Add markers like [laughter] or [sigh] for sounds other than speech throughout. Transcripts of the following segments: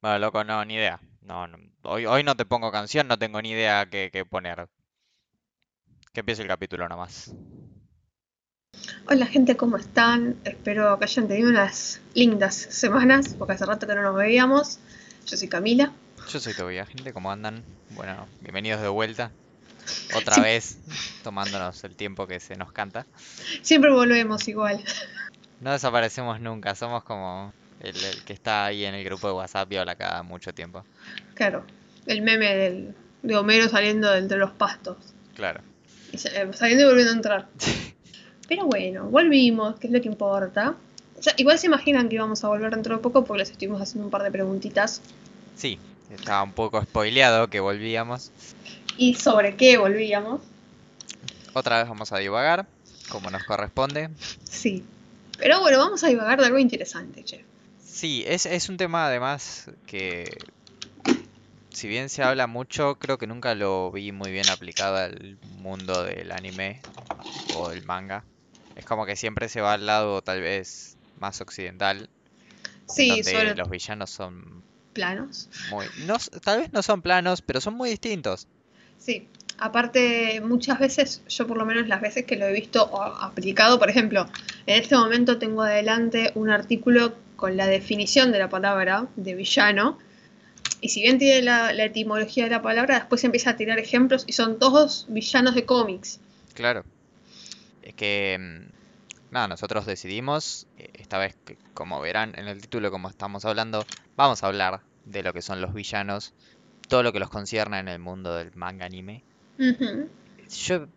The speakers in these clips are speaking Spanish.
Bueno, loco, no, ni idea. No, no, Hoy, hoy no te pongo canción, no tengo ni idea qué, qué poner. Que empiece el capítulo nomás. Hola gente, ¿cómo están? Espero que hayan tenido unas lindas semanas, porque hace rato que no nos veíamos. Yo soy Camila. Yo soy Tobía, gente, ¿cómo andan? Bueno, bienvenidos de vuelta. Otra Sí. vez, tomándonos el tiempo que se nos canta. Siempre volvemos igual. No desaparecemos nunca, somos como el, el que está ahí en el grupo de WhatsApp y habla cada mucho tiempo. Claro, el meme del, de Homero saliendo de entre los pastos. Claro. Y eh, saliendo y volviendo a entrar. [laughs] Pero bueno, volvimos, que es lo que importa. O sea, igual se imaginan que íbamos a volver dentro de poco porque les estuvimos haciendo un par de preguntitas. Sí, estaba un poco spoileado que volvíamos. ¿Y sobre qué volvíamos? Otra vez vamos a divagar, como nos corresponde. Sí. Pero bueno, vamos a divagar de algo interesante, che. Sí, es, es un tema además que, si bien se habla mucho, creo que nunca lo vi muy bien aplicado al mundo del anime o del manga. Es como que siempre se va al lado tal vez más occidental, en Sí, donde sobre los villanos son planos. muy... No, tal vez no son planos, pero son muy distintos. Sí, aparte muchas veces, yo por lo menos las veces que lo he visto o aplicado, por ejemplo, en este momento tengo adelante un artículo con la definición de la palabra de villano, y si bien tiene la, la etimología de la palabra, después empieza a tirar ejemplos y son todos villanos de cómics. Claro. Es que, mm, nada, nosotros decidimos, eh, esta vez, que, como verán en el título, como estamos hablando, vamos a hablar de lo que son los villanos, todo lo que los concierne en el mundo del manga anime. Yo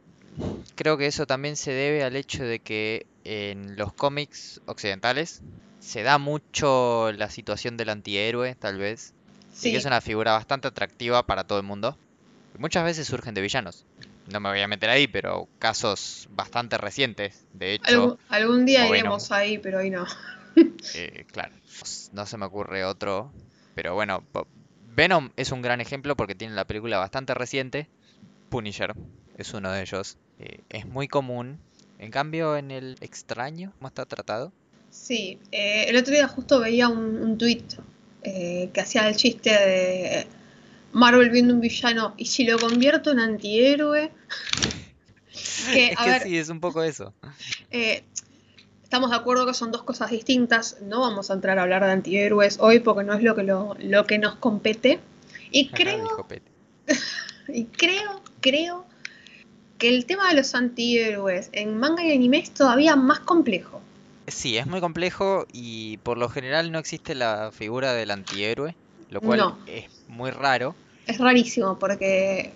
creo que eso también se debe al hecho de que en los cómics occidentales se da mucho la situación del antihéroe, tal vez, y Sí, que es una figura bastante atractiva para todo el mundo. Y muchas veces surgen de villanos. No me voy a meter ahí, pero casos bastante recientes, de hecho, algún, algún día Venom. iremos ahí, pero hoy no. [laughs] eh, claro, no se me ocurre otro, pero bueno, Venom es un gran ejemplo porque tiene la película bastante reciente. Punisher es uno de ellos. eh, es muy común. En cambio, en el extraño, ¿cómo está tratado? Sí, eh, el otro día justo veía un, un tweet que hacía el chiste de Marvel viendo un villano y si lo convierto en antihéroe. [laughs] Que, Es a que ver, sí, es un poco eso. eh, estamos de acuerdo que son dos cosas distintas. No vamos a entrar a hablar de antihéroes hoy porque no es lo que, lo, lo que nos compete. Y creo, [laughs] y creo, creo que el tema de los antihéroes en manga y anime es todavía más complejo. Sí, es muy complejo y por lo general no existe la figura del antihéroe, lo cual No. es muy raro. Es rarísimo porque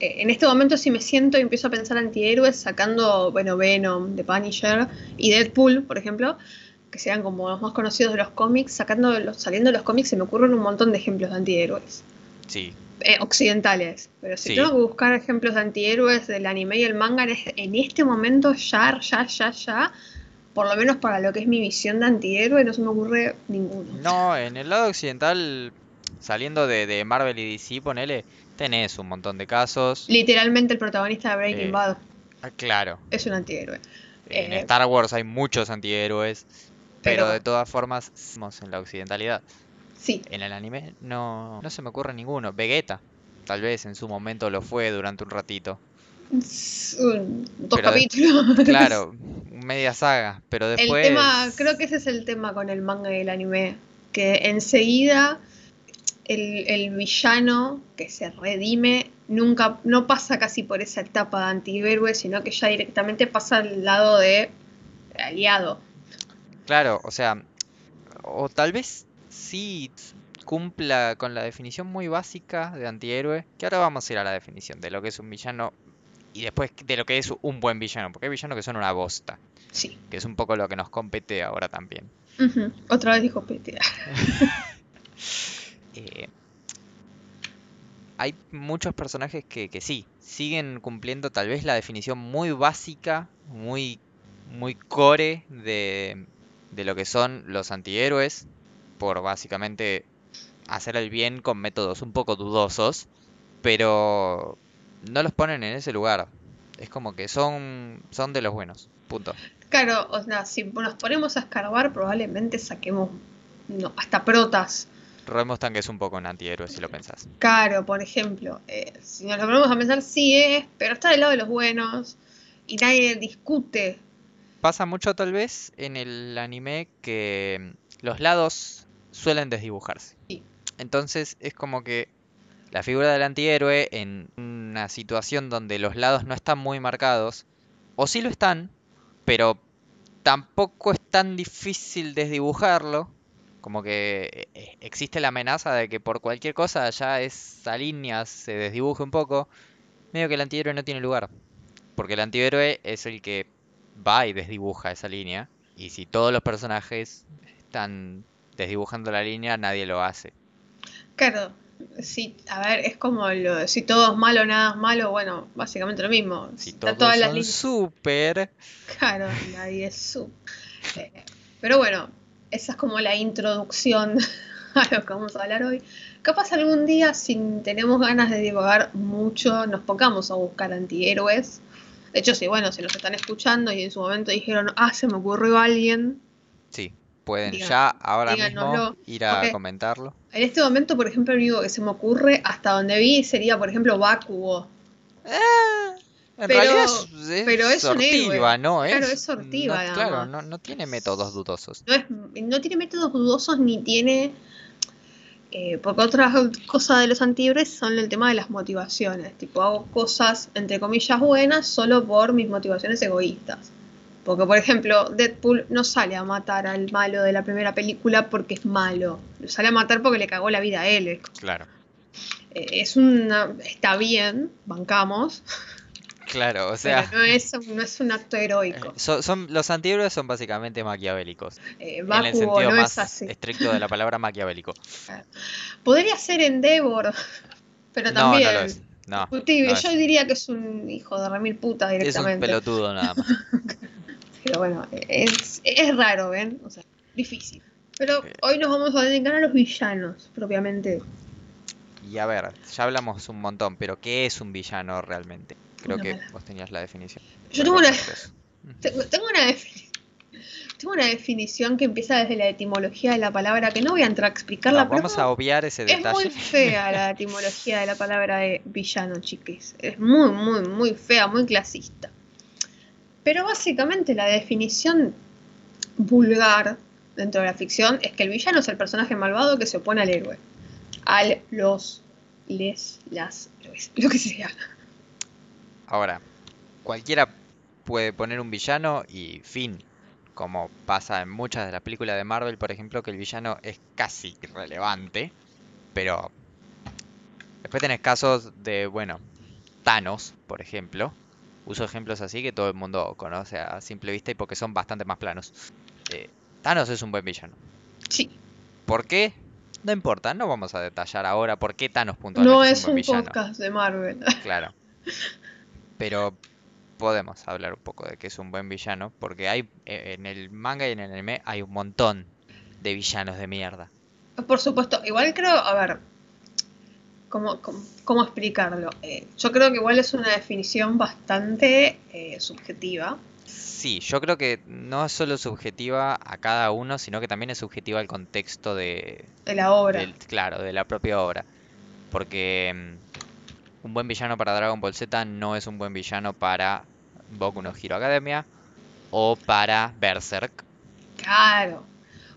eh, en este momento si me siento y empiezo a pensar antihéroes sacando, bueno, Venom, The Punisher y Deadpool, por ejemplo, que sean como los más conocidos de los cómics, sacando los, saliendo de los cómics se me ocurren un montón de ejemplos de antihéroes. Sí, eh, occidentales, pero si Sí. tengo que buscar ejemplos de antihéroes del anime y el manga en este momento, ya, ya, ya, ya, por lo menos para lo que es mi visión de antihéroe, no se me ocurre ninguno. No, en el lado occidental, saliendo de, de Marvel y DC, ponele, tenés un montón de casos. Literalmente el protagonista de Breaking Eh, Bad Ah, Claro, es un antihéroe. en Eh, Star Wars hay muchos antihéroes, pero pero- de todas formas, somos en la occidentalidad. Sí, En el anime no, no se me ocurre ninguno. Vegeta, tal vez en su momento lo fue durante un ratito. Dos Pero de- capítulos. [laughs] Claro, media saga, pero El después... tema, creo que ese es el tema con el manga y el anime, que enseguida el, el villano que se redime nunca, no pasa casi por esa etapa de antihéroe, sino que ya directamente pasa al lado de aliado. Claro, o sea, o tal vez sí cumpla con la definición muy básica de antihéroe, que ahora vamos a ir a la definición de lo que es un villano y después de lo que es un buen villano, porque hay villanos que son una bosta, Sí. que es un poco lo que nos compete ahora también. Otra vez dijo Pete. [laughs] Eh, hay muchos personajes que, que sí, siguen cumpliendo tal vez la definición muy básica, muy, muy core de, de lo que son los antihéroes, por básicamente hacer el bien con métodos un poco dudosos, pero no los ponen en ese lugar. Es como que son, son de los buenos, punto. Claro, o sea, si nos ponemos a escarbar, probablemente saquemos no, hasta protas Roy Mustang es un poco un antihéroe si lo pensás. Claro, por ejemplo, eh, si nos lo ponemos a pensar, sí es, pero está del lado de los buenos y nadie discute. Pasa mucho tal vez en el anime que los lados suelen desdibujarse. Sí. Entonces es como que la figura del antihéroe en una situación donde los lados no están muy marcados, o sí lo están, pero tampoco es tan difícil desdibujarlo, como que eh, existe la amenaza de que por cualquier cosa ya esa línea se desdibuje un poco, medio que el antihéroe no tiene lugar, porque el antihéroe es el que va y desdibuja esa línea, y si todos los personajes están desdibujando la línea, nadie lo hace. Claro, sí, a ver, es como lo de si todo es malo, nada es malo, bueno, básicamente lo mismo. Si Está todos todas las súper... Claro, nadie es su. Eh, pero bueno, esa es como la introducción [laughs] a lo que vamos a hablar hoy. Capaz algún día, si tenemos ganas de divagar mucho, nos pongamos a buscar antihéroes. De hecho, sí, bueno, si nos están escuchando y en su momento dijeron, ah, se me ocurrió alguien. Pueden ya ahora mismo ir a comentarlo. En este momento, por ejemplo, el único que se me ocurre, hasta donde vi, sería, por ejemplo, Bakugo. En Pero- realidad es, es pero es un sortiva, ¿no? Claro, es, es sortiva, no- claro, no, no tiene métodos dudosos. no, es, no tiene métodos dudosos ni tiene. eh, porque otra cosa de los antihéroes son el tema de las motivaciones. Tipo, hago cosas, entre comillas, buenas solo por mis motivaciones egoístas. Porque, por ejemplo, Deadpool no sale a matar al malo de la primera película porque es malo. Lo sale a matar porque le cagó la vida a él. Claro, eh, es una. Está bien, bancamos. claro, o sea, pero no es, no es un acto heroico. so- son, los antihéroes son básicamente maquiavélicos. Eh, en el Bakugo sentido no más es así. estricto de la palabra maquiavélico. [laughs] Podría ser Endeavor, pero No, también. no lo es. No, no es. Yo diría que es un hijo de remil puta es un directamente. pelotudo nada más. [laughs] Pero bueno, es, es raro, ¿ven? O sea, difícil. Pero Eh. hoy nos vamos a dedicar a los villanos, propiamente. Y a ver, ya hablamos un montón, pero ¿qué es un villano realmente? Creo Una que mala. vos tenías la definición. Yo tengo una, [laughs] tengo, tengo una definición. Tengo una definición que empieza desde la etimología de la palabra, que no voy a entrar a explicarla, no, pero vamos a obviar ese es muy detalle. fea la [laughs] etimología de la palabra de villano, chiques. Es muy, muy, muy fea, muy clasista. Pero básicamente la definición vulgar dentro de la ficción es que el villano es el personaje malvado que se opone al héroe. Al, los, les, las, [laughs] lo que sea. Ahora, cualquiera puede poner un villano y fin. Como pasa en muchas de las películas de Marvel, por ejemplo, que el villano es casi irrelevante. Pero después tenés casos de, bueno, Thanos, por ejemplo. Uso ejemplos así que todo el mundo conoce a simple vista y porque son bastante más planos. Eh, Thanos es un buen villano. Sí, ¿Por qué? No importa, no vamos a detallar ahora por qué Thanos puntualmente no es un buen un villano. podcast de Marvel. [laughs] Claro. Pero podemos hablar un poco de que es un buen villano, porque hay eh, en el manga y en el anime hay un montón de villanos de mierda. Por supuesto, igual creo, a ver, ¿cómo, cómo, cómo explicarlo? Eh, yo creo que igual es una definición bastante eh, subjetiva. Sí, yo creo que no es solo subjetiva a cada uno, sino que también es subjetiva al contexto de, de la obra. del- claro, de la propia obra. Porque mm, un buen villano para Dragon Ball Z no es un buen villano para Boku no Hero Academia o para Berserk. Claro.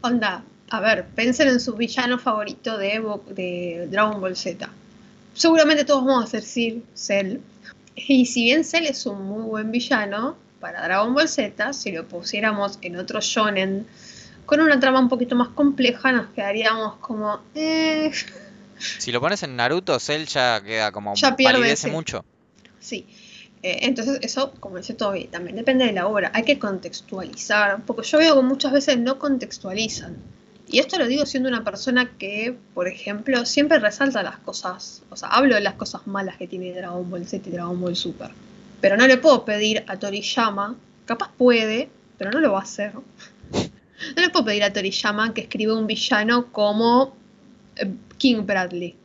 Onda, a ver, pensen en su villano favorito de, de Dragon Ball Z. Seguramente todos vamos a decir Cell. Y si bien Cell es un muy buen villano para Dragon Ball Z, si lo pusiéramos en otro shonen con una trama un poquito más compleja, nos quedaríamos como... Eh, Si lo pones en Naruto, Cell ya queda como Ya pierde ese- mucho. Sí. Eh, entonces, eso, como dice Toby, también depende de la obra. Hay que contextualizar, porque yo veo que muchas veces no contextualizan. Y esto lo digo siendo una persona que, por ejemplo, siempre resalta las cosas, o sea, hablo de las cosas malas que tiene Dragon Ball Z y Dragon Ball Super. Pero no le puedo pedir a Toriyama, capaz puede, pero no lo va a hacer. No le puedo pedir a Toriyama que escriba un villano como eh, King Bradley.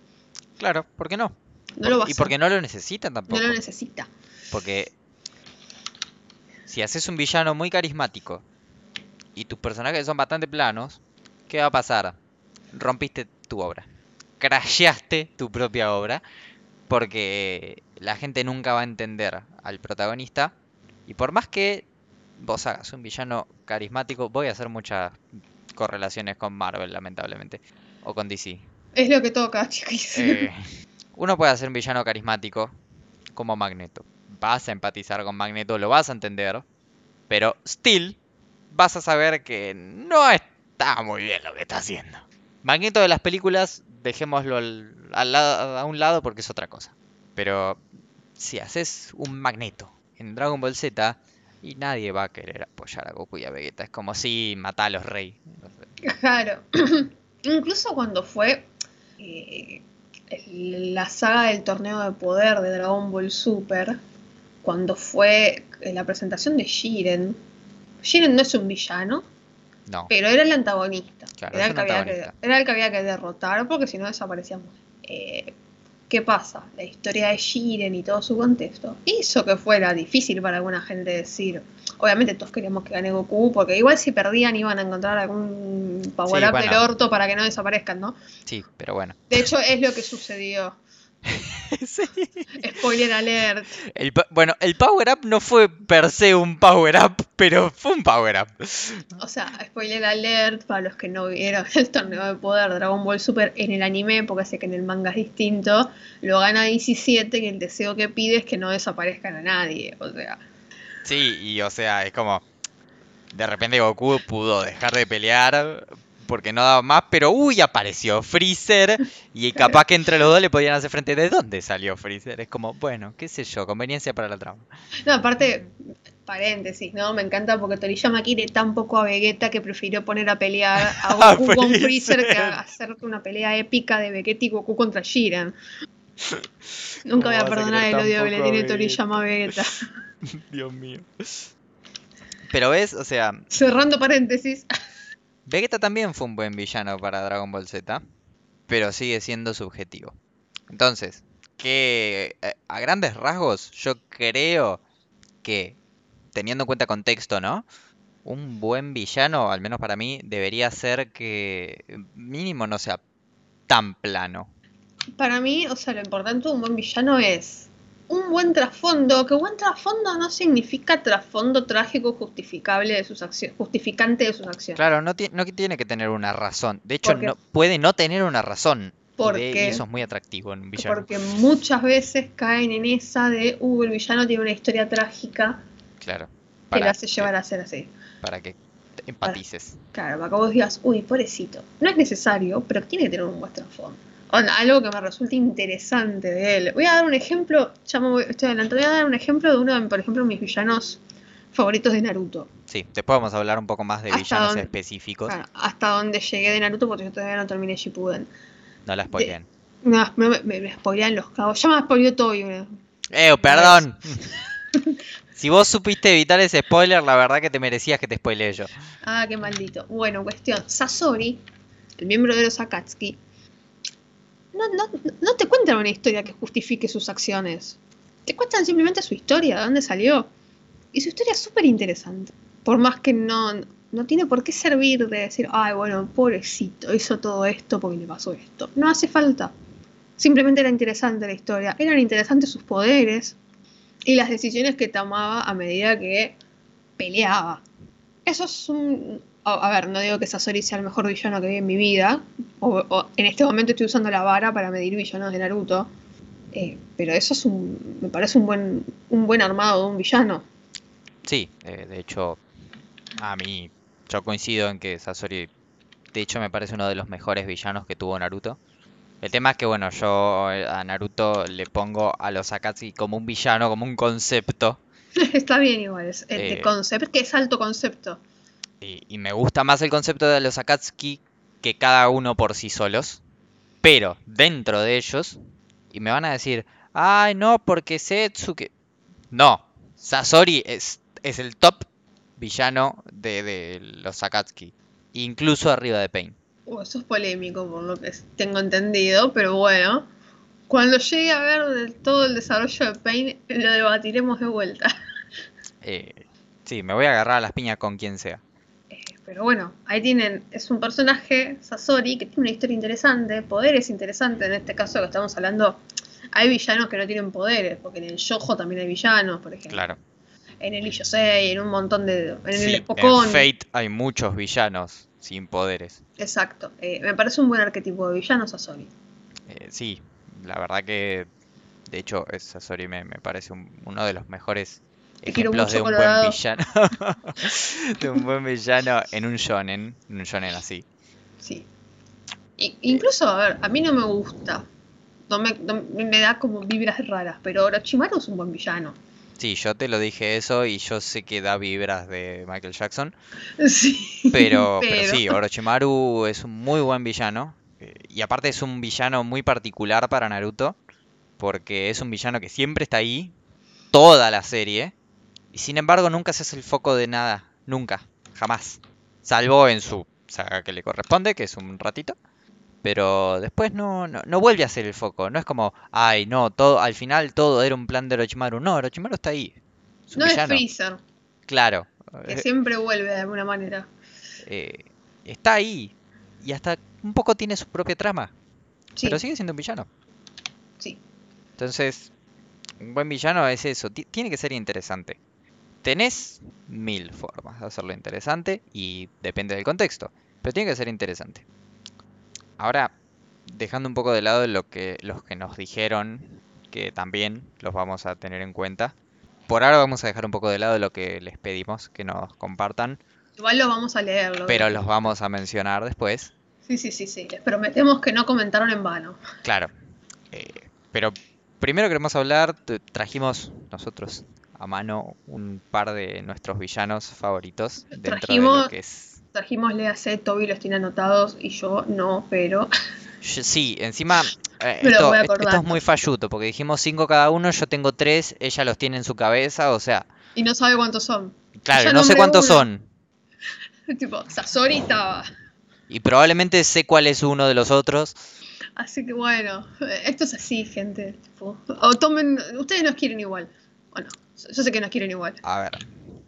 Claro, ¿por qué no? No lo va a y hacer. porque no lo necesitan tampoco. No lo necesita. Porque si haces un villano muy carismático y tus personajes son bastante planos, ¿qué va a pasar? Rompiste tu obra. Crasheaste tu propia obra porque la gente nunca va a entender al protagonista y por más que vos hagas un villano carismático, voy a hacer muchas correlaciones con Marvel, lamentablemente, o con DC. Es lo que toca, [laughs] chiquis. Eh, uno puede hacer un villano carismático como Magneto. Vas a empatizar con Magneto, lo vas a entender, pero still vas a saber que no está muy bien lo que está haciendo. Magneto de las películas, dejémoslo al, al lado- a un lado porque es otra cosa. Pero si haces un Magneto en Dragon Ball Z, y nadie va a querer apoyar a Goku y a Vegeta. Es como si matalos, rey. Claro. [clears throat] Incluso cuando fue eh, la saga del torneo de poder de Dragon Ball Super, cuando fue eh, la presentación de Jiren. Jiren no es un villano, No, pero era el antagonista. Claro, era, el que había que, era el que había que derrotar porque si no desaparecíamos. Eh, ¿Qué pasa? La historia de Jiren y todo su contexto hizo que fuera difícil para alguna gente decir. Obviamente todos queríamos que gane Goku, porque igual si perdían iban a encontrar algún power Sí, up del orto para que no desaparezcan, ¿no? sí, pero bueno. De hecho, es lo que sucedió. [laughs] Sí. Spoiler alert. El bueno, el power up no fue per se un power up, pero fue un power up. O sea, spoiler alert para los que no vieron [laughs] el torneo de poder Dragon Ball Super en el anime, porque sé que en el manga es distinto. Lo gana 17 y el deseo que pide es que no desaparezcan a nadie. O sea, Sí, y o sea, es como. De repente Goku pudo dejar de pelear porque no daba más, pero uy, apareció Freezer y capaz que entre los dos le podían hacer frente. ¿De dónde salió Freezer? Es como, bueno, qué sé yo, conveniencia para la trama. no, aparte, paréntesis, ¿no? Me encanta porque Toriyama quiere tan poco a Vegeta que prefirió poner a pelear a [laughs] Goku con Freezer. Que a hacer una pelea épica de Vegeta y Goku contra Jiren. Nunca voy ¿Cómo vas a perdonar el odio que le tiene? Toriyama a Vegeta. [laughs] Dios mío. Pero ves, o sea, Cerrando paréntesis. Vegeta también fue un buen villano para Dragon Ball Z, pero sigue siendo subjetivo. Entonces, que eh, a grandes rasgos yo creo que, teniendo en cuenta contexto, ¿no? Un buen villano, al menos para mí, debería ser que mínimo no sea tan plano. Para mí, o sea, lo importante de un buen villano es un buen trasfondo, que buen trasfondo no significa trasfondo trágico justificable de sus acciones, justificante de sus acciones. Claro, no, no tiene que tener una razón. De hecho, no, puede no tener una razón. y ¿Por de- y eso es muy atractivo en un villano. Porque muchas veces caen en esa de, uh, el villano tiene una historia trágica Claro. que lo Para, hace llevar a ser así. para que empatices. Claro, para que vos digas, uy, pobrecito. No es necesario, pero tiene que tener un buen trasfondo. Algo que me resulte interesante de él. Voy a dar un ejemplo, ya me voy, estoy adelantando, voy a dar un ejemplo de uno de, por ejemplo, mis villanos favoritos de Naruto. Sí, después vamos a hablar un poco más de Hasta villanos donde- específicos. Claro, hasta donde llegué de Naruto, porque yo todavía no terminé Shippuden. No la spoileen. No, me, me, me spoilean los cabos. Ya me spoileó todo. y una- ¡Eh, perdón! [laughs] [laughs] si vos supiste evitar ese spoiler, la verdad que te merecías que te spoilee yo. Ah, qué maldito. Bueno, cuestión. Sasori, el miembro de los Akatsuki, no, no, no te cuentan una historia que justifique sus acciones. Te cuentan simplemente su historia, de dónde salió. Y su historia es súper interesante. Por más que no, no tiene por qué servir de decir, ay, bueno, pobrecito, hizo todo esto porque le pasó esto. No hace falta. Simplemente era interesante la historia. Eran interesantes sus poderes y las decisiones que tomaba a medida que peleaba. Eso es un... A, ver, no digo que Sasori sea el mejor villano que vi en mi vida. O, o en este momento estoy usando la vara para medir villanos de Naruto. eh, pero eso es un... Me parece un buen, un buen armado de un villano. Sí, eh, de hecho, a mí, yo coincido en que Sasori, de hecho, me parece uno de los mejores villanos que tuvo Naruto. El tema es que, bueno, yo eh, a Naruto le pongo a los Akatsuki como un villano, como un concepto. [laughs] Está bien igual. Es, el Eh. concepto, que es alto concepto. Y, y me gusta más el concepto de los Akatsuki que cada uno por sí solos. Pero dentro de ellos, y me van a decir, ay, no, porque Setsuke. No, Sasori es, es el top villano de, de los Akatsuki. Incluso arriba de Pain. Uh, eso es polémico por lo que tengo entendido, pero bueno. Cuando llegue a ver todo el desarrollo de Pain, lo debatiremos de vuelta. Eh, sí, me voy a agarrar a las piñas con quien sea. Pero bueno, ahí tienen, es un personaje, Sasori, que tiene una historia interesante, poderes interesantes, en este caso que estamos hablando, hay villanos que no tienen poderes, porque en el Yojo también hay villanos, por ejemplo. Claro. En el Yosei, en un montón de... En Sí, el en Spokon. Fate hay muchos villanos sin poderes. Exacto. Eh, me parece un buen arquetipo de villano Sasori. Eh, sí, la verdad que de hecho Sasori me, me parece un- uno de los mejores Te ejemplos de un Colorado. buen villano. [laughs] de un buen villano en un shonen, en un shonen así. Sí. I- incluso, a ver, a mí no me gusta. No me, no- me da como vibras raras, pero Orochimaru es un buen villano. Sí, yo te lo dije eso y yo sé que da vibras de Michael Jackson, [laughs] Sí. [laughs] pero, pero sí, Orochimaru es un muy buen villano eh, y aparte es un villano muy particular para Naruto porque es un villano que siempre está ahí, toda la serie, y sin embargo nunca se hace el foco de nada, nunca, jamás, salvo en su saga que le corresponde, que es un ratito. Pero después no, no, no vuelve a ser el foco. No es como, ay, no, todo, al final todo era un plan de Orochimaru. No, Orochimaru está ahí. Es No es. Freezer, Claro. que siempre vuelve de alguna manera. eh, está ahí. Y hasta un poco tiene su propia trama. Sí, Pero sigue siendo un villano. sí. Entonces, un buen villano es eso. ti- Tiene que ser interesante. Tenés mil formas de hacerlo interesante y depende del contexto. Pero tiene que ser interesante. Ahora, dejando un poco de lado lo que, los que nos dijeron, que también los vamos a tener en cuenta. Por ahora vamos a dejar un poco de lado lo que les pedimos que nos compartan, Igual lo vamos a leer. lo- pero los vamos a mencionar después. Sí, sí, sí, sí. Les prometemos que no comentaron en vano. Claro. Eh, pero primero queremos hablar, trajimos nosotros a mano un par de nuestros villanos favoritos dentro de lo Trajimos- que es... Trajimos Toby los tiene anotados y yo no, pero. [laughs] Yo- Sí, encima eh, esto, esto es muy falluto, porque dijimos cinco cada uno, yo tengo tres, ella los tiene en su cabeza, o sea, Y no sabe cuántos son. claro, no sé cuántos uno. son. [laughs] tipo, Sasori estaba. Y probablemente sé cuál es uno de los otros. Así que bueno, esto es así, gente. tipo, o tomen. Ustedes nos quieren igual. Bueno, yo sé que nos quieren igual. A ver,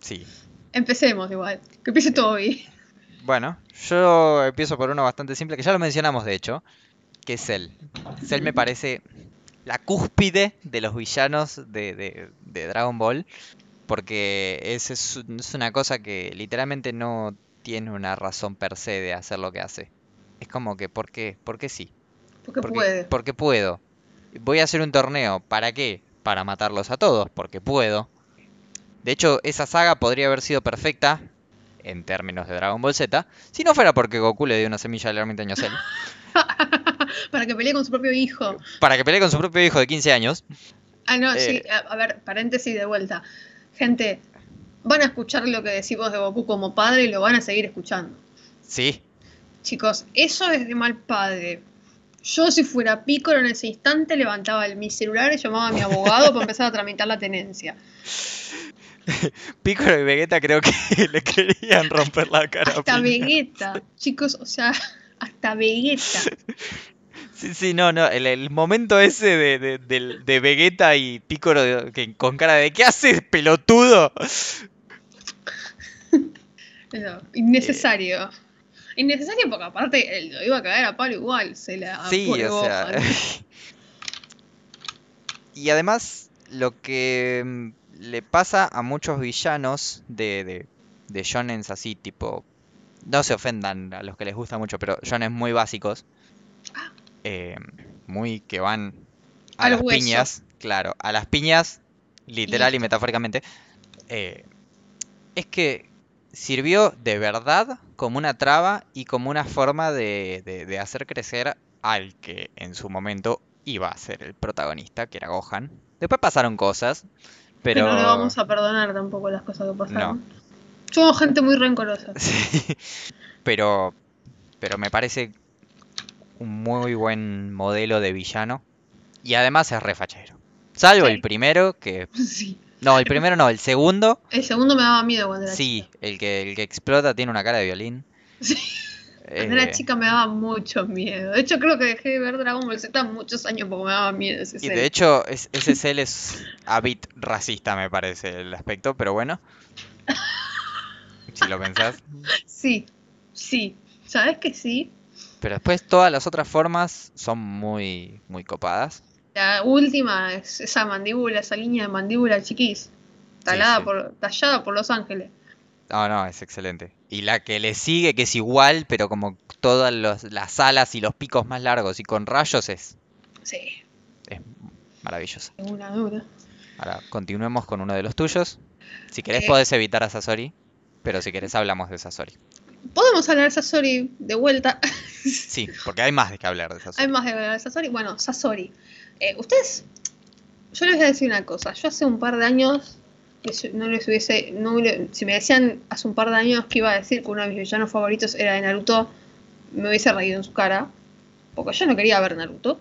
sí. Empecemos igual. Que empiece Toby. Bueno, yo empiezo por uno bastante simple, que ya lo mencionamos de hecho, que es Cell. Cell me parece la cúspide de los villanos de, de- de Dragon Ball, porque es, es una cosa que literalmente no tiene una razón per se de hacer lo que hace. Es como que, ¿por qué? ¿Por qué sí? Porque Porque, puede. porque puedo. Voy a hacer un torneo. ¿Para qué? Para matarlos a todos, porque puedo. De hecho, esa saga podría haber sido perfecta, en términos de Dragon Ball Z, si no fuera porque Goku le dio una semilla al ermitaño Cell. [laughs] Para que pelee con su propio hijo. Para que pelee con su propio hijo de 15 años. Ah, no, Eh. sí. A, a ver, paréntesis de vuelta. Gente, van a escuchar lo que decimos de Goku como padre y lo van a seguir escuchando. Sí, Chicos, eso es de mal padre. Yo si fuera Piccolo en ese instante levantaba el- mi celular y llamaba a mi abogado para empezar a tramitar la tenencia. [laughs] Piccolo y Vegeta creo que [laughs] le querían romper la cara. Hasta. Vegeta, chicos, o sea, hasta Vegeta. Sí, sí, no, no. El, el momento ese de, de, de Vegeta y Piccolo que, con cara de ¿qué haces, pelotudo? [laughs] No, innecesario. Innecesario porque aparte él lo iba a caer a palo igual, se la Sí, o sea. [laughs] Y además, lo que mm, le pasa a muchos villanos de, de, de shonens así, tipo. No se ofendan a los que les gusta mucho, pero shonens muy básicos. Ah. eh, muy que van a las hueso. piñas. Claro, a las piñas, literal y metafóricamente. eh, es que sirvió de verdad como una traba y como una forma de, de- de hacer crecer al que en su momento iba a ser el protagonista, que era Gohan. Después pasaron cosas, Pero pero... no le vamos a perdonar tampoco las cosas que pasaron. No. Somos gente muy rencorosa. [laughs] Sí, pero, pero me parece un muy buen modelo de villano. Y además es refachero. Salvo Sí. el primero, que... [laughs] Sí. No, el primero no, el segundo. El segundo me daba miedo cuando era Sí, chica. el que, el que explota tiene una cara de violín. Sí. Cuando era Eh, chica me daba mucho miedo. De hecho, creo que dejé de ver Dragon Ball Z muchos años porque me daba miedo ese Y de hecho, es- ese cel es a bit racista, me parece el aspecto, pero bueno. si lo pensás. Sí, sí. ¿Sabes que sí? Pero después todas las otras formas son muy, muy copadas. La última es esa mandíbula, esa línea de mandíbula chiquis, talada sí. por, tallada por Los Ángeles. No, no, es excelente. Y la que le sigue, que es igual, pero como todas los- las alas y los picos más largos y con rayos, es, Sí, es maravillosa. es una dura. Ahora, continuemos con uno de los tuyos. Si querés, Eh. podés evitar a Sasori, pero si querés, hablamos de Sasori. Podemos hablar de Sasori de vuelta. Sí, porque hay más de que hablar de Sasori. Hay más de hablar de Sasori. Bueno, Sasori. Eh, ustedes, yo les voy a decir una cosa. Yo hace un par de años, no les hubiese, no si me decían hace un par de años que iba a decir que uno de mis villanos favoritos era de Naruto, me hubiese reído en su cara. Porque yo no quería ver Naruto.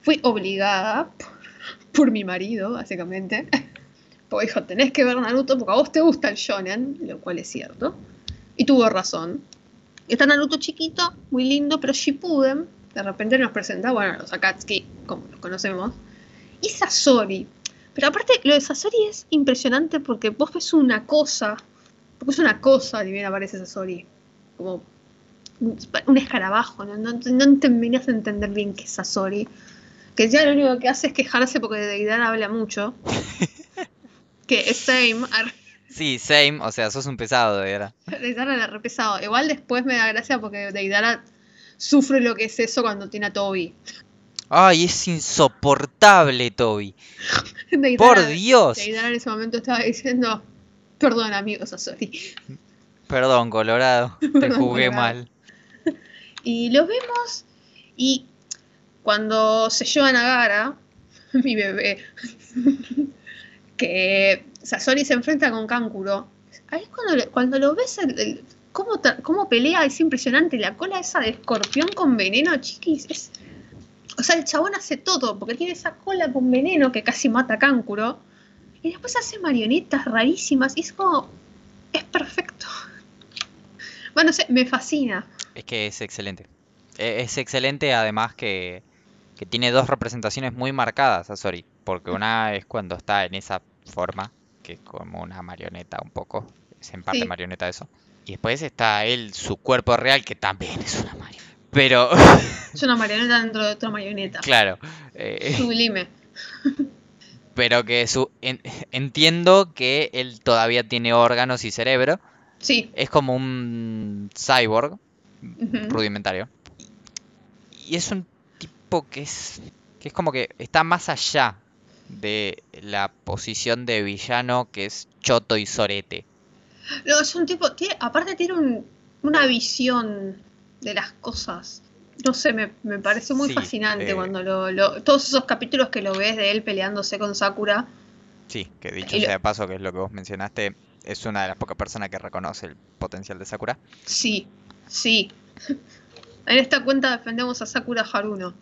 Fui obligada [laughs] por, mi marido, básicamente. [laughs] Porque dijo, tenés que ver Naruto porque a vos te gusta el shonen, lo cual es cierto. Y tuvo razón. Está Naruto chiquito, muy lindo, pero Shippuden, de repente nos presenta, bueno, los Akatsuki, como los conocemos, y Sasori. Pero aparte, lo de Sasori es impresionante porque vos ves una cosa, porque es una cosa, ni bien aparece Sasori, como un, un escarabajo, no, no, no terminas de entender bien qué es Sasori. Que ya lo único que hace es quejarse porque Deidara habla mucho. que es same, Sí, same, o sea, sos un pesado, [laughs] de verdad. Deidara le re pesado. Igual después me da gracia porque Deidara sufre lo que es eso cuando tiene a Toby. Ay, es insoportable, Toby. [laughs] Por Dios. Deidara en ese momento estaba diciendo, perdón amigo Sasori. [laughs] Perdón, Colorado. [laughs] Te Perdón, jugué Colorado. mal. Y lo vemos y cuando se llevan a Gara, mi bebé, que Sasori se enfrenta con Kankuro, ahí es cuando, lo- cuando lo ves, el- el- cómo, cómo pelea, es impresionante. La cola esa de escorpión con veneno, chiquis, es... O sea, el chabón hace todo, porque tiene esa cola con veneno que casi mata a Kankuro. Y después hace marionetas rarísimas y es como... Es perfecto. [laughs] Bueno, no sé, me fascina. Es que es excelente. E- Es excelente, además que, que tiene dos representaciones muy marcadas, Sasori. Porque una es cuando está en esa forma, que es como una marioneta un poco. Es en parte Sí. marioneta eso. Y después está él, su cuerpo real, que también es una marioneta. Pero, Es una marioneta dentro de otra marioneta. claro. eh, Sublime. [laughs] pero que su en- entiendo que él todavía tiene órganos y cerebro. Sí. Es como un cyborg rudimentario. Y es un tipo que es que es como que está más allá de la posición de villano que es choto y sorete. No, es un tipo. Tiene, aparte, tiene un- una visión de las cosas. No sé, me, me parece muy Sí, fascinante eh. cuando lo, lo- Todos esos capítulos que lo ves de él peleándose con Sakura. Sí, que dicho sea de paso, que es lo que vos mencionaste, es una de las pocas personas que reconoce el potencial de Sakura. Sí, sí. [laughs] En esta cuenta defendemos a Sakura Haruno.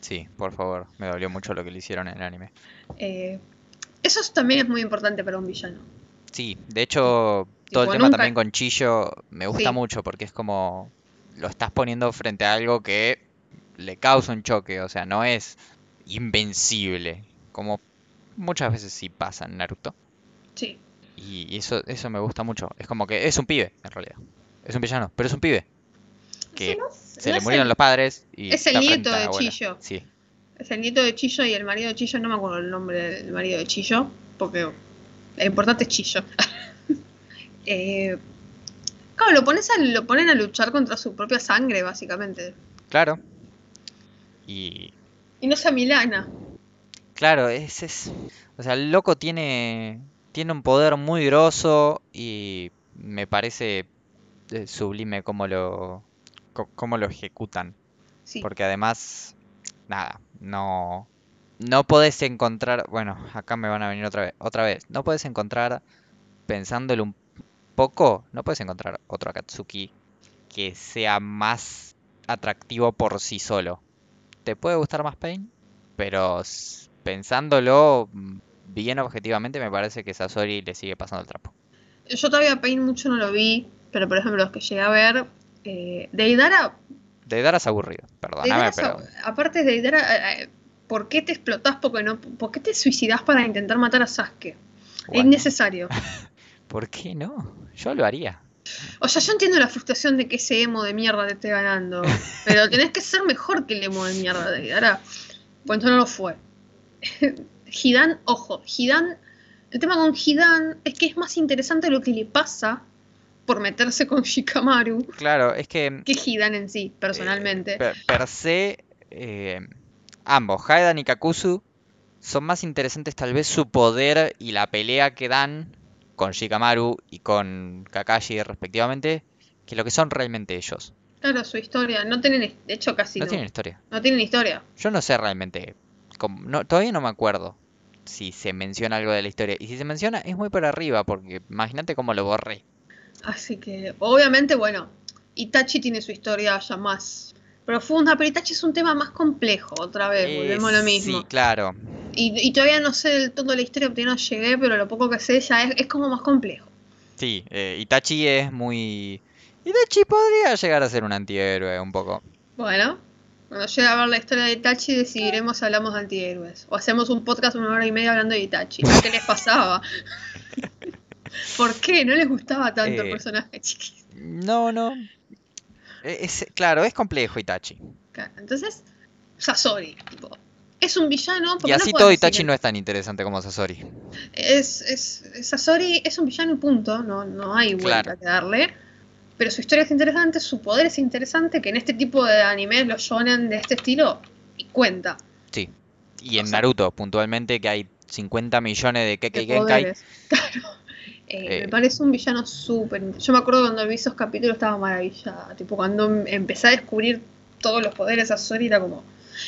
Sí, por favor, me dolió mucho lo que le hicieron en el anime. Eh, eso es- también es muy importante para un villano. Sí, de hecho, todo el tema nunca- también con Chillo me gusta Sí. mucho porque es como lo estás poniendo frente a algo que le causa un choque, o sea, no es invencible, como muchas veces sí pasa en Naruto. Sí. Y eso, eso me gusta mucho. Es como que es un pibe, en realidad. Es un villano, pero es un pibe. Que no- se no le murieron el- los padres y es el nieto de abuela. Chillo. Sí, Es el nieto de Chillo y el marido de Chillo, no me acuerdo el nombre del marido de Chillo, porque lo importante es Chillo. [laughs] Eh, claro, lo, pones a, lo ponen a luchar contra su propia sangre, básicamente. claro. Y Y no sea Milana. Claro, es, es, o sea, el loco tiene, tiene un poder muy grosso y me parece eh, sublime cómo lo, cómo lo ejecutan. Sí. Porque además, nada, no, no podés encontrar, bueno, acá me van a venir otra vez, otra vez, no podés encontrar, pensándolo un poco, no puedes encontrar otro Akatsuki que sea más atractivo por sí solo. Te puede gustar más Pain, pero pensándolo mm, bien objetivamente, me parece que Sasori le sigue pasando el trapo. Yo todavía Pain mucho no lo vi, pero por ejemplo, los que llegué a ver, eh, Deidara, De dar es aburrido, perdóname, Deidara pero sa- aparte de Deidara, eh, eh, ¿por qué te explotás? Porque no, ¿Por qué te suicidás para intentar matar a Sasuke? Es necesario. [laughs] ¿por qué no? Yo lo haría. O sea, yo entiendo la frustración de que ese emo de mierda te esté ganando. [laughs] Pero tenés que ser mejor que el emo de mierda de Ahora, pues no lo fue. [laughs] Hidan, ojo, Hidan. El tema con Hidan es que es más interesante lo que le pasa por meterse con Shikamaru Claro, es que [laughs] que Hidan en sí, personalmente. eh, per, per se, eh, ambos, Haedan y Kakuzu, son más interesantes tal vez su poder y la pelea que dan con Shikamaru y con Kakashi respectivamente, que lo que son realmente ellos. Claro, su historia. No tienen, de hecho, casi No no. tienen historia. No tienen historia. Yo no sé realmente, no, todavía no me acuerdo si se menciona algo de la historia. Y si se menciona es muy por arriba, porque imagínate cómo lo borré. Así que, obviamente, bueno, Itachi tiene su historia ya más profunda, pero Itachi es un tema más complejo, otra vez, Eh, volvemos a lo mismo. Sí, claro. Y, y todavía no sé del todo la historia porque no llegué, pero lo poco que sé ya es, es como más complejo. Sí, eh, Itachi es muy... Itachi podría llegar a ser un antihéroe un poco. Bueno, cuando llegue a ver la historia de Itachi decidiremos si hablamos de antihéroes. O hacemos un podcast una hora y media hablando de Itachi. ¿Qué les pasaba? [laughs] ¿Por qué? ¿No les gustaba tanto el Eh, personaje chiquito? No, no. Es, claro, es complejo Itachi. Entonces, Sasori. tipo, es un villano. Y no así puedes todo Itachi no es tan interesante como Sasori. Es, es, Sasori es un villano y punto, no, no hay vuelta Claro. que darle. Pero su historia es interesante, su poder es interesante, que en este tipo de animes, los shonen de este estilo, y cuenta. Sí. Y O en sea- Naruto, puntualmente, que hay 50 millones de Kekkei Genkai. [laughs] Claro. Eh, Eh. Me parece un villano súper. Yo me acuerdo cuando vi esos capítulos estaba maravillada. Tipo, cuando em- empecé a descubrir todos los poderes a Sasori era como.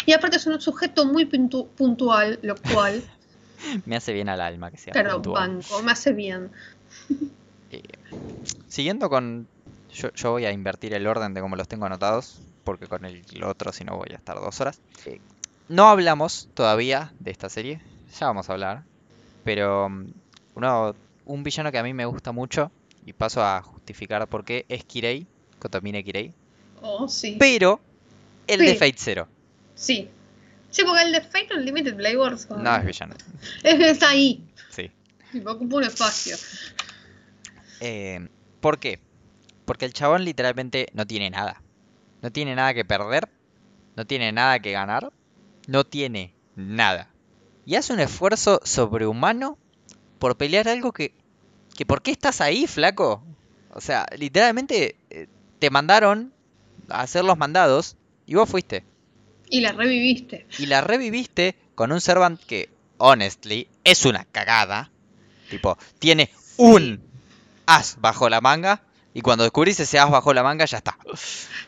Y aparte es un sujeto muy puntu- puntual, lo cual, [laughs] Me hace bien al alma que sea claro, puntual. banco, me hace bien. Eh, siguiendo con... Yo, yo voy a invertir el orden de cómo los tengo anotados, porque con el otro si no voy a estar dos horas. Eh, no hablamos todavía de esta serie, ya vamos a hablar, pero mm, uno, un villano que a mí me gusta mucho, y paso a justificar por qué, es Kirei, Kotomine Kirei, Oh, sí. pero el de Sí. Fate Zero, Sí. Sí, porque el de Fate Unlimited Blade Wars no es villano, [laughs] es, está ahí. sí. Tipo, ocupa un espacio. Eh, ¿por qué? Porque el chabón literalmente no tiene nada. No tiene nada que perder. No tiene nada que ganar. No tiene nada. Y hace un esfuerzo sobrehumano por pelear algo que... que ¿Por qué estás ahí, flaco? O sea, literalmente eh, te mandaron a hacer los mandados y vos fuiste. Y la reviviste. Y la reviviste con un Servant que, honestly, es una cagada. Tipo, tiene un as bajo la manga. Y cuando descubrís ese as bajo la manga, ya está.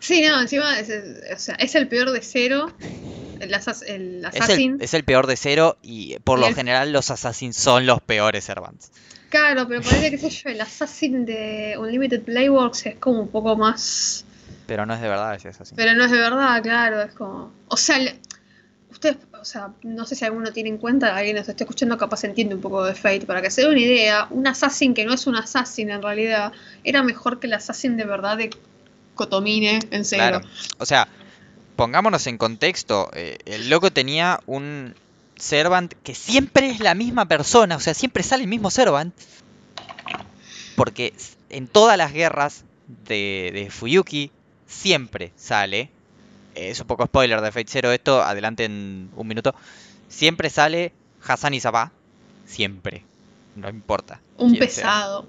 Sí, no, encima es, es- o sea, es el peor de cero. El, asas- el Es Assassin. el, es el peor de cero. Y por Y lo el- general, los Assassins son los peores Servants. Claro, pero parece que sé yo, el Assassin de Unlimited Playworks es como un poco más. Pero no es de verdad ese Assassin. Pero no es de verdad, claro, es como. O sea, le- ustedes, o sea, no sé si alguno tiene en cuenta, alguien nos está escuchando, capaz entiende un poco de Fate. Para que se dé una idea, un Assassin que no es un Assassin en realidad, era mejor que el Assassin de verdad de Kotomine en serio. Claro. O sea, pongámonos en contexto. eh, el loco tenía un Servant que siempre es la misma persona. O sea, siempre sale el mismo Servant. Porque en todas las guerras de, de Fuyuki siempre sale. eh, Es un poco spoiler de Fate Zero esto, adelante en un minuto. Siempre sale Hassan y Sabah. Siempre. No importa. Un sea. pesado.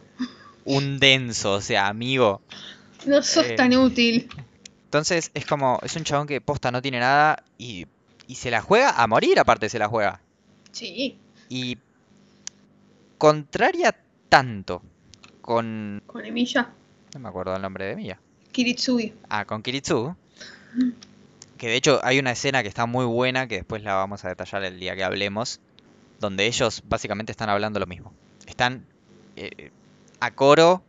Un denso, o sea, amigo. No sos Eh, tan útil. Entonces es como, es un chabón que posta no tiene nada y, y se la juega a morir, aparte se la juega. Sí, Y contraria tanto con... con Emilia. No me acuerdo el nombre de Mía. Kiritsui. Ah, con Kiritsu. Que de hecho hay una escena que está muy buena, que después la vamos a detallar el día que hablemos, donde ellos básicamente están hablando lo mismo. Están eh, a coro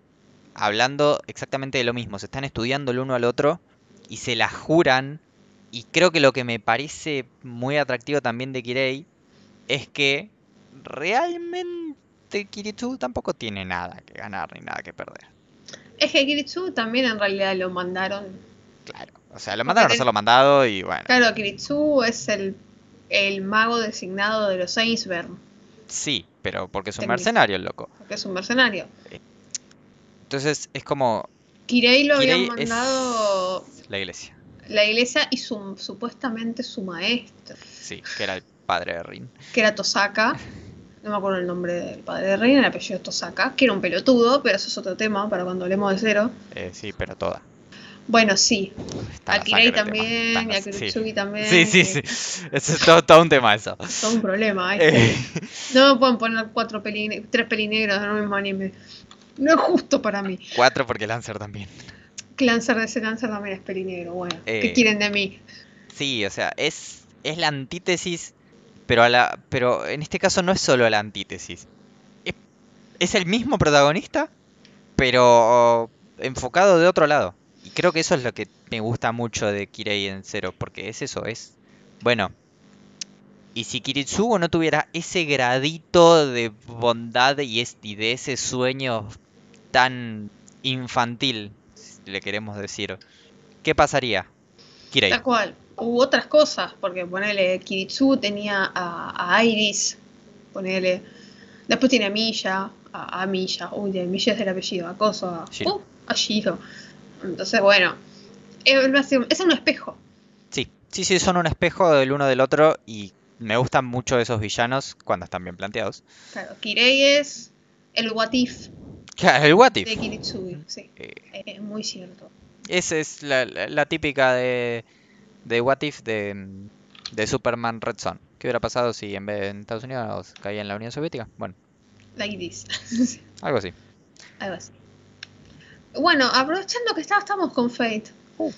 hablando exactamente de lo mismo. Se están estudiando el uno al otro y se la juran. Y creo que lo que me parece muy atractivo también de Kirei es que realmente Kiritsu tampoco tiene nada que ganar ni nada que perder. Es que Kiritsu también en realidad lo mandaron. Claro. O sea, lo mandaron a tenés- hacerlo mandado y bueno. Claro, Kiritsu es el, el mago designado de los Iceberg, Sí, pero porque es un mercenario el loco. porque es un mercenario. Entonces es como Kirei lo habían Kirei es- mandado la iglesia. la iglesia y su, supuestamente su maestro, Sí, que era el padre de Rin. que era Tosaka. No me acuerdo el nombre del padre de Reina, el apellido Tosaka, que era un pelotudo, pero eso es otro tema para cuando hablemos de cero. Eh, sí, pero toda. Bueno, sí, Está a Kirei también, y a sí. Kurutsugi también. Sí, sí, sí. Eso es todo, todo un tema eso. es todo un problema. Eh, No me pueden poner cuatro peli, tres pelinegros en un mismo anime. No es justo para mí. cuatro porque Lancer también. Que Lancer de ese Lancer también es pelinegro. Bueno, ¿qué Eh. quieren de mí? Sí, o sea, es, es la antítesis, pero, a la, pero en este caso no es solo la antítesis. Es, es el mismo protagonista, pero enfocado de otro lado. Y creo que eso es lo que me gusta mucho de Kirei en Zero, porque es eso, es... Bueno, y si Kiritsugo no tuviera ese gradito de bondad y de ese sueño tan infantil, si le queremos decir, ¿qué pasaría? Kirei. Tal cual. Hubo otras cosas, porque ponele Kiritsu tenía a, a Iris, ponele. Después tiene a Milla, a, a Milla, uy, de Milla es el apellido, a Coso, a, Shiro. uh, a Shiro. Entonces, bueno, es, es un espejo. Sí, sí, sí, son un espejo del uno del otro y me gustan mucho esos villanos cuando están bien planteados. Claro, Kirei es el what if Claro, el What If. de Kiritsugi, sí, Eh, es muy cierto. esa es la, la- la típica de, de What If de, de Superman Red Son. ¿Qué hubiera pasado si en vez de en Estados Unidos caía en la Unión Soviética? Bueno, Like this. [laughs] algo así. Algo así. Bueno, aprovechando que está- estamos con Fate. Uh.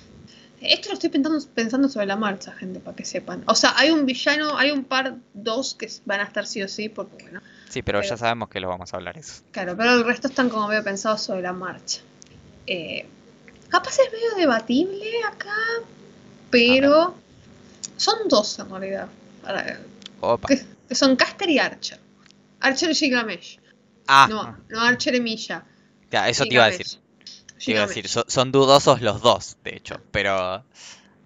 Esto lo estoy pensando, pensando sobre la marcha, gente, para que sepan. O sea, hay un villano, hay un par, dos que van a estar sí o sí, porque bueno. Sí, pero ya sabemos que lo vamos a hablar eso. Claro, pero el resto están como medio pensados sobre la marcha. Eh, capaz es medio debatible acá, pero son dos en realidad. Opa. que, que son Caster y Archer. Archer y Gilgamesh. Ah, No, no Archer y Milla. ya, eso te iba a decir. Gilgamesh. decir, so- son dudosos los dos, de hecho, pero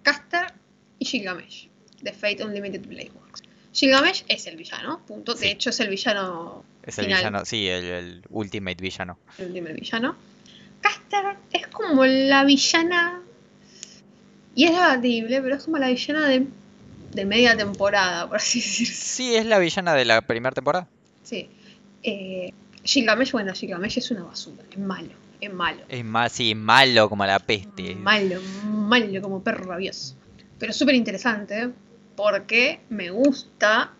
Caster y Gilgamesh de Fate Unlimited Blade Works. Gilgamesh es el villano, punto. De Sí. hecho, es el villano, es el Final. villano, sí, el, el ultimate villano. el último villano. Caster es como la villana. Y es debatible, pero es como la villana de, de media temporada, por así decirse. Sí, es la villana de la primera temporada. Sí. Eh, Gilgamesh, bueno, Gilgamesh es una basura, es malo, es malo. Es más, sí, malo como la peste. Malo, malo como perro rabioso. Pero súper interesante porque me gusta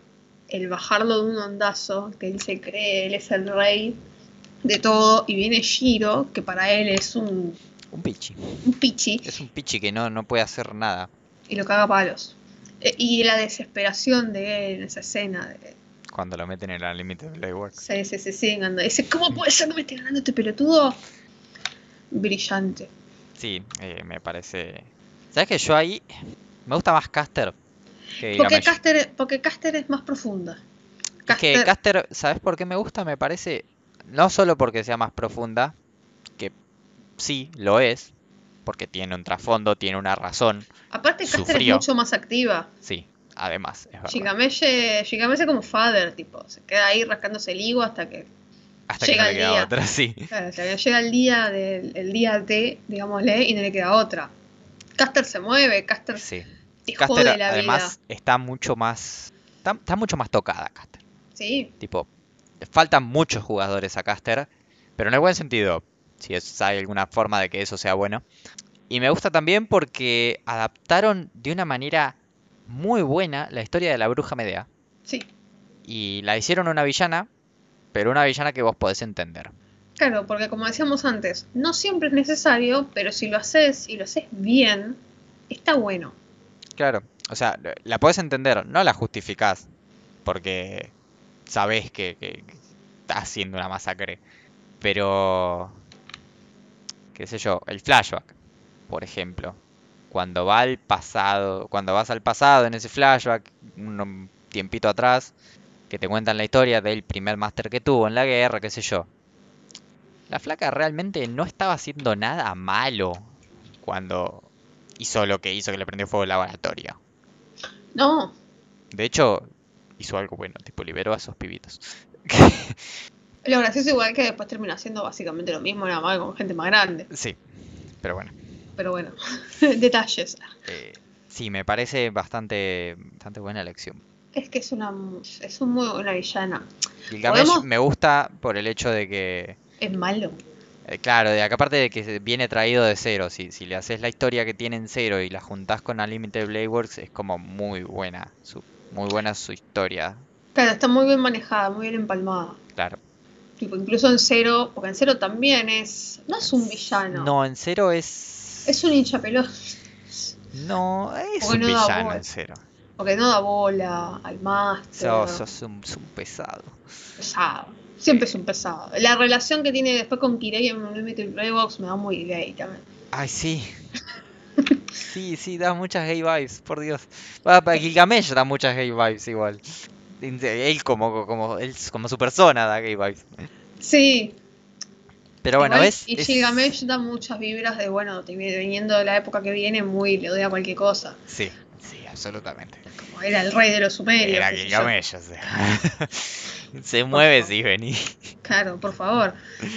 el bajarlo de un ondazo, que él se cree, él es el rey de todo, y viene Shiro, que para él es un, Un pichi. un pichi, Es un pichi que no, no puede hacer nada. y lo caga a palos. Eh, y la desesperación de él en esa escena, de, Cuando lo meten en la Blade Works. se, se, se siguen ganando. Dice, ¿cómo puede ser que me esté ganando este pelotudo? Brillante. Sí, eh, me parece. ¿Sabes que yo ahí me gusta más Caster que Porque? Caster, porque Caster es más profunda. Es que Caster, ¿sabes por qué me gusta? Me parece, no solo porque sea más profunda, que sí, lo es, porque tiene un trasfondo, tiene una razón, Aparte, Caster Sufrió. es mucho más activa. sí, además, es verdad. Gilgamesh es como father, tipo, se queda ahí rascándose el higo hasta que, Hasta que llega no le queda día. otra, [laughs] sí. claro, hasta que llega el día del el día D, digámosle, y no le queda otra. Caster se mueve, Caster Sí. te Caster jode la además está mucho más, está, está mucho más tocada Caster. Sí, Tipo, faltan muchos jugadores a Caster, pero en el buen sentido, si es- hay alguna forma de que eso sea bueno. Y me gusta también porque adaptaron de una manera muy buena la historia de la bruja Medea. sí. Y la hicieron una villana, pero una villana que vos podés entender. Claro, porque como decíamos antes, no siempre es necesario, pero si lo haces y lo haces bien, está bueno. Claro, o sea, la podés entender, no la justificás, porque sabés que, que, que está haciendo una masacre. Pero, qué sé yo, el flashback, por ejemplo. Cuando va al pasado, cuando vas al pasado en ese flashback, un tiempito atrás, que te cuentan la historia del primer máster que tuvo en la guerra, qué sé yo. La flaca realmente no estaba haciendo nada malo cuando hizo lo que hizo que le prendió fuego el laboratorio. No, De hecho, hizo algo bueno, tipo liberó a esos pibitos. [laughs] Lo gracioso igual que después termina haciendo básicamente lo mismo, nada más con gente más grande. Sí, pero bueno. Pero bueno, [laughs] detalles. eh, sí, me parece bastante, bastante buena elección. Es que es una es un muy buena villana. Gilgamesh Podemos- me gusta por el hecho de que, Es malo. eh, claro, de que aparte de que viene traído de cero, si, si le haces la historia que tiene en cero y la juntás con Unlimited Blade Works, es como muy buena, su, muy buena su historia, Claro, está muy bien manejada, muy bien empalmada. claro. Tipo, incluso en cero, porque en cero también es. No es un villano. No, en cero es... Es un hincha pelota. No, es Porque un no villano en cero. Porque no da bola al máster. Sos, sos un, sos un pesado. pesado. Siempre es un pesado. La relación que tiene después con Kirei en Unlimited Playbox me da muy gay también. Ay, sí. [laughs] Sí, sí, da muchas gay vibes, por Dios. Para Gilgamesh da muchas gay vibes igual. Él como, como, él como su persona da gay vibes. Sí. Pero bueno, igual, ¿ves? Y Es- Gilgamesh da muchas vibras de, bueno, viniendo de la época que viene, muy le doy a cualquier cosa. Sí, sí, absolutamente. Como era el rey de los sumerios. Era. Gilgamesh, o sea. [laughs] Se mueve si vení. Claro, por favor. [laughs]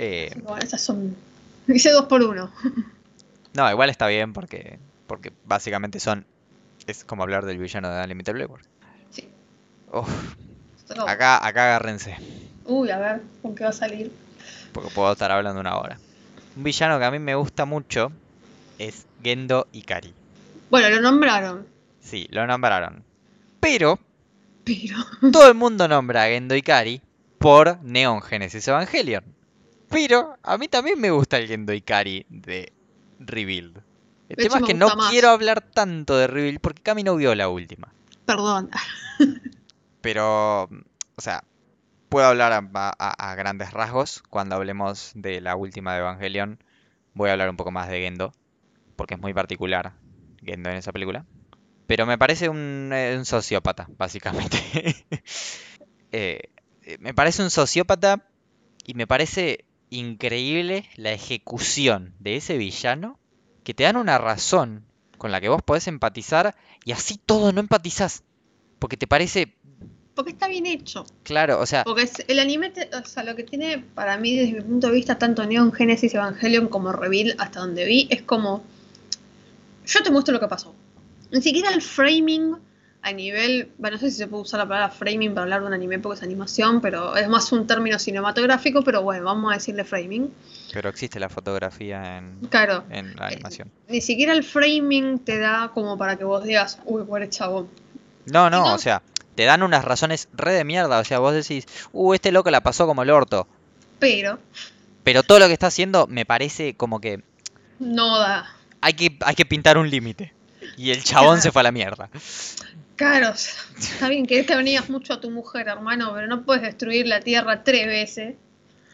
Eh, Bueno, esas son. Hice dos por uno. [laughs] no, igual está bien porque, porque básicamente son. Es como hablar del villano de Unlimited Works. Sí. Uf, acá, acá agárrense. Uy, a ver, ¿con qué va a salir? Porque puedo estar hablando una hora. Un villano que a mí me gusta mucho es Gendo Ikari. Bueno, lo nombraron. Sí, lo nombraron. Pero Pero. [laughs] todo el mundo nombra a Gendo Ikari por Neon Genesis Evangelion. Pero a mí también me gusta el Gendo Ikari de Rebuild. El De tema es que no más. quiero hablar tanto de Rebuild porque Cami no vio la última. Perdón. [laughs] Pero, o sea, puedo hablar a, a- a grandes rasgos. Cuando hablemos de la última de Evangelion, voy a hablar un poco más de Gendo, porque es muy particular Gendo en esa película. Pero me parece un, eh, un sociópata, básicamente. [laughs] Eh, eh, me parece un sociópata y me parece increíble la ejecución de ese villano que te dan una razón con la que vos podés empatizar y así todo no empatizás. Porque te parece Porque está bien hecho. Claro, o sea, Porque es- el anime, te- o sea, lo que tiene para mí, desde mi punto de vista, tanto Neon Genesis Evangelion como Reveal, hasta donde vi, es como. Yo te muestro lo que pasó. Ni siquiera el framing a nivel. Bueno, no sé si se puede usar la palabra framing para hablar de un anime porque es animación, pero es más un término cinematográfico, pero bueno, vamos a decirle framing. pero existe la fotografía en, Claro. en la animación. Ni siquiera el framing te da como para que vos digas, uy, pobre chabón. No, no, no- o sea, te dan unas razones re de mierda, o sea, vos decís, uh, este loco la pasó como el orto, Pero pero todo lo que está haciendo me parece como que no da. Hay que, hay que pintar un límite. Y el chabón se fue a la mierda. Claro, está bien que te venías mucho a tu mujer, hermano, pero no puedes destruir la tierra tres veces.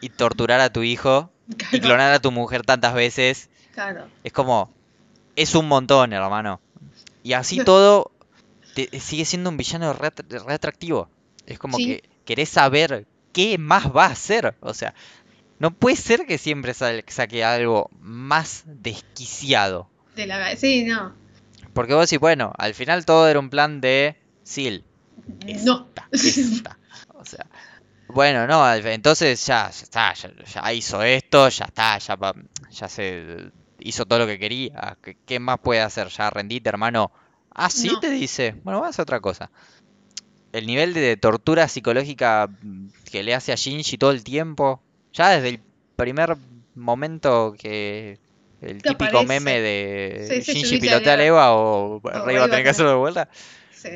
Y torturar a tu hijo y clonar a tu mujer tantas veces, claro. es como, es un montón, hermano. Y así todo, te- sigue siendo un villano re, at- re atractivo. Es como Sí. que querés saber qué más va a hacer. O sea, no puede ser que siempre saque algo más desquiciado. De la sí, no. Porque vos decís, bueno, al final todo era un plan de Seal. No. Esta, esta. [laughs] O sea, bueno, no, entonces ya, ya está, ya, ya hizo esto, ya está, ya, ya se hizo todo lo que quería. ¿Qué, más puede hacer? Ya rendite, hermano. Ah, sí, No. te dice. Bueno, vas a hacer otra cosa. El nivel de tortura psicológica que le hace a Shinji todo el tiempo, ya desde el primer momento que el típico aparece. meme de Sí, sí, Shinji pilotea a Eva. Eva o Rey va a tener que hacerlo de vuelta. Sí.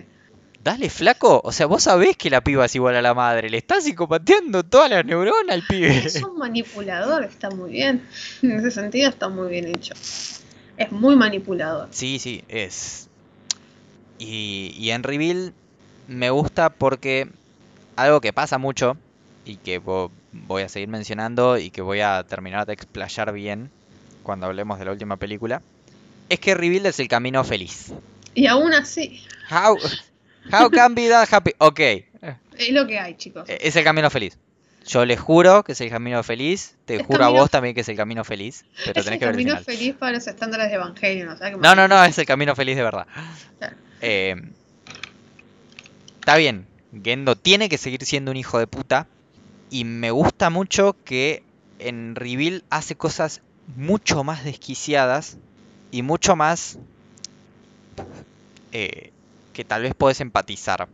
Dale, flaco. O sea, vos sabés que la piba es igual a la madre. Le estás psicopateando todas las neuronas al pibe. Es un manipulador, está muy bien. En ese sentido está muy bien hecho. Es muy manipulador. Sí, sí, es. Y, y en Reveal me gusta porque algo que pasa mucho y que vo- voy a seguir mencionando y que voy a terminar de explayar bien cuando hablemos de la última película es que Reveal es el camino feliz. Y aún así, How, how can be that happy? Ok, es lo que hay, chicos. Eh, Es el camino feliz. Yo les juro que es el camino feliz. Te Es juro a vos también que es el camino feliz. Pero es tenés el que ver el camino final. feliz para los estándares de Evangelion. o sea que No, no, no, es el camino feliz de verdad. Claro. Eh, está bien. Gendo tiene que seguir siendo un hijo de puta. Y me gusta mucho que en Reveal hace cosas mucho más desquiciadas y mucho más eh, que tal vez puedes empatizar.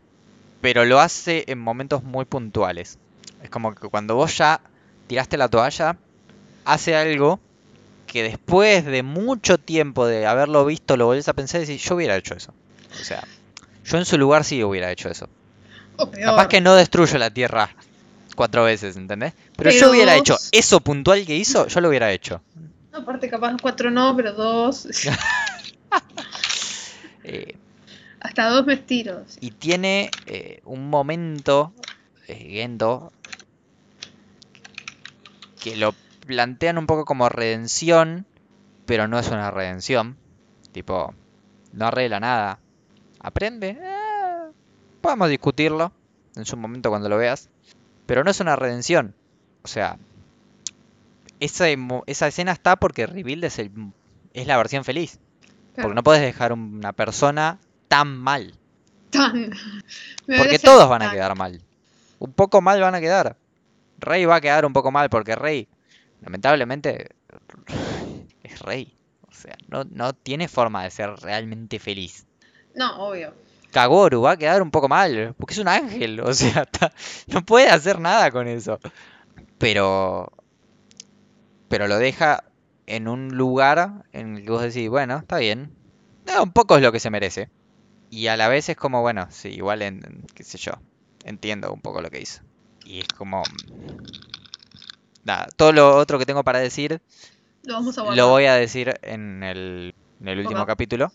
Pero lo hace en momentos muy puntuales. Es como que cuando vos ya tiraste la toalla, hace algo que después de mucho tiempo de haberlo visto lo volvés a pensar y decís, yo hubiera hecho eso. O sea, yo en su lugar sí hubiera hecho eso. O peor. Capaz que no destruyo la Tierra cuatro veces, ¿entendés? Pero, yo Pero hubiera hecho eso puntual que hizo, yo lo hubiera hecho. Aparte, capaz cuatro no, pero dos. [laughs] Eh, Hasta dos me tiro. sí. y tiene eh, un momento, eh, Gendo, que lo plantean un poco como redención, pero no es una redención. Tipo, no arregla nada. Aprende. eh, podemos discutirlo en su momento cuando lo veas. Pero no es una redención. O sea, esa, esa escena está porque Rebuild es, el, es la versión feliz. Claro. Porque no puedes dejar una persona tan mal. Tan. Me [laughs] Porque todos van a quedar mal. Un poco mal van a quedar. Rey va a quedar un poco mal porque Rey, lamentablemente, [sighs] es Rey. O sea, no, no tiene forma de ser realmente feliz. No, obvio. Kagoru va a quedar un poco mal porque es un ángel. [laughs] O sea, está- no puede hacer nada con eso. Pero, pero lo deja en un lugar en el que vos decís, bueno, está bien. Eh, un poco es lo que se merece. Y a la vez es como, bueno, sí, igual, en, en- qué sé yo, entiendo un poco lo que hizo. Y es como... Nada, todo lo otro que tengo para decir Lo vamos a guardar. lo voy a decir en el, en el último capítulo.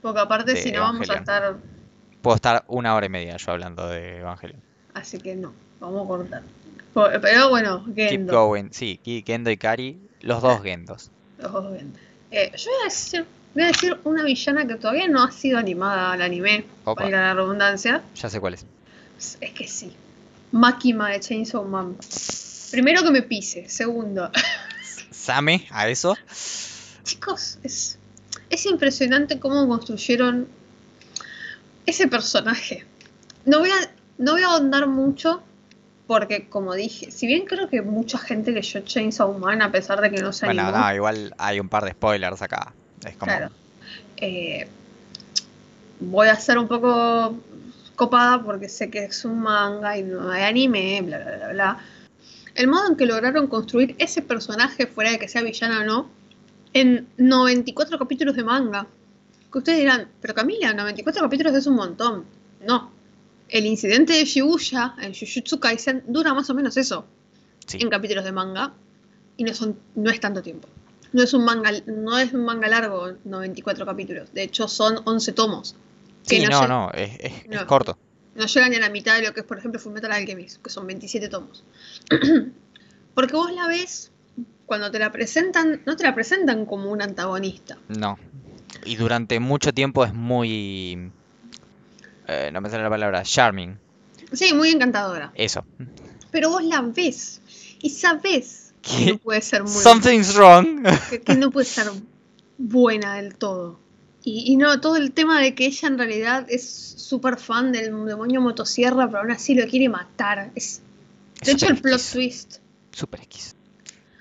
Porque aparte, si no, vamos a estar. Puedo estar una hora y media yo hablando de Evangelion. Así que no, vamos a cortar. Pero bueno, Keep Gendo. going, sí, Gendo y Kari, los dos Gendos. Los dos Gendo. Eh, yo voy a, decir, voy a decir una villana que todavía no ha sido animada al anime, Opa. valga la redundancia. Ya sé cuál es. Es que sí. Makima de Chainsaw Man. Primero que me pise. Segundo. [laughs] Same a eso. Chicos, es, es impresionante cómo construyeron ese personaje. No voy a, no voy a ahondar mucho. Porque, como dije, si bien creo que mucha gente leyó Chainsaw Man a pesar de que no se Bueno, animó. no, igual hay un par de spoilers acá. Es como. Claro. Eh, voy a ser un poco copada porque sé que es un manga y no hay anime, bla, bla, bla, bla. El modo en que lograron construir ese personaje, fuera de que sea villana o no, en 94 capítulos de manga. Que ustedes dirán, pero Camila, 94 capítulos es un montón. No. El incidente de Shibuya en Jujutsu Kaisen dura más o menos eso Sí. en capítulos de manga y no son no es tanto tiempo. No es un manga no es un manga largo, 94 capítulos. De hecho son 11 tomos. que Sí, no no, no, es, es- corto. No llegan ni a la mitad de lo que es, por ejemplo, Fullmetal Alchemist, que son 27 tomos. [clears throat] Porque vos la ves cuando te la presentan, no te la presentan como un antagonista. No. Y durante mucho tiempo es muy. eh, no me sale la palabra. Charming. Sí, muy encantadora. Eso. Pero vos la ves y sabés que no puede ser muy Something's wrong. que, que no puede ser buena del todo. Y, y no, todo el tema de que ella en realidad es súper fan del demonio motosierra, pero aún así lo quiere matar. Es, de hecho, el plot twist. Súper esquizo.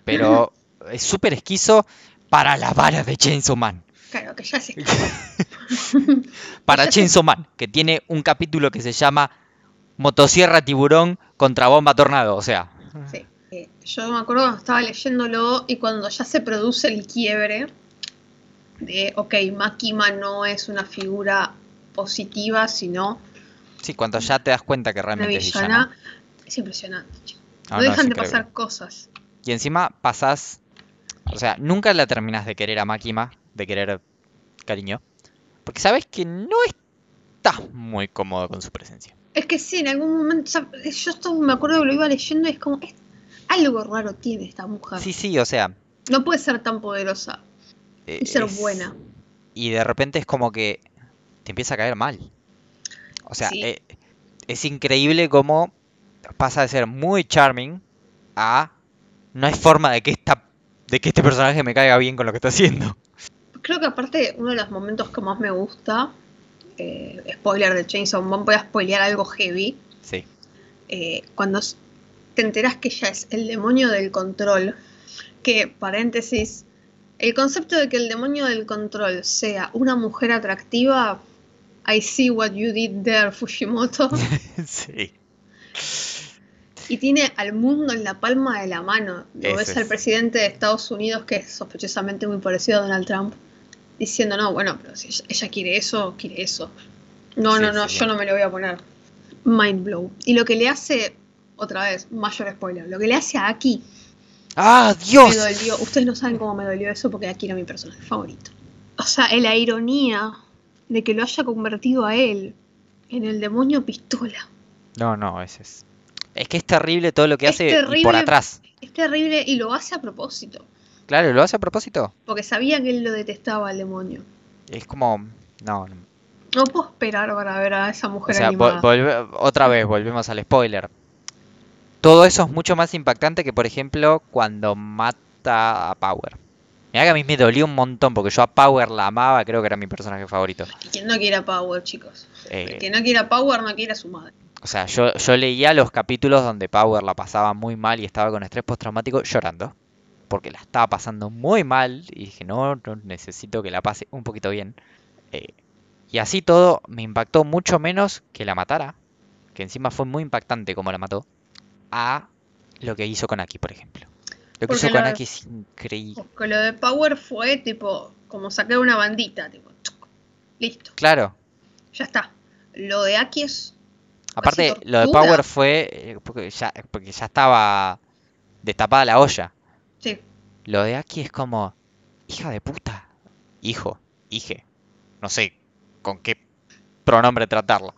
Pero [laughs] es súper esquizo para la vara de Chainsaw Man. Claro, que ya se [laughs] Para. Chainsaw Man, que tiene un capítulo que se llama Motosierra Tiburón contra Bomba Tornado. O sea, Sí. Eh, Yo me acuerdo cuando estaba leyéndolo y cuando ya se produce el quiebre de, ok, Makima no es una figura positiva, sino sí, cuando ya te das cuenta que realmente es villana, es impresionante. chicos. Ah, No, dejan de pasar cosas. Y encima pasás. O sea, nunca la terminás de querer a Makima, de querer cariño. Porque sabes que no estás muy cómodo con su presencia. Es que sí, en algún momento, o sea, yo esto me acuerdo que lo iba leyendo y es como, es- algo raro tiene esta mujer. Sí, sí, o sea. No puede ser tan poderosa eh, y ser es- buena. Y de repente es como que te empieza a caer mal. O sea, Sí. eh, es increíble cómo pasa de ser muy charming a no hay forma de que esta de que este personaje me caiga bien con lo que está haciendo. Creo que aparte uno de los momentos que más me gusta, eh, spoiler de Chainsaw Man, voy a spoilear algo heavy, Sí. eh, cuando te enterás que ella es el demonio del control. Que, paréntesis, el concepto de que el demonio del control sea una mujer atractiva, I see what you did there, Fujimoto. [laughs] sí. Y tiene al mundo en la palma de la mano. Lo ves al es. presidente de Estados Unidos, que es sospechosamente muy parecido a Donald Trump, diciendo, no, bueno, pero si ella, quiere eso, quiere eso. No, Sí, no, no, sí, yo no me lo voy a poner. Mind blow. Y lo que le hace, otra vez, mayor spoiler, lo que le hace a Aki ¡Ah, me Dios! dolió. Ustedes no saben cómo me dolió eso porque Aki era mi personaje favorito. O sea, la ironía de que lo haya convertido a él en el demonio pistola. No, no, ese es. Es que es terrible todo lo que Es hace por atrás. Es terrible y lo hace a propósito. Claro, lo hace a propósito. Porque sabía que él lo detestaba al demonio. Es como. No, no. Puedo esperar para ver a esa O mujer sea, animada. volve- otra vez, volvemos al spoiler. Todo eso es mucho más impactante que, por ejemplo, cuando mata a Power. Mira que a mí me dolió un montón porque yo a Power la amaba, creo que era mi personaje favorito. Y quien no quiera Power, chicos. Eh, El que no quiera Power no quiere a su madre. o sea, yo, yo leía los capítulos donde Power la pasaba muy mal y estaba con estrés postraumático llorando. Porque la estaba pasando muy mal y dije, no, no necesito que la pase un poquito bien. Eh, y así todo me impactó mucho menos que la matara, que encima fue muy impactante como la mató, a lo que hizo con Aki, por ejemplo. Lo que Porque hizo con Aki es increíble. Porque lo de Power fue tipo como sacar una bandita, tipo, chuc, listo, Claro, ya está. Lo de Aki es aparte lo de. Power fue eh, porque ya, porque ya estaba destapada la olla. Lo de Aki es como, hija de puta, hijo, hije, no sé con qué pronombre tratarla.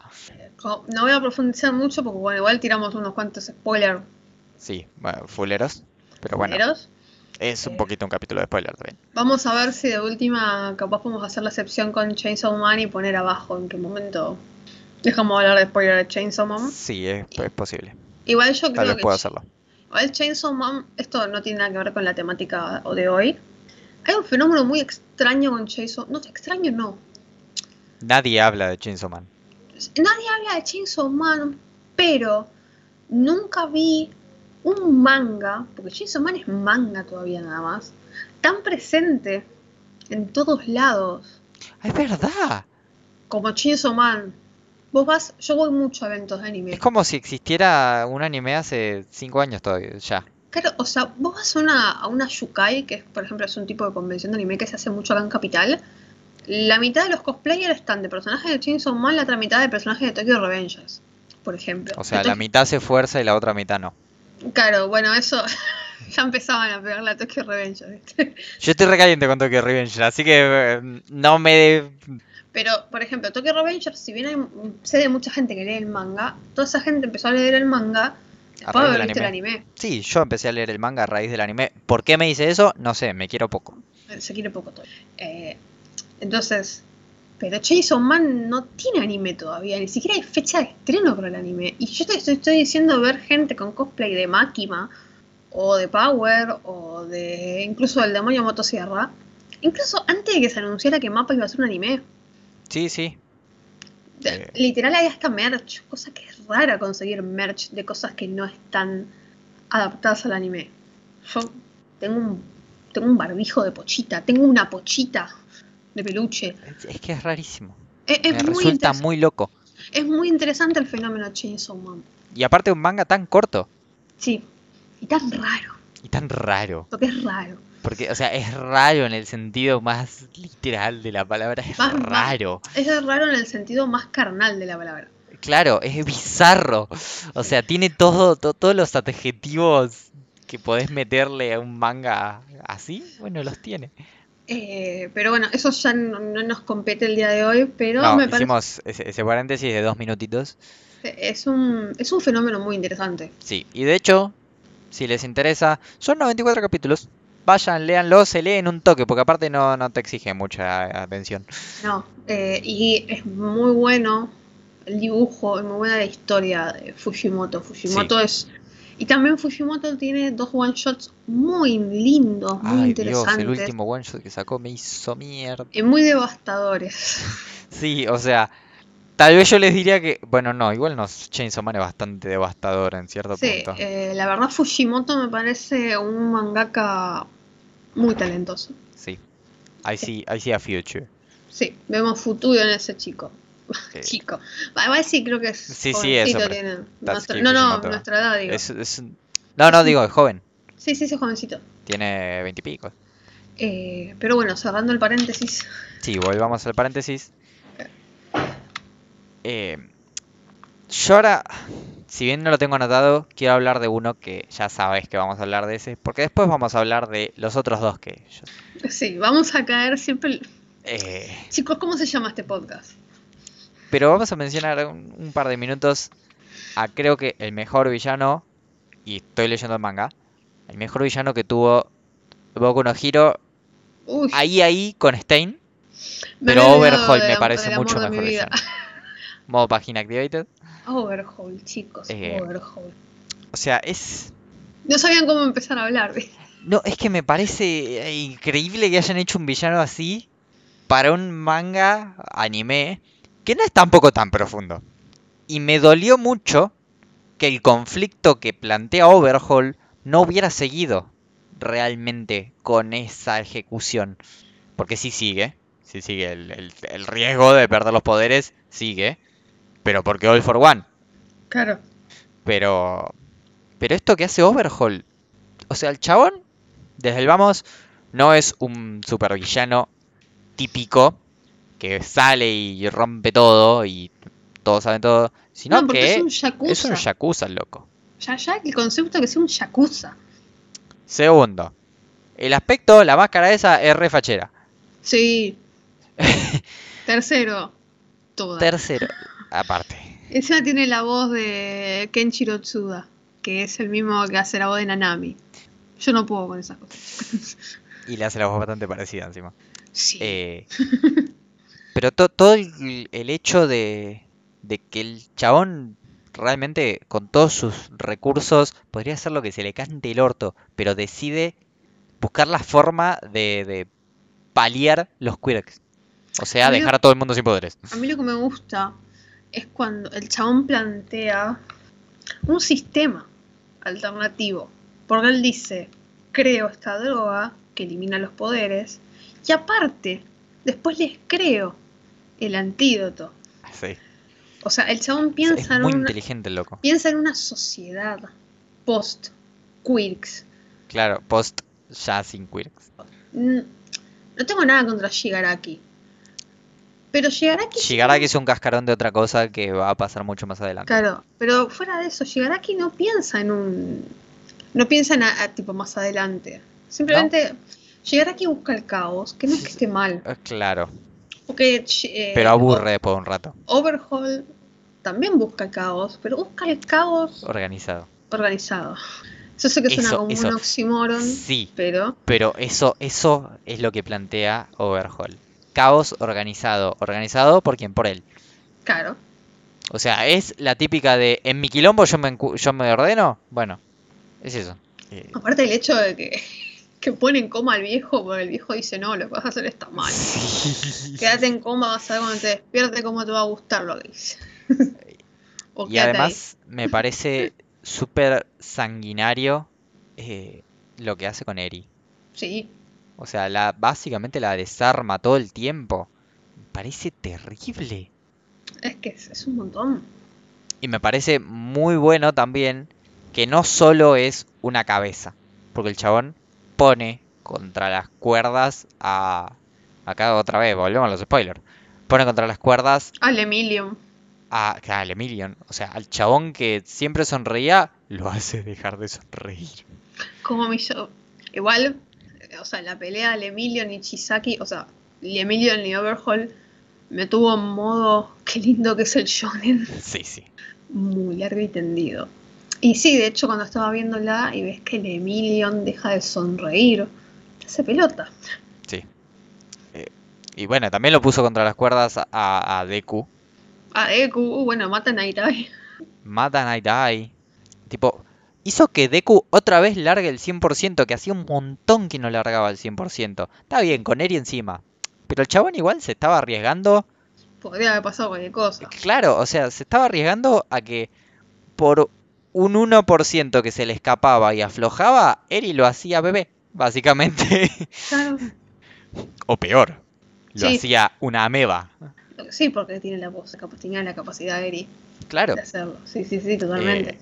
no voy a profundizar mucho porque bueno, igual tiramos unos cuantos spoilers. Sí, bueno, fuleros, pero bueno, es un poquito un capítulo de spoiler también. Vamos a ver si de última capaz podemos hacer la excepción con Chainsaw Man y poner abajo en qué momento dejamos de hablar de spoiler de Chainsaw Man. Sí, es, es posible, Igual yo tal creo vez que puedo hacerlo. Igual Chainsaw Man, esto no tiene nada que ver con la temática de hoy. Hay un fenómeno muy extraño con Chainsaw, no extraño no. Nadie habla de Chainsaw Man. Nadie habla de Chainsaw Man, pero nunca vi un manga, porque Chainsaw Man es manga todavía nada más, tan presente en todos lados. Es verdad. como Chainsaw Man. Vos vas, yo voy mucho a eventos de anime. Es como si existiera un anime hace 5 años todavía, ya. Claro, o sea, vos vas a una, a una Yukai, que es, por ejemplo es un tipo de convención de anime que se hace mucho acá en Capital. La mitad de los cosplayers están de personajes de Chainsaw Man, la otra mitad de personajes de Tokyo Revengers, por ejemplo. O sea, la mitad se esfuerza y la otra mitad no. Claro, bueno, eso [laughs] ya empezaban a pegarle a Tokyo Revengers. Yo estoy recaliente con Tokyo Revenge, así que eh, no me... Pero, por ejemplo, Tokyo Revengers, si bien hay, sé de mucha gente que lee el manga, toda esa gente empezó a leer el manga después de haber visto el anime. Sí, yo empecé a leer el manga a raíz del anime. ¿Por qué me hice eso? No sé, me quiero poco. Se quiere poco todo. Eh, entonces, pero Chainsaw Man no tiene anime todavía, ni siquiera hay fecha de estreno para el anime. Y yo te estoy, estoy diciendo ver gente con cosplay de Makima, o de Power, o de incluso del demonio Motosierra. Incluso antes de que se anunciara que Mapa iba a ser un anime. Sí, sí. Eh. Literal hay hasta merch, cosa que es rara conseguir merch de cosas que no están adaptadas al anime. Yo tengo un, tengo un barbijo de pochita, tengo una pochita de peluche. Es, es que es rarísimo. Es, es me muy resulta muy loco. es muy interesante el fenómeno Chainsaw Man. Y aparte un manga tan corto Sí, y tan raro, y tan raro. porque es raro. Porque, o sea, es raro en el sentido más literal de la palabra. Es Más- más- raro. Es raro en el sentido más carnal de la palabra. Claro, es bizarro. O sea, tiene todo, to- todos los adjetivos que podés meterle a un manga así. Bueno, los tiene. Eh, pero bueno, eso ya no, no nos compete el día de hoy, pero No, me parece hicimos ese, ese paréntesis de dos minutitos. es un, es un fenómeno muy interesante. Sí, y de hecho, si les interesa, son 94 capítulos. Vayan, léanlo, se leen un toque, porque aparte no, no te exige mucha atención. No, eh, y es muy bueno el dibujo, es muy buena la historia de Fujimoto. Fujimoto es. Y también Fujimoto tiene dos one shots muy lindos, muy Ay, Dios, interesantes. el último one shot que sacó me hizo mierda. Y muy devastadores. Sí, o sea, Tal vez yo les diría que, bueno, no, igual no, Chainsaw Man es bastante devastador en cierto Sí, punto. eh, la verdad Fujimoto me parece un mangaka muy talentoso. Sí. I see, I see a future. Sí, vemos futuro en ese chico. Eh, [laughs] Chico. Va, sí creo que es Sí, sí, eso, tiene nuestra- No, no, Fujimoto. nuestra edad, digo. es- es un- No, no, digo, es joven. Sí, sí, sí, es jovencito. Tiene veintipico. Eh, pero bueno, cerrando el paréntesis. Sí, volvamos al paréntesis. Eh, yo ahora, si bien no lo tengo anotado, quiero hablar de uno que ya sabes que vamos a hablar de ese, porque después vamos a hablar de los otros dos que yo- Sí, vamos a caer siempre. eh, Chicos, ¿cómo se llama este podcast? pero vamos a mencionar un, un par de minutos a creo que el mejor villano, y estoy leyendo el manga, el mejor villano que tuvo Boku no Hero, Uy, ahí ahí con Stein, me pero Overhaul me parece mucho mejor villano. [laughs] Modo página activated. Overhaul, chicos, Eh, Overhaul. O sea, es No sabían cómo empezar a hablar. [laughs] No, es que me parece eh, increíble que hayan hecho un villano así para un manga anime que no es tampoco tan profundo. Y me dolió mucho que el conflicto que plantea Overhaul no hubiera seguido realmente con esa ejecución. Porque sí sigue, sí sigue, el, el- el riesgo de perder los poderes sigue, pero porque All for One. Claro. Pero. Pero esto que hace Overhaul. O sea, el chabón, desde el vamos, no es un supervillano típico que sale y rompe todo y todos saben todo. Sino no, que es un yakuza. es un yakuza, loco. Ya, ya, el concepto que sea un yakuza. Segundo, el aspecto, la máscara esa es re fachera. Sí. [laughs] Tercero, toda. Tercero, aparte. Encima tiene la voz de Kenshiro Tsuda, que es el mismo que hace la voz de Nanami. Yo no puedo con esas cosas. [laughs] Y le hace la voz bastante parecida encima. Sí. Eh, [laughs] pero to- todo el, el hecho de, de que el chabón realmente con todos sus recursos podría hacer lo que se le cante el orto, pero decide buscar la forma de, de paliar los quirks. O sea, dejar a todo el mundo sin poderes. A mí lo que me gusta es cuando el chabón plantea un sistema alternativo. Porque él dice, creo esta droga que elimina los poderes y aparte, después les creo el antídoto. Sí. O sea, el chabón Es piensa, en, muy una, inteligente el loco. piensa en una sociedad post-Quirks. Claro, post ya sin quirks. Mm, No tengo nada contra Shigaraki. Pero Shigaraki... es Shigaraki es un cascarón de otra cosa que va a pasar mucho más adelante. Claro, pero fuera de eso, Shigaraki no piensa en un. No piensa en a, a tipo más adelante. Simplemente Shigaraki busca el caos, que no es que esté [laughs] mal. Eh, Claro, Porque eh, pero aburre después de un rato. Overhaul también busca el caos, pero busca el caos Organizado. organizado. Yo sé que suena Eso, como eso. un oxímoron, Sí, pero Pero eso, eso es lo que plantea Overhaul. Caos organizado. ¿Organizado por quién? Por él. claro. O sea, es la típica de en mi quilombo yo me, yo me ordeno. Bueno, es eso. Eh, Aparte el hecho de que, [laughs] que pone en coma al viejo, porque el viejo dice, no, lo que vas a hacer está mal. sí. [laughs] Quédate en coma, vas a ver cuando te despiertes cómo te va a gustar lo que dice. [laughs] o Y ahí. además me parece súper sanguinario eh, lo que hace con Eri. Sí, O sea, la, básicamente la desarma todo el tiempo. Me parece terrible. es que es, es un montón. Y me parece muy bueno también que no solo es una cabeza, porque el chabón pone contra las cuerdas a... Acá otra vez, volvemos a los spoilers. Pone contra las cuerdas Al Emilio. a, al Emilion. O sea, al chabón que siempre sonreía, lo hace dejar de sonreír. Como mi yo. Igual, o sea, la pelea al Emilio y Chisaki, o sea, el Emilio y Overhaul me tuvo en modo, [laughs] qué lindo que es el shonen, Sí, sí. muy largo y tendido. Y sí, de hecho, cuando estaba viéndola y ves que el Emilion deja de sonreír, hace pelota. Sí. Eh, y bueno, también lo puso contra las cuerdas a, a Deku. Ah, Deku, uh, bueno, matan a Itai. Mata Night Eye. Tipo, hizo que Deku otra vez largue el 100%, que hacía un montón que no largaba el 100%. Está bien, con Eri encima. Pero el chabón igual se estaba arriesgando podría haber pasado cualquier cosa. Claro, o sea, se estaba arriesgando a que por un 1% que se le escapaba y aflojaba, Eri lo hacía bebé, básicamente. Claro. [laughs] o peor, lo Sí. hacía una ameba. Sí, porque tiene la voz, tenía la capacidad Eri Claro. de hacerlo. Sí, sí, sí, totalmente. Eh,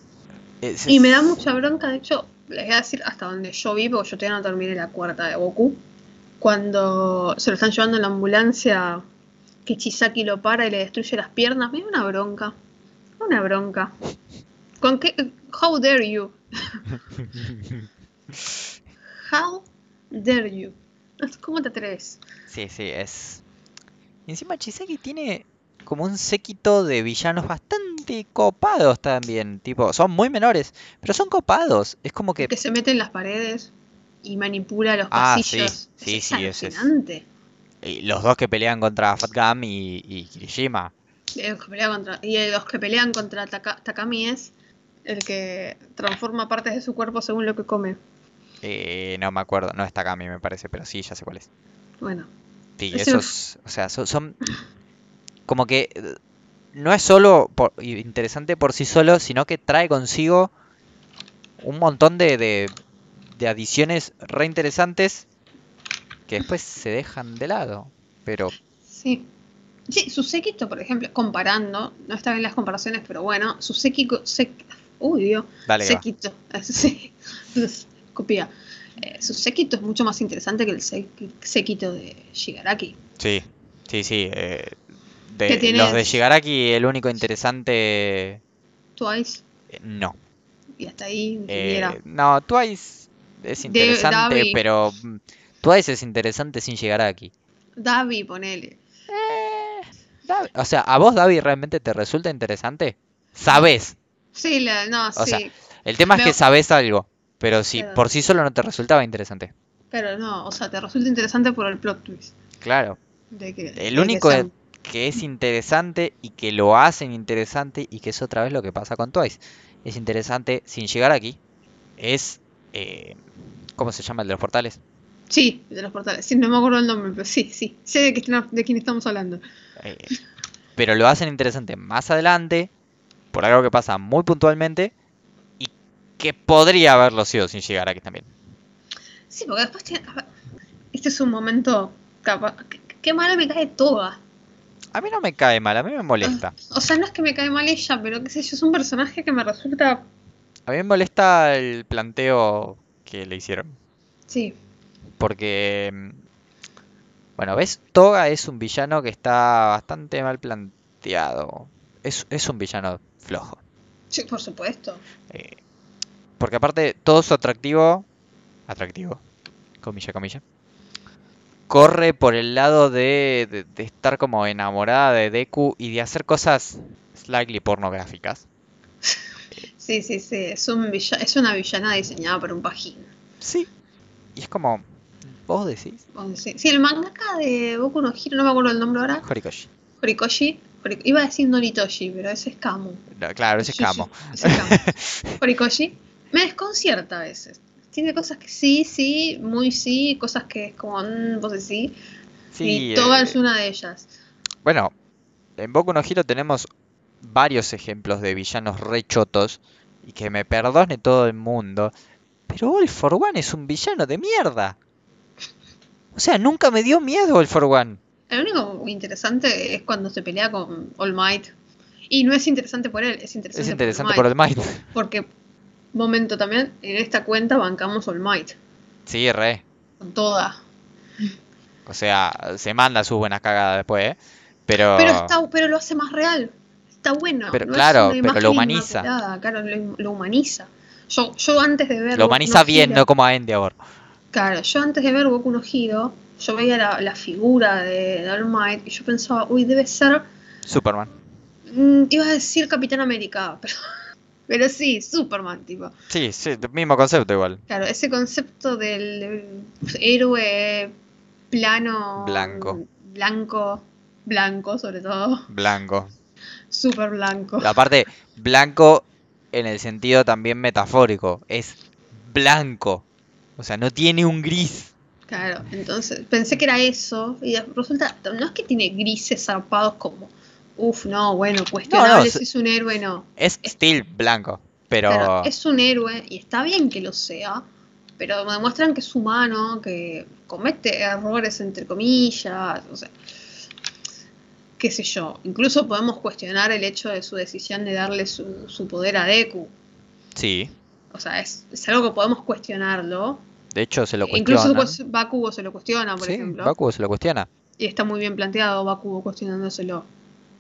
es- Y me da mucha bronca, de hecho, les voy a decir hasta donde yo vi, porque yo todavía no terminé la cuarta de Goku. Cuando se lo están llevando en la ambulancia, que Chisaki lo para y le destruye las piernas, me da una bronca. Una bronca. ¿Con qué? How dare you? [laughs] How dare you? ¿Cómo te atreves? Sí, sí, es. Y encima Chiseki tiene como un séquito de villanos bastante copados también. Tipo, son muy menores, pero son copados. Es como que. Que se mete en las paredes y manipula los Ah, sí. pasillos. Sí, es sí, es- eh, Los dos que pelean contra Fat Gum y, y Kirishima. Y los que pelean contra, y los que pelean contra Taka- Takami es el que transforma partes de su cuerpo según lo que come. Eh, no me acuerdo, no es Takami me parece, pero sí, ya sé cuál es. Bueno, Sí, esos, o sea, son, son como que no es solo por- interesante por sí solo, sino que trae consigo un montón de, de, de adiciones re interesantes que después se dejan de lado. Pero sí. Sí, su séquito, por ejemplo, comparando, no está bien las comparaciones, pero bueno, su séquito, uy Dios, dale, [laughs] sí, copia. Eh, su séquito es mucho más interesante que el séquito de Shigaraki. Sí, sí, sí. eh, de- los de Shigaraki, el único interesante, Twice, eh, no. y hasta ahí, Eh, no, Twice es interesante, Davi. pero mm, Twice es interesante sin Shigaraki. Davi, ponele. Eh, Davi- O sea, ¿a vos, Davi, realmente te resulta interesante? ¿Sabes? Sí, la, no, O sí. sea, El tema es Me- que sabes algo, pero si por sí solo no te resultaba interesante. Pero no, o sea, te resulta interesante por el plot twist. Claro. De que, de El que único que es interesante y que lo hacen interesante y que es otra vez lo que pasa con Twice. Es interesante sin llegar aquí. Es... eh, ¿Cómo se llama el de los portales? Sí, de los portales. Sí, no me acuerdo el nombre, pero sí, sí. Sé de, qué, de quién estamos hablando. Eh, pero lo hacen interesante más adelante, por algo que pasa muy puntualmente, y que podría haberlo sido sin llegar aquí también. Sí, porque después tiene. Este es un momento. qué mal me cae toda. A mí no me cae mal, a mí me molesta. O sea, no es que me cae mal ella, pero qué sé yo, es un personaje que me resulta. A mí me molesta el planteo que le hicieron. Sí, Porque, mm, bueno, ves, Toga es un villano que está bastante mal planteado. Es, es un villano flojo. sí, por supuesto. Eh, porque aparte, todo su atractivo, atractivo, comilla, comilla, corre por el lado de, de- de estar como enamorada de Deku y de hacer cosas slightly pornográficas. Sí, sí, sí. Es, un villa- es una villana diseñada por un pajín. Sí. Y es como, vos decís, Vamos a decir. Sí, el mangaka de Boku no Hero, no me acuerdo el nombre ahora. Horikoshi. Horikoshi. Hori- Iba a decir Noritoshi, pero ese es Kamu. No, claro, ese es Kamu. [laughs] Horikoshi me desconcierta a veces. Tiene cosas que sí, sí, muy sí, cosas que es como, mm, vos decís. Sí, y eh, es una de ellas. Bueno, en Boku no Hero tenemos varios ejemplos de villanos rechotos y que me perdone todo el mundo, pero All for One es un villano de mierda. O sea, nunca me dio miedo All for One. El único interesante es cuando se pelea con All Might. Y no es interesante por él, es interesante, Es interesante por por All Might. el Might. Porque, momento también, en esta cuenta bancamos All Might. Sí, re. Con toda. O sea, se manda sus buenas cagadas después, ¿eh? Pero... Pero, está, pero lo hace más real. Está bueno. Pero no claro, pero lo humaniza. Claro, lo, lo humaniza. Yo, yo antes de ver. Lo humaniza no bien, Hero- no como a Endeavor. Claro, yo antes de ver Goku no Hero, yo veía la, la figura de, de All Might y yo pensaba, uy, debe ser. Superman. mm, iba a decir Capitán América, [laughs] pero, pero sí, Superman, tipo. Sí, sí, mismo concepto igual. Claro, ese concepto del héroe plano. Blanco. Blanco. Blanco, sobre todo. Blanco. Súper blanco. Aparte, blanco en el sentido también metafórico. Es blanco. O sea, no tiene un gris. Claro, entonces pensé que era eso y resulta, no es que tiene grises zarpados como, uff, no, bueno, cuestionable se- si es un héroe, no. Es still blanco, pero... Claro, es un héroe y está bien que lo sea, pero demuestran que es humano, que comete errores entre comillas, o sea, qué sé yo. Incluso podemos cuestionar el hecho de su decisión de darle su, su poder a Deku. Sí, O sea, es, es algo que podemos cuestionarlo. de hecho se lo Incluso cuestiona. pues, Bakugo se lo cuestiona, por Sí, ejemplo. Bakugo se lo cuestiona. Y está muy bien planteado Bakugo cuestionándoselo.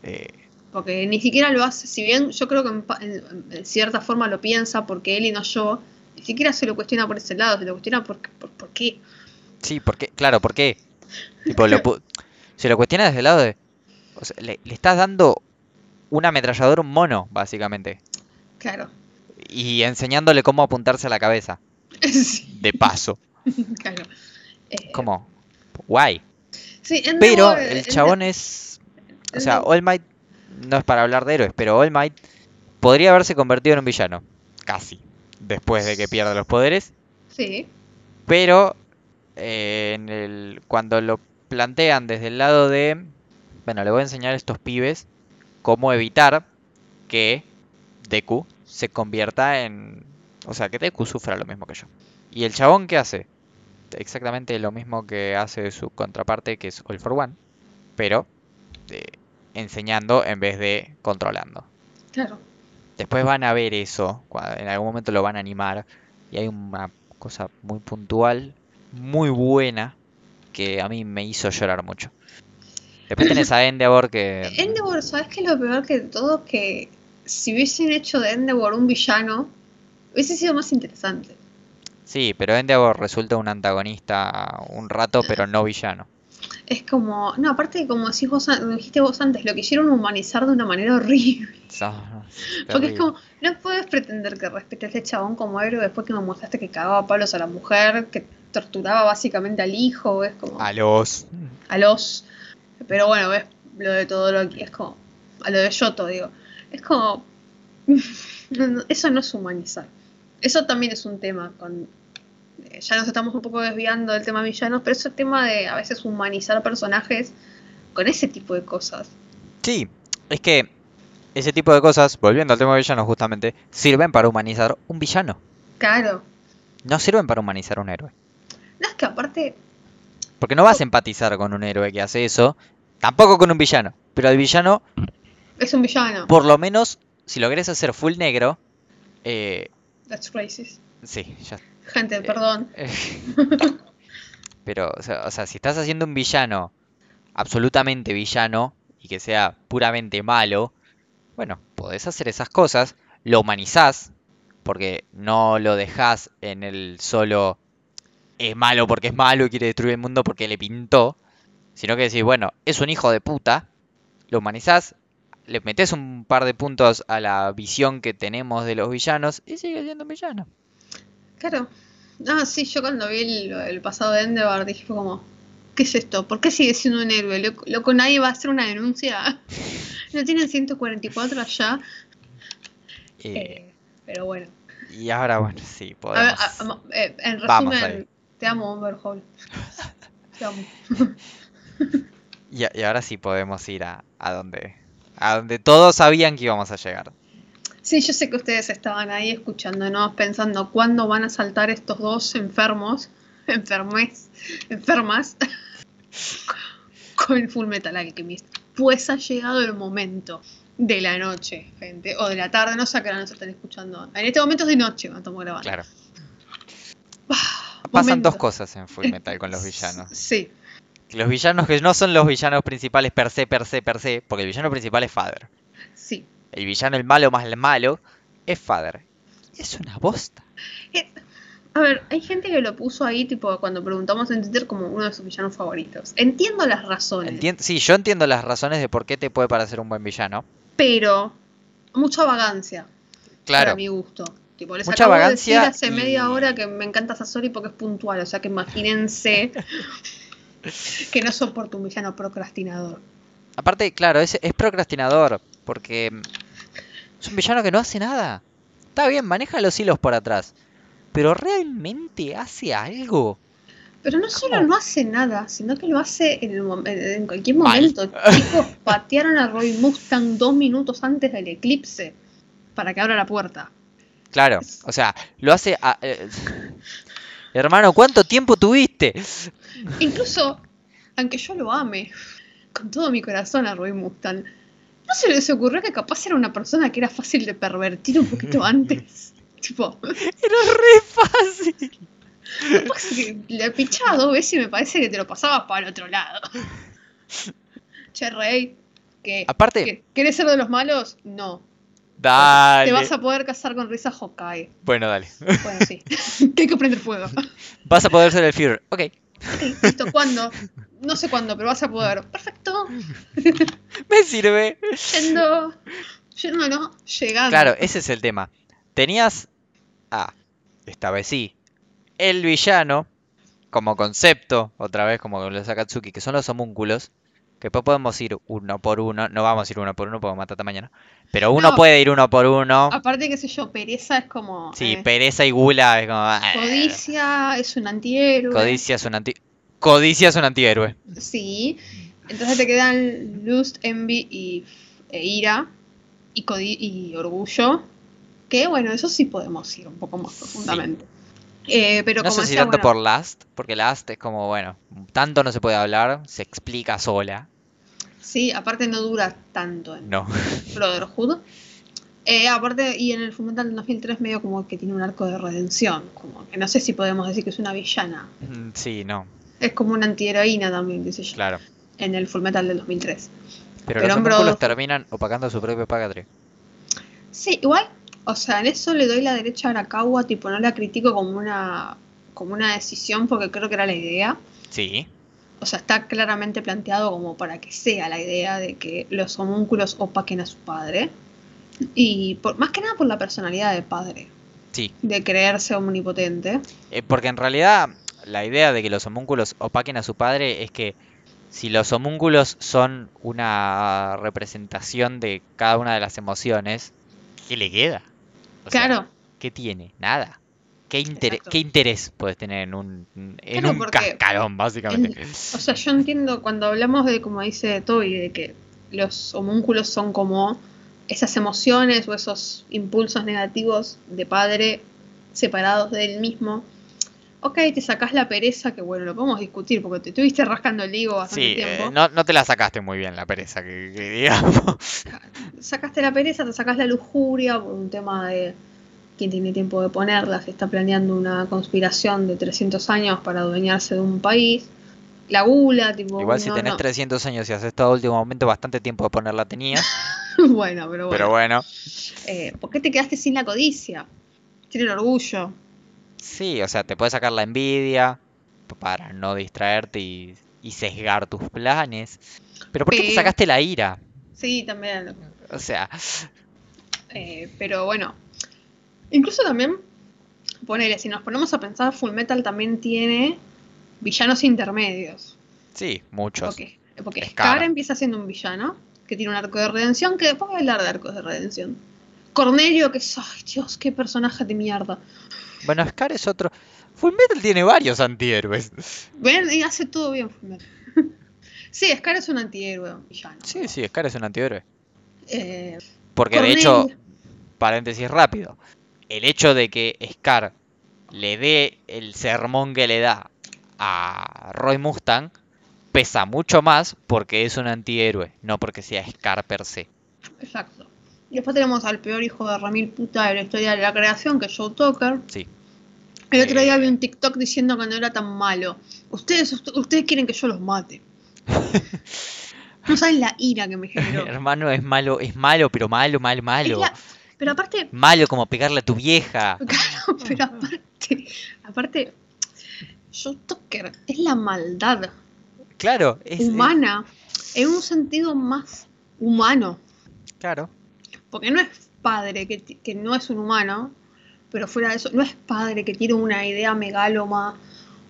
Eh, Porque ni siquiera lo hace, si bien yo creo que en, pa- en- en cierta forma lo piensa porque él y no yo, ni siquiera se lo cuestiona por ese lado, se lo cuestiona por, por, por qué. sí, porque, claro, ¿por qué? Tipo, lo se lo cuestiona desde el lado de... o sea, le, le estás dando un ametrallador a un mono, básicamente. Claro. Y enseñándole cómo apuntarse a la cabeza. Sí, [laughs] De paso. claro. Eh, Como... Guay. sí, Pero el chabón es... O sea, All Might no es para hablar de héroes, pero All Might podría haberse convertido en un villano. Casi. Después de que pierda los poderes. Sí, Pero eh, en el, cuando lo plantean desde el lado de... Bueno, le voy a enseñar a estos pibes cómo evitar que Deku se convierta en... O sea, que Deku sufra lo mismo que yo. ¿Y el chabón qué hace? Exactamente lo mismo que hace su contraparte, que es All for One. Pero eh, enseñando en vez de controlando. claro. Después van a ver eso, en algún momento lo van a animar y hay una cosa muy puntual, muy buena, que a mí me hizo llorar mucho. Después tenés a Endeavor que... [laughs] Endeavor, ¿sabes qué es lo peor que de todo? Que si hubiesen hecho de Endeavor un villano, hubiese sido más interesante. Sí, pero Endeavor resulta un antagonista un rato, pero no villano. Es como, no, aparte como decís vos, dijiste vos antes, lo quisieron humanizar de una manera horrible. Porque es como, no puedes pretender que respete a este chabón como héroe después que me mostraste que cagaba a palos a la mujer, que torturaba básicamente al hijo, es como A los... a los. Pero bueno, ves lo de todo lo que es como. A lo de Yoto, digo. Es como. [laughs] eso no es humanizar. Eso también es un tema con. Eh, Ya nos estamos un poco desviando del tema villanos, pero ese tema de a veces humanizar personajes con ese tipo de cosas. Sí, es que ese tipo de cosas, volviendo al tema de villanos justamente, sirven para humanizar un villano. Claro. No sirven para humanizar un héroe. No es que aparte. Porque no vas a empatizar con un héroe que hace eso, tampoco con un villano. Pero al villano, Es un villano. por lo menos, si lo querés hacer full negro, eh, That's racist. sí, ya. Gente, perdón. eh, [laughs] Pero, o sea, o sea, si estás haciendo un villano absolutamente villano y que sea puramente malo, bueno, podés hacer esas cosas, lo humanizás, porque no lo dejás en el solo es malo porque es malo y quiere destruir el mundo porque le pintó, sino que decís, bueno, es un hijo de puta, lo humanizás, le metes un par de puntos a la visión que tenemos de los villanos y sigue siendo un villano. Claro. Ah, sí, yo cuando vi el, el pasado de Endeavor dije fue como, ¿qué es esto? ¿Por qué sigue siendo un héroe? Loco, loco, nadie va a hacer una denuncia. [laughs] ¿No tienen 144 allá? Eh, Eh, pero bueno. y ahora, bueno, sí, A ver, podemos... a- a- eh, en resumen, te amo, Overhaul. [laughs] Te amo. Y, a- y ahora sí podemos ir a, a donde a donde todos sabían que íbamos a llegar. Sí, yo sé que ustedes estaban ahí escuchándonos, pensando cuándo van a saltar estos dos enfermos, enfermes, enfermas, con Full Metal Alchemist. Pues ha llegado el momento de la noche, gente, o de la tarde, no sé a qué nos están escuchando. En este momento es de noche cuando estamos grabando. Claro. Pasan Momento. dos cosas en Full Metal con los villanos. [laughs] Sí, Los villanos que no son los villanos principales per se, per se, per se, porque el villano principal es Father. sí. El villano, el malo más el malo, es Father. Es una bosta. Eh, A ver, hay gente que lo puso ahí, tipo, cuando preguntamos en Twitter, como uno de sus villanos favoritos. Entiendo las razones. Entien- sí, yo entiendo las razones de por qué te puede parecer un buen villano. pero mucha vagancia Claro, para mi gusto. Tipo, les Mucha acabo de vagancia decir hace y- media hora que me encanta Sasori porque es puntual, o sea que imagínense [laughs] que no soporto un villano procrastinador. aparte, claro, es, es procrastinador, porque es un villano que no hace nada. Está bien, maneja los hilos por atrás, pero ¿realmente hace algo? Pero no solo no hace nada, sino que lo hace en, el en- cualquier Mal. momento. [laughs] Chicos, patearon a Roy Mustang dos minutos antes del eclipse para que abra la puerta. Claro, o sea, lo hace... a- eh, [laughs] Hermano, ¿cuánto tiempo tuviste? Incluso, aunque yo lo ame con todo mi corazón a Roy Mustang, ¿no se les ocurrió que capaz era una persona que era fácil de pervertir un poquito [laughs] antes? tipo, Era re fácil. capaz que le pichaba dos veces y me parece que te lo pasabas para el otro lado. che, Rey, ¿qué? Aparte, ¿Qué? ¿Querés ser de los malos? No. dale. Te vas a poder casar con Risa Hawkeye. Bueno, dale. Bueno, sí. [laughs] [laughs] que hay que prender fuego. Vas a poder ser el Führer. Ok. Ok, listo, ¿cuándo? No sé cuándo, pero vas a poder. Perfecto. [laughs] Me sirve. Yendo. Yendo, no. Llegando. Claro, ese es el tema. Tenías a, esta vez sí, el villano como concepto, otra vez como los Akatsuki, que son los homúnculos, que después podemos ir uno por uno, no vamos a ir uno por uno porque matata mañana, pero uno No. puede ir uno por uno. Aparte, qué sé yo, pereza es como. Sí, eh, pereza y gula es como... ah, Codicia es un antihéroe. Codicia es un anti... Codicia es un antihéroe. Sí. Entonces te quedan lust, envy y e ira. Y, codi- y orgullo. Que bueno, eso sí podemos ir un poco más profundamente. Eh, pero No como sé si tanto bueno, por Last, porque Last es como, bueno, tanto no se puede hablar, se explica sola. Sí, aparte no dura tanto en No. [laughs] Brotherhood. Eh, aparte, y en el del 2003 medio como que tiene un arco de redención. Como que no sé si podemos decir que es una villana. Mm, Sí, no, Es como una antiheroína también, qué sé yo. claro. En el Fullmetal del 2003. Pero, Pero los Brotherhood- terminan opacando su propio pagatri. Sí, igual, o sea, en eso le doy la derecha a Arakawa, tipo, no la critico como una, como una decisión porque creo que era la idea. Sí, O sea, está claramente planteado como para que sea la idea de que los homúnculos opaquen a su padre. Y por, más que nada por la personalidad del padre, sí. de creerse omnipotente. Eh, porque en realidad la idea de que los homúnculos opaquen a su padre es que si los homúnculos son una representación de cada una de las emociones, ¿qué le queda? O sea, Claro, ¿qué tiene? Nada. ¿Qué, interés Exacto. ¿Qué interés puedes tener en un, en Claro, un porque cascarón, básicamente? O sea, yo entiendo cuando hablamos de, como dice Toby, de que los homúnculos son como esas emociones o esos impulsos negativos de padre separados de él mismo. Ok, te sacás la pereza, que bueno, lo podemos discutir porque te estuviste rascando el higo bastante Sí, eh, tiempo. no, no te la sacaste muy bien la pereza, que, que digamos. [laughs] Sacaste la pereza, te sacás la lujuria por un tema de quién tiene tiempo de ponerla, se está planeando una conspiración de 300 años para adueñarse de un país. La gula, tipo. Igual si tenés no. 300 años y haces todo a último momento, bastante tiempo de ponerla tenías. [laughs] bueno, pero bueno. Pero bueno, Eh, ¿Por qué te quedaste sin la codicia? Sin el orgullo. Sí, o sea, te puede sacar la envidia para no distraerte y, y sesgar tus planes. Pero ¿por qué te sacaste la ira? Sí, también. O sea, Eh, pero bueno. Incluso también, ponele, si nos ponemos a pensar, Full Metal también tiene villanos intermedios. sí, muchos. Porque, porque Scar. Scar empieza siendo un villano que tiene un arco de redención, que después voy a hablar de arcos de redención. Cornelio, que es, ay Dios, qué personaje de mierda. Bueno, Scar es otro. Fullmetal tiene varios antihéroes. Ven, y hace todo bien Full Metal. [laughs] sí, Scar es un antihéroe. Sí, sí, Scar es un antihéroe. Eh, Porque de hecho, paréntesis rápido, el hecho de que Scar le dé el sermón que le da a Roy Mustang pesa mucho más porque es un antihéroe, no porque sea Scar per se. Exacto. Y después tenemos al peor hijo de Ramil puta de la historia de la creación, que es Joe Tucker. Sí. El otro Eh. día vi un TikTok diciendo que no era tan malo. Ustedes, ust- ustedes quieren que yo los mate. [laughs] No saben la ira que me generó. Hermano, es malo, es malo, pero malo, malo, malo. la- Pero aparte, Malo como pegarle a tu vieja. [laughs] claro, pero aparte, aparte, Joe Tucker es la maldad Claro, es, es- humana en un sentido más humano. claro. Porque no es padre que, no es un humano, pero fuera de eso, no es padre que tiene una idea megaloma,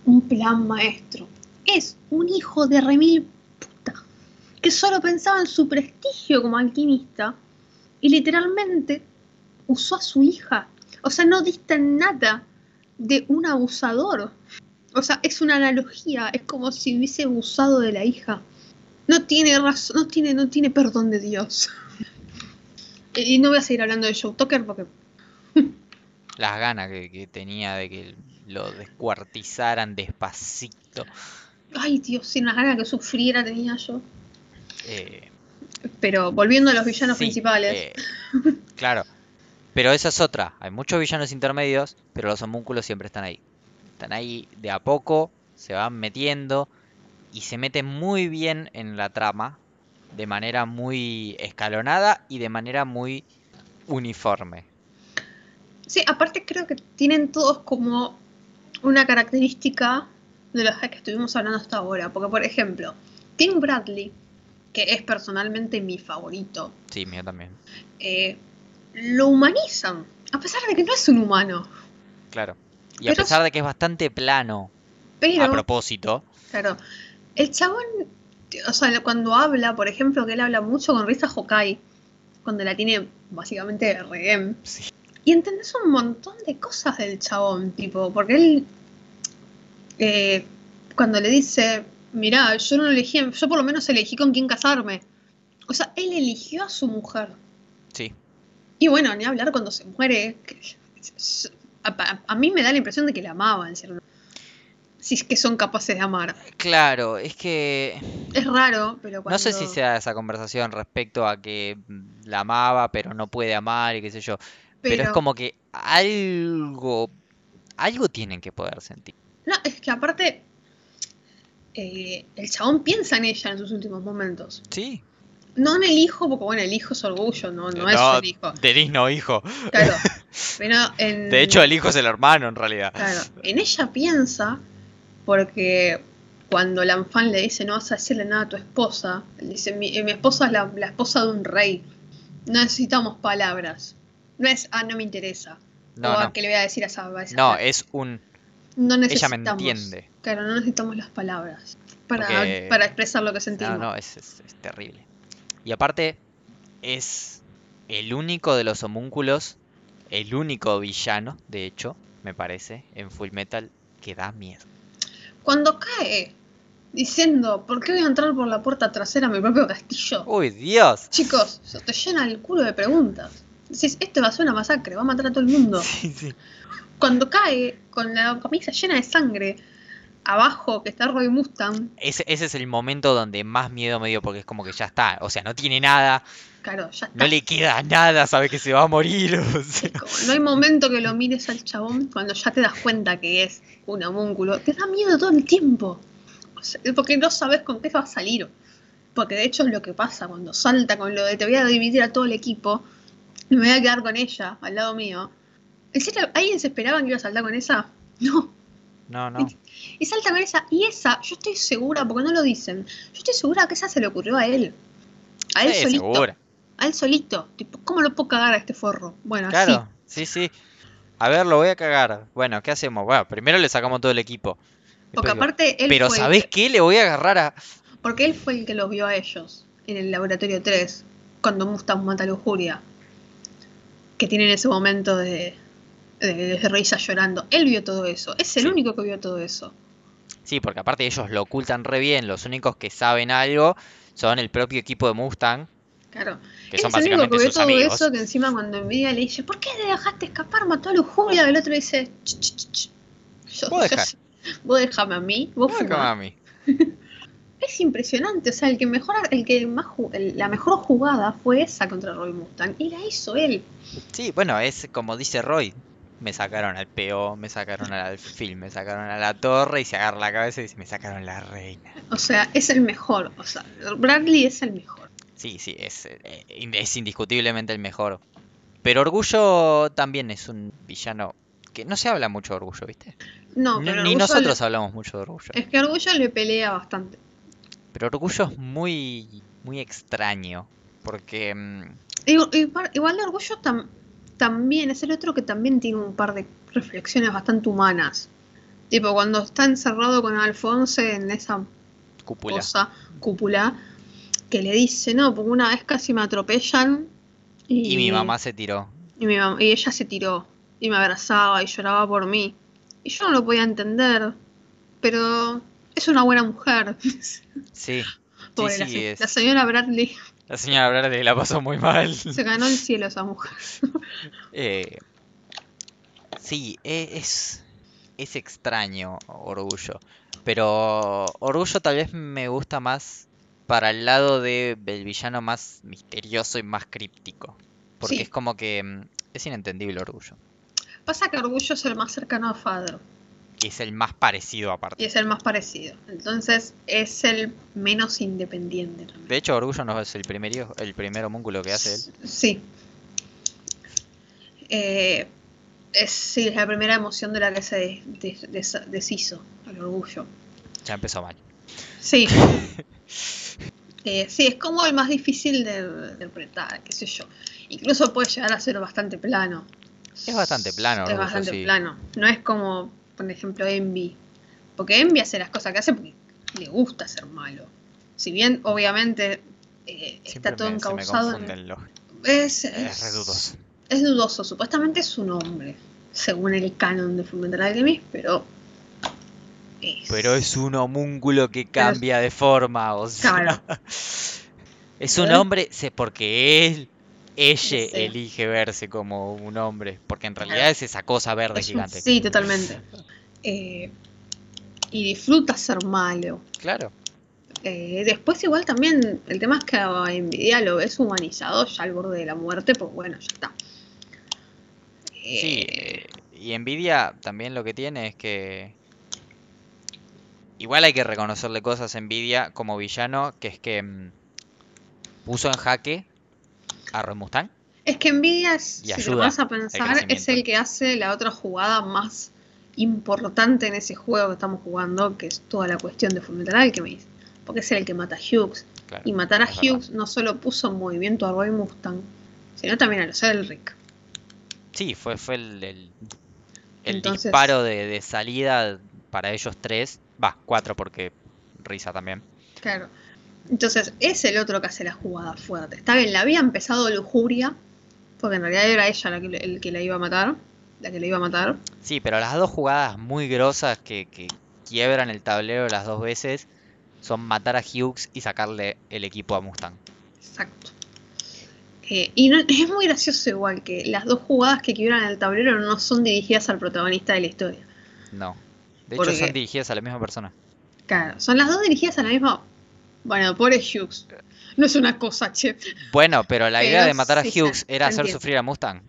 un plan maestro. Es un hijo de remil puta, que solo pensaba en su prestigio como alquimista y literalmente usó a su hija. O sea, no dista nada de un abusador. O sea, es una analogía, es como si hubiese abusado de la hija. No tiene razón, no tiene, no tiene perdón de Dios. Y no voy a seguir hablando de Joe Tucker porque [laughs] Las ganas que, que tenía de que lo descuartizaran despacito. Ay, Dios, sin las ganas que sufriera tenía yo. Eh, Pero volviendo a los villanos sí, principales. eh, claro. Pero esa es otra. Hay muchos villanos intermedios, pero los homúnculos siempre están ahí. Están ahí de a poco, se van metiendo y se meten muy bien en la trama, de manera muy escalonada y de manera muy uniforme. Sí, aparte creo que tienen todos como una característica de los que estuvimos hablando hasta ahora. Porque, por ejemplo, Tim Bradley, que es personalmente mi favorito, Sí, mío también. eh, lo humanizan. A pesar de que no es un humano. Claro. Y a pesar de que es bastante plano, Pero, a propósito, claro, el chabón, o sea, cuando habla, por ejemplo, que él habla mucho con Risa Hokai, cuando la tiene básicamente de rehén. sí, Y entendés un montón de cosas del chabón, tipo, porque él, eh, cuando le dice, mirá, yo no elegí, yo por lo menos elegí con quién casarme. O sea, él eligió a su mujer. sí. Y bueno, ni hablar cuando se muere. que- A, a- a mí me da la impresión de que la amaban, ¿cierto? Si es que son capaces de amar. Claro, es que Es raro, pero cuando... no sé si sea esa conversación respecto a que la amaba, pero no puede amar y qué sé yo. Pero, es como que algo, algo tienen que poder sentir. No, es que aparte... eh, el chabón piensa en ella en sus últimos momentos. Sí. No en el hijo, porque bueno, el hijo es orgullo, no, no, es el hijo. No, hijo. Claro. [laughs] Pero en, De hecho, el hijo es el hermano en realidad. Claro, en ella piensa, porque cuando Lanfan le dice no vas a decirle nada a tu esposa, él dice mi, eh, mi esposa es la, la esposa de un rey, no necesitamos palabras. No es, ah, no me interesa. No, o a no. qué le voy a decir a esa, a esa No, es un... no ella me entiende. Claro, no necesitamos las palabras para, Porque- para expresar lo que sentimos. No, no, es, es- es terrible. Y aparte, es el único de los homúnculos, el único villano, de hecho, me parece, en Full Metal, que da miedo. Cuando cae diciendo, ¿por qué voy a entrar por la puerta trasera a mi propio castillo? ¡Uy, Dios! Chicos, se te llena el culo de preguntas. Decís, esto va a ser una masacre, va a matar a todo el mundo. [laughs] Sí, sí. Cuando cae con la camisa llena de sangre, abajo que está Roy Mustang, Ese, ese es el momento donde más miedo me dio, porque es como que ya está. O sea, no tiene nada, claro, ya está. no le queda nada, sabe que se va a morir. [laughs] o sea. Como no hay momento que lo mires al chabón cuando ya te das cuenta que es un homúnculo. Te da miedo todo el tiempo. O sea, porque no sabes con qué va a salir. Porque de hecho es lo que pasa cuando salta con lo de te voy a dividir a todo el equipo y me voy a quedar con ella al lado mío. ¿En serio? ¿Alguien se esperaba que iba a saltar con esa? No. No, no. Y salta con esa. Y esa, yo estoy segura, porque no lo dicen, yo estoy segura que esa se le ocurrió a él. A él Sí, solito. A él solito. Tipo, ¿cómo lo puedo cagar a este forro? Bueno, Claro, sí, sí. A ver, lo voy a cagar. Bueno, ¿qué hacemos? Bueno, primero le sacamos todo el equipo. Porque Después aparte él Pero fue el ¿sabés que- qué? Le voy a agarrar a... Porque él fue el que los vio a ellos en el laboratorio 3, cuando Mustang mata a Lujuria. Que tienen ese momento de, de, de risa llorando. Él vio todo eso. Es el Sí. único que vio todo eso. Sí, porque aparte ellos lo ocultan re bien. Los únicos que saben algo son el propio equipo de Mustang, Claro. que Él son es el único que vio todo amigos. eso que encima cuando Envidia le dice, ¿por qué le dejaste escapar? Mató a Lujuria. El otro dice, "Ch, ch, ch, ch. Yo- Vos yo vos déjame a mí, vos Ah, fumá". como a mí. [laughs] Es impresionante, o sea, el que mejor, el que más el- la mejor jugada fue esa contra Roy Mustang y la hizo él. Sí, bueno, es como dice Roy. Me sacaron al PO, me sacaron al alfil, me sacaron a la torre y se agarra la cabeza y dice, me sacaron la reina. O sea, es el mejor, o sea, Bradley es el mejor. Sí, sí, es, eh, es indiscutiblemente el mejor. Pero Orgullo también es un villano que no se habla mucho de Orgullo, ¿viste? No, Ni- pero Ni Orgullo nosotros le- hablamos mucho de Orgullo. es que Orgullo le pelea bastante. Pero Orgullo es muy, muy extraño. Porque mm, Igual, igual- igual de Orgullo tam- también es el otro que también tiene un par de reflexiones bastante humanas. Tipo, cuando está encerrado con Alfonso en esa cúpula. cosa, cúpula, que le dice, no, porque una vez casi me atropellan y, Y mi mamá se tiró. y, mi mam- y ella se tiró y me abrazaba y lloraba por mí. Y yo no lo podía entender pero es una buena mujer. [laughs] Sí, sí, la, sí, es. la señora Bradley La señora Bradley la pasó muy mal. se ganó el cielo esa mujer. [laughs] Eh, sí, e- es, es extraño Orgullo. Pero Orgullo tal vez me gusta más para el lado de, del villano más misterioso y más críptico. Porque Sí. es como que mm, es inentendible Orgullo. Pasa que Orgullo es el más cercano a Fadro es el más parecido y aparte. es el más parecido. Entonces es el menos independiente también. De hecho, Orgullo no es el primer, hijo- el primer homúnculo que hace él. Sí. Eh, es, sí, es la primera emoción de la que se des- des- deshizo, el orgullo. Ya empezó mal. Sí. [laughs] Eh, sí, es como el más difícil de, de interpretar, qué sé yo. Incluso puede llegar a ser bastante plano. Es bastante plano, Es Orgullo, bastante sí. plano. No es como, por ejemplo, Envy. Porque Envy hace las cosas que hace porque le gusta ser malo. Si bien, obviamente, eh, está todo me- se me encauzado en... confunden los... Es, Es dudoso. es dudoso. Supuestamente es un hombre, según el canon de Fullmetal Alchemist, pero... Es... Pero es un homúnculo que cambia de forma, o sea... Claro. [laughs] Es un hombre porque él, ella Sí. elige verse como un hombre, porque en realidad es esa cosa verde Es gigante. Sí, totalmente. Eh, y disfruta ser malo. Claro, Eh, después igual también el tema es que Nvidia lo ves humanizado ya al borde de la muerte, pues bueno, ya está. sí. Eh, eh, Y Nvidia también lo que tiene es que... Igual hay que reconocerle cosas a Nvidia como villano, que es que mm, puso en jaque a Roy Mustang. es que Nvidia, es, si te vas a pensar, es el que hace la otra jugada más importante en ese juego que estamos jugando, que es toda la cuestión de Fullmetal Alchemist. Porque es el que mata a Hughes. Claro, Y matar a verdad. Hughes no solo puso en movimiento a Roy Mustang, sino también a los Elric. Sí, fue, fue el, el, el Entonces- disparo de, de salida para ellos tres. Va, cuatro porque Risa también. Claro. Entonces, es el otro que hace la jugada fuerte. Está bien, la había empezado Lujuria, porque en realidad era ella la que, el que la iba a matar. La que la iba a matar. Sí, pero las dos jugadas muy grosas que, que quiebran el tablero las dos veces son matar a Hughes y sacarle el equipo a Mustang. Exacto. Eh, y no- [laughs] es muy gracioso igual que las dos jugadas que quiebran el tablero no son dirigidas al protagonista de la historia. No. De ¿Por hecho, son dirigidas a la misma persona. Claro, son las dos dirigidas a la misma... Bueno, pobre Hughes. No es una cosa, che. Bueno, pero la idea de matar a Hughes era hacer sufrir a Mustang.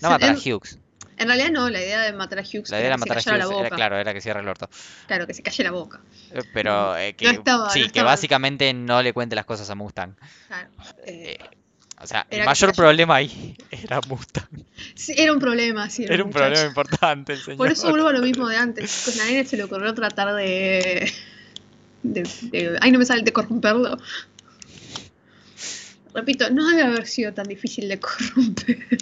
No Se- matar a Hughes. En realidad no, la idea de matar a Hughes La era idea de que se matar a callara la Hughes boca. era, claro, era que cierre el orto. Claro, que se calle la boca. Eh, Pero eh, que, estaba- sí, no que básicamente no le cuente las cosas a Mustang. Claro. Eh, Eh, o sea, el Era mayor problema ahí [laughs] era Mustang. sí, era un problema, sí. Era un muchacho. problema importante el señor. Por eso vuelvo a lo mismo de antes. Con la nene se le ocurrió tratar de, de, de- Ay, no me sale de corromperlo. Repito, no debe haber sido tan difícil de corromper. [laughs]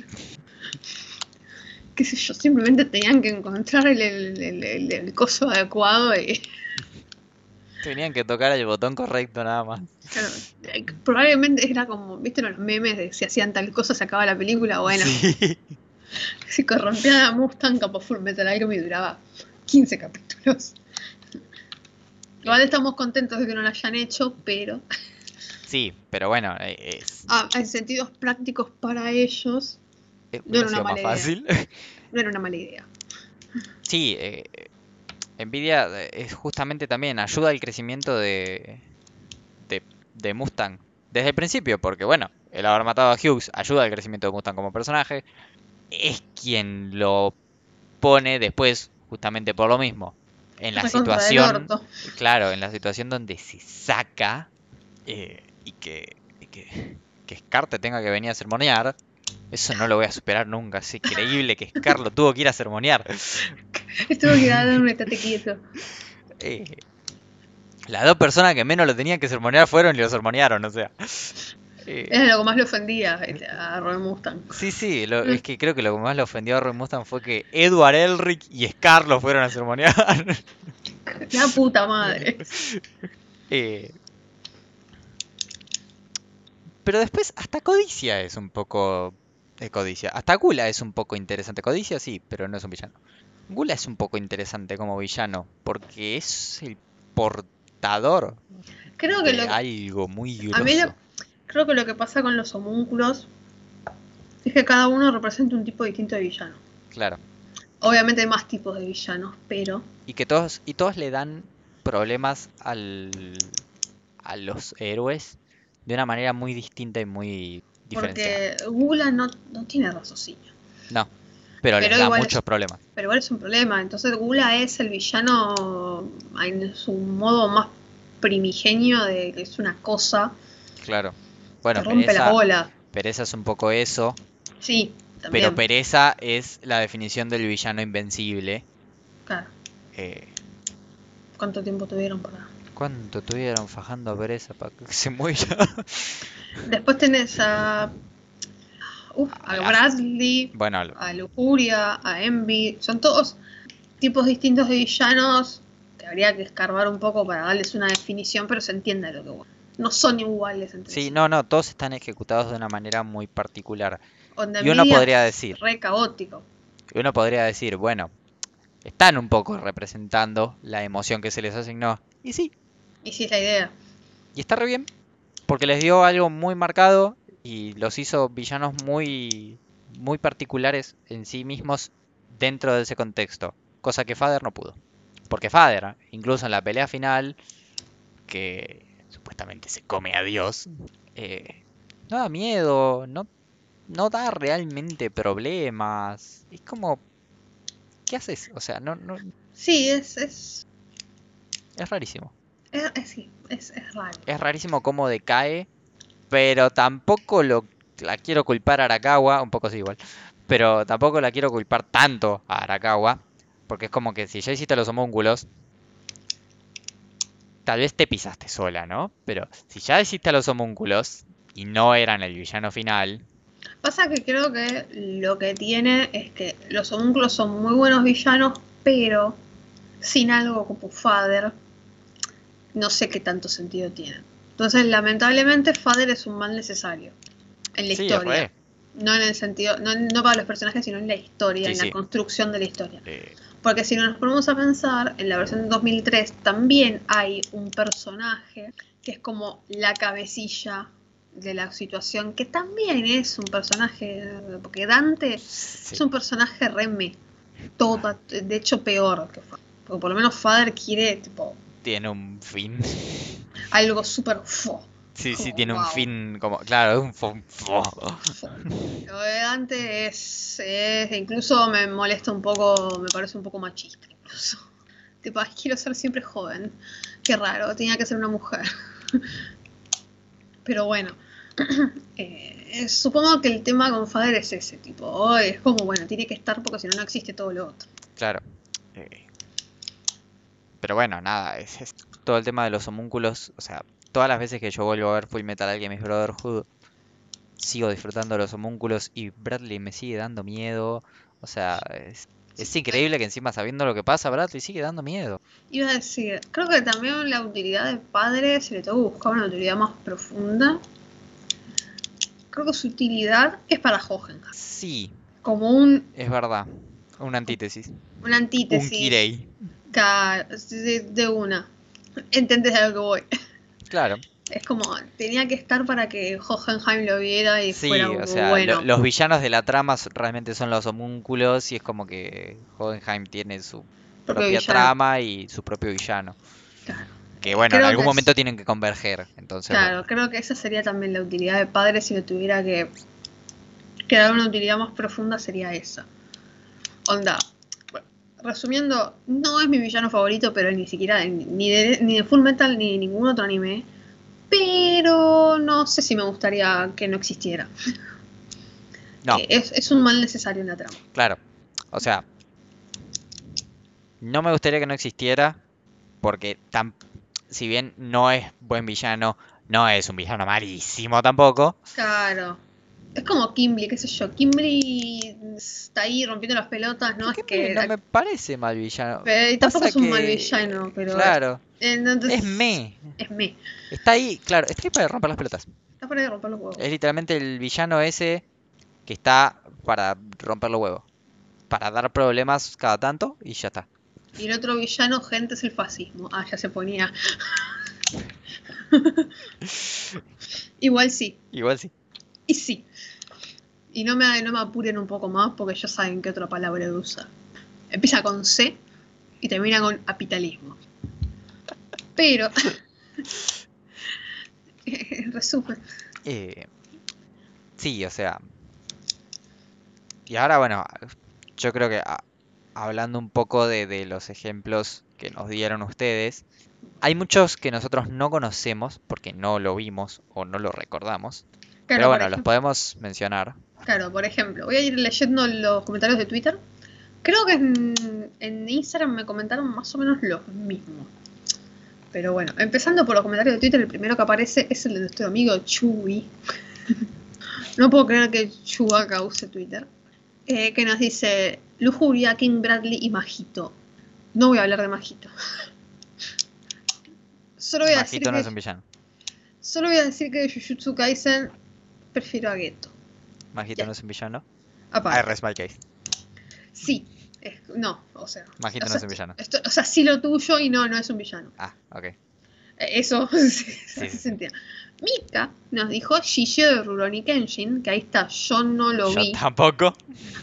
Qué sé yo, simplemente tenían que encontrar el, el- el- el- el coso adecuado y. [laughs] Tenían que tocar el botón correcto nada más. claro, eh, probablemente era como, ¿viste los memes de si hacían tal cosa se acaba la película? Bueno, Sí. [laughs] si corrompían a Mustang, capaz Full Metal Alchemist duraba 15 capítulos. Igual estamos contentos de que no lo hayan hecho, pero [laughs] Sí, pero bueno, eh, es, ah, en sentidos prácticos para ellos, eh, no era una mala fácil. [laughs] no era una mala idea. [laughs] Sí, eh, Nvidia eh, es justamente también ayuda al crecimiento de, de, de Mustang desde el principio, porque bueno, el haber matado a Hughes ayuda al crecimiento de Mustang como personaje. Es quien lo pone después, justamente por lo mismo, en la [laughs] situación, claro, en la situación donde se saca eh, y que, y que, que Scar te tenga que venir a sermonear. Eso no lo voy a superar nunca. Es increíble que Scar lo tuvo que ir a sermonear. [laughs] Estuvo que dar un estate quieto. Eh, las dos personas que menos lo tenían que sermonear fueron y lo sermonearon, o sea. Eh, Era lo que más le ofendía este, a Robert Mustang. sí, sí, lo- es que creo que lo que más le ofendió a Roy Mustang fue que Edward Elric y Scar lo fueron a sermonear. [laughs] La puta madre. [laughs] Eh, pero después, hasta Codicia es un poco. de Codicia. Hasta Gula es un poco interesante. Codicia sí, pero no es un villano. Gula es un poco interesante como villano, porque es el portador Creo que de lo, algo muy a mí lo-. Creo que lo que pasa con los homúnculos es que cada uno representa un tipo distinto de villano. Claro. Obviamente hay más tipos de villanos, pero Y que todos, y todos le dan problemas al, a los héroes de una manera muy distinta y muy diferenciada. porque Gula no, no tiene raciocinio. No, pero, les Pero da igual muchos es- problemas. Pero igual es un problema. Entonces Gula es el villano en su modo más primigenio de que es una cosa Claro. Bueno, la pereza, bola. pereza es un poco eso, Sí, también. pero pereza es la definición del villano invencible. Claro. Eh, ¿Cuánto tiempo tuvieron para...? ¿Cuánto tuvieron fajando a pereza para que se muera? [laughs] Después tenés a... Uf, a A- Bradley, bueno, a Lujuria, a Envy. Son todos tipos distintos de villanos que habría que escarbar un poco para darles una definición, pero se entiende lo que voy. No son iguales entre sí, sí. no, no, todos están ejecutados de una manera muy particular. Onda Y uno podría decir, Re caótico. y uno podría decir, bueno, están un poco representando la emoción que se les asignó. Y sí, Y sí es la idea. y está re bien, porque les dio algo muy marcado y los hizo villanos muy, muy particulares en sí mismos dentro de ese contexto, cosa que Fader no pudo. Porque Fader, incluso en la pelea final, que supuestamente se come a Dios, eh, no da miedo, no, no da realmente problemas. Es como, ¿qué haces? O sea, no, no, Sí, es, es, es rarísimo. es, es- es raro. Es rarísimo cómo decae, pero tampoco lo la quiero culpar a Arakawa, un poco sí igual, pero tampoco la quiero culpar tanto a Arakawa, porque es como que si ya hiciste los homúnculos, tal vez te pisaste sola, ¿no? Pero si ya hiciste a los homúnculos y no eran el villano final, Pasa que creo que lo que tiene es que los homúnculos son muy buenos villanos, pero sin algo como Fader, no sé qué tanto sentido tienen. Entonces, lamentablemente, Fader es un mal necesario en la sí, historia. No en el sentido, no, no para los personajes, sino en la historia, Sí, en sí. la construcción de la historia. eh, Porque si nos ponemos a pensar, en la versión de 2003 también hay un personaje que es como la cabecilla de la situación, que también es un personaje, porque Dante sí, es un personaje reme, toda, de hecho peor que Fader. Porque por lo menos Fader quiere tipo tiene un fin. algo súper fo. Sí, sí, tiene un fin como, claro, es un. Lo de Dante es, es- incluso me molesta un poco, me parece un poco machista incluso. [laughs] Tipo, "Ay, quiero ser siempre joven. Qué raro, tenía que ser una mujer. Pero bueno, [clears throat] eh, supongo que el tema con Fader es ese, tipo, oh, es como, bueno, tiene que estar porque si no, no existe todo lo otro. Claro. eh, Pero bueno, nada, es, es todo el tema de los homúnculos. O sea, todas las veces que yo vuelvo a ver Full Metal Alchemist Brotherhood, sigo disfrutando de los homúnculos y Bradley me sigue dando miedo. O sea, es, es increíble que encima sabiendo lo que pasa, Bradley sigue dando miedo. Iba a decir, creo que también la utilidad del padre, si le tengo que buscar una utilidad más profunda, creo que su utilidad es para Hohenheim. Sí, Como un, es verdad. Una antítesis. una Un antítesis Kirei. ca- de, de una. ¿Entendés a lo que voy? Claro. Es como, tenía que estar para que Hohenheim lo viera y Sí, fuera o sea, bueno. lo- los villanos de la trama realmente son los homúnculos y es como que Hohenheim tiene su propia villano. trama y su propio villano. Claro. Que bueno, en algún es- momento tienen que converger. Entonces, Claro, bueno, creo que esa sería también la utilidad de padre si no tuviera que, que dar una utilidad más profunda sería esa. Onda. Resumiendo, no es mi villano favorito, pero ni siquiera ni de, ni de Full Metal ni de ningún otro anime. Pero no sé si me gustaría que no existiera. no, Es, es un mal necesario en la trama. claro. O sea, no me gustaría que no existiera porque tan, si bien no es buen villano, no es un villano malísimo tampoco. Claro. Es como Kimberly, qué sé yo. Kimberly está ahí rompiendo las pelotas, ¿no? Es que. no me parece mal villano. pero- y tampoco Pasa es un que- mal villano, pero. Claro, entonces- es me. Es me. Está ahí, claro, está ahí para romper las pelotas. Está para romper los huevos. Es literalmente el villano ese que está para romper los huevos. para dar problemas cada tanto y ya está. Y el otro villano, gente, es el fascismo. Ah, ya se ponía. [laughs] [laughs] Igual sí. Igual sí. Y sí. Y no me, no me apuren un poco más porque ya saben qué otra palabra usa. Empieza con C y termina con capitalismo. Pero. en [laughs] resumen. Eh, sí, o sea. Y ahora, bueno, yo creo que hablando un poco de, de los ejemplos que nos dieron ustedes, hay muchos que nosotros no conocemos porque no lo vimos o no lo recordamos. Claro, Pero bueno, los podemos mencionar. Claro, por ejemplo, voy a ir leyendo los comentarios de Twitter. Creo que en, en Instagram me comentaron más o menos los mismos. Pero bueno, empezando por los comentarios de Twitter, el primero que aparece es el de nuestro amigo Chuy. [laughs] no puedo creer que Chubaca use Twitter. Eh, que nos dice Lujuria, King Bradley y Majito. No voy a hablar de Majito. [laughs] Solo voy a decir Majito no que es un villano. Solo voy a decir que Jujutsu Kaisen prefiero a Geto. Majito Ya. no es un villano. Aparte. Ah, R. Case. Sí. es- no, o sea. Majito o no es un villano. esto- o sea, sí lo tuyo y no, no es un villano. Ah, ok. Eso [laughs] sí, se entiende. Mika nos dijo Shishio de Rurouni Kenshin, que ahí está, yo no lo Yo vi. tampoco.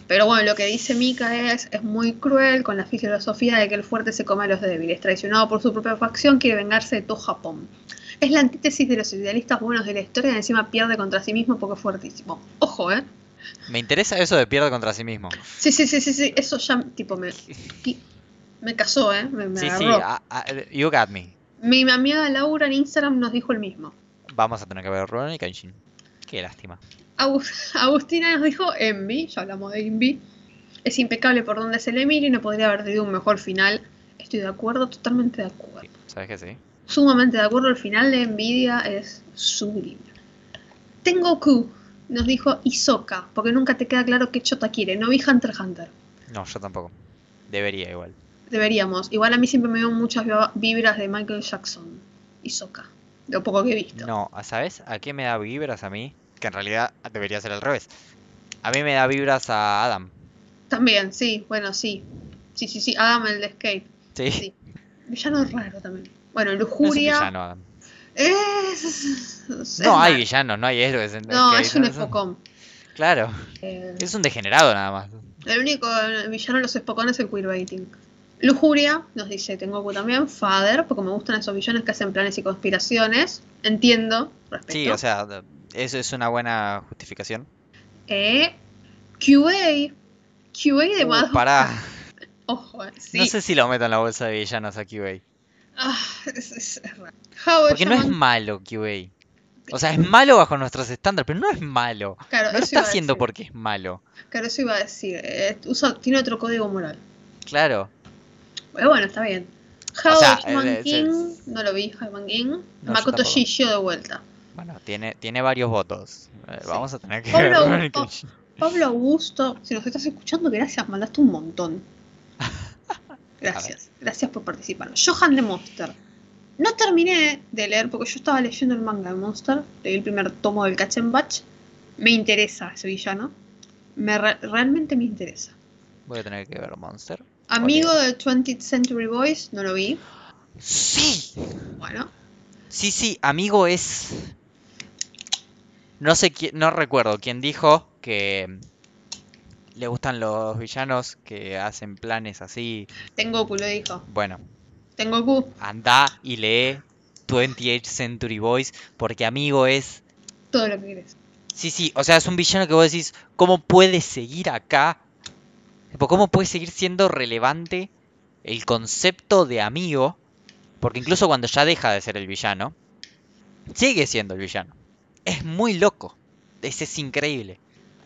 Pero bueno, lo que dice Mika es, es muy cruel con la filosofía de que el fuerte se come a los débiles. Traicionado por su propia facción, quiere vengarse de todo Japón. Es la antítesis de los idealistas buenos de la historia y encima pierde contra sí mismo porque es fuertísimo. Ojo, ¿eh? Me interesa eso de pierde contra sí mismo. Sí, sí, sí, sí, sí. Eso ya, tipo, me, me casó, ¿eh? Me, me Sí, sí, agarró. ah, you got me. Mi amiga Laura en Instagram nos dijo el mismo. Vamos a tener que ver Rurouni Kenshin. Qué lástima. Agus- [laughs] Agustina nos dijo Envy, ya hablamos de Envy. Es impecable por donde se le mire y no podría haber tenido un mejor final. Estoy de acuerdo, totalmente de acuerdo. ¿Sabes que sí? Sumamente de acuerdo, el final de Nvidia es sublime. Tengo Q, nos dijo Isoka, porque nunca te queda claro qué chota quiere. No vi Hunter x Hunter. No, yo tampoco. Debería igual. Deberíamos. Igual a mí siempre me dio muchas vi- vibras de Michael Jackson. Isoka. De lo poco que he visto. No, ¿sabes? ¿A qué me da vibras a mí? Que en realidad debería ser al revés. A mí me da vibras a Adam. También, sí, bueno, sí. Sí, sí, sí. Adam el de Skate. Sí. Sí. Villano raro también. Bueno, No es un Lujuria. villano, Adam. es... es No hay villanos, no hay héroes. en No, es un ¿no? espocón. Claro, Eh, es un degenerado nada más. el único villano de los espocones es el queerbaiting. Lujuria nos dice, tengo Q también, Father, porque me gustan esos villanos que hacen planes y conspiraciones. Entiendo, respeto. Sí, o sea, eso es una buena justificación. Eh, QA. QA de Uh, pará. [laughs] Ojo, eh, sí. No sé si lo meto en la bolsa de villanos a QA. Ah, es, es- es raro. How Porque no es malo QA. O sea, es malo bajo nuestros estándares, pero no es malo. Claro, No lo está haciendo porque es malo. Claro, eso iba a decir. eh, usa- tiene otro código moral. Claro. Pero bueno, está bien. How sea, Shaman eh, King, no lo vi, Shaman King. yo Makoto. Shishio de vuelta. Bueno, tiene, tiene varios votos. Eh, Sí. Vamos a tener que Pablo, ver. Pablo Augusto, si nos estás escuchando, gracias, mandaste un montón. [laughs] Gracias, gracias por participar. Johan de Monster. No terminé de leer porque yo estaba leyendo el manga de Monster, leí el primer tomo del Batch. Me interesa ese villano. Me re- realmente me interesa. Voy a tener que ver Monster. Amigo de 20th Century Boys, no lo vi. Sí. Bueno, Sí, sí, amigo es. No sé quién, no recuerdo quién dijo que le gustan los villanos que hacen planes así. tengo Q, lo dijo. Bueno, Tengo Q, anda y lee 28th Century Boys porque amigo es. todo lo que querés. Sí, sí, o sea, es un villano que vos decís, ¿cómo puede seguir acá? ¿Cómo puede seguir siendo relevante el concepto de amigo? Porque incluso cuando ya deja de ser el villano, sigue siendo el villano. Es muy loco. Ese es increíble.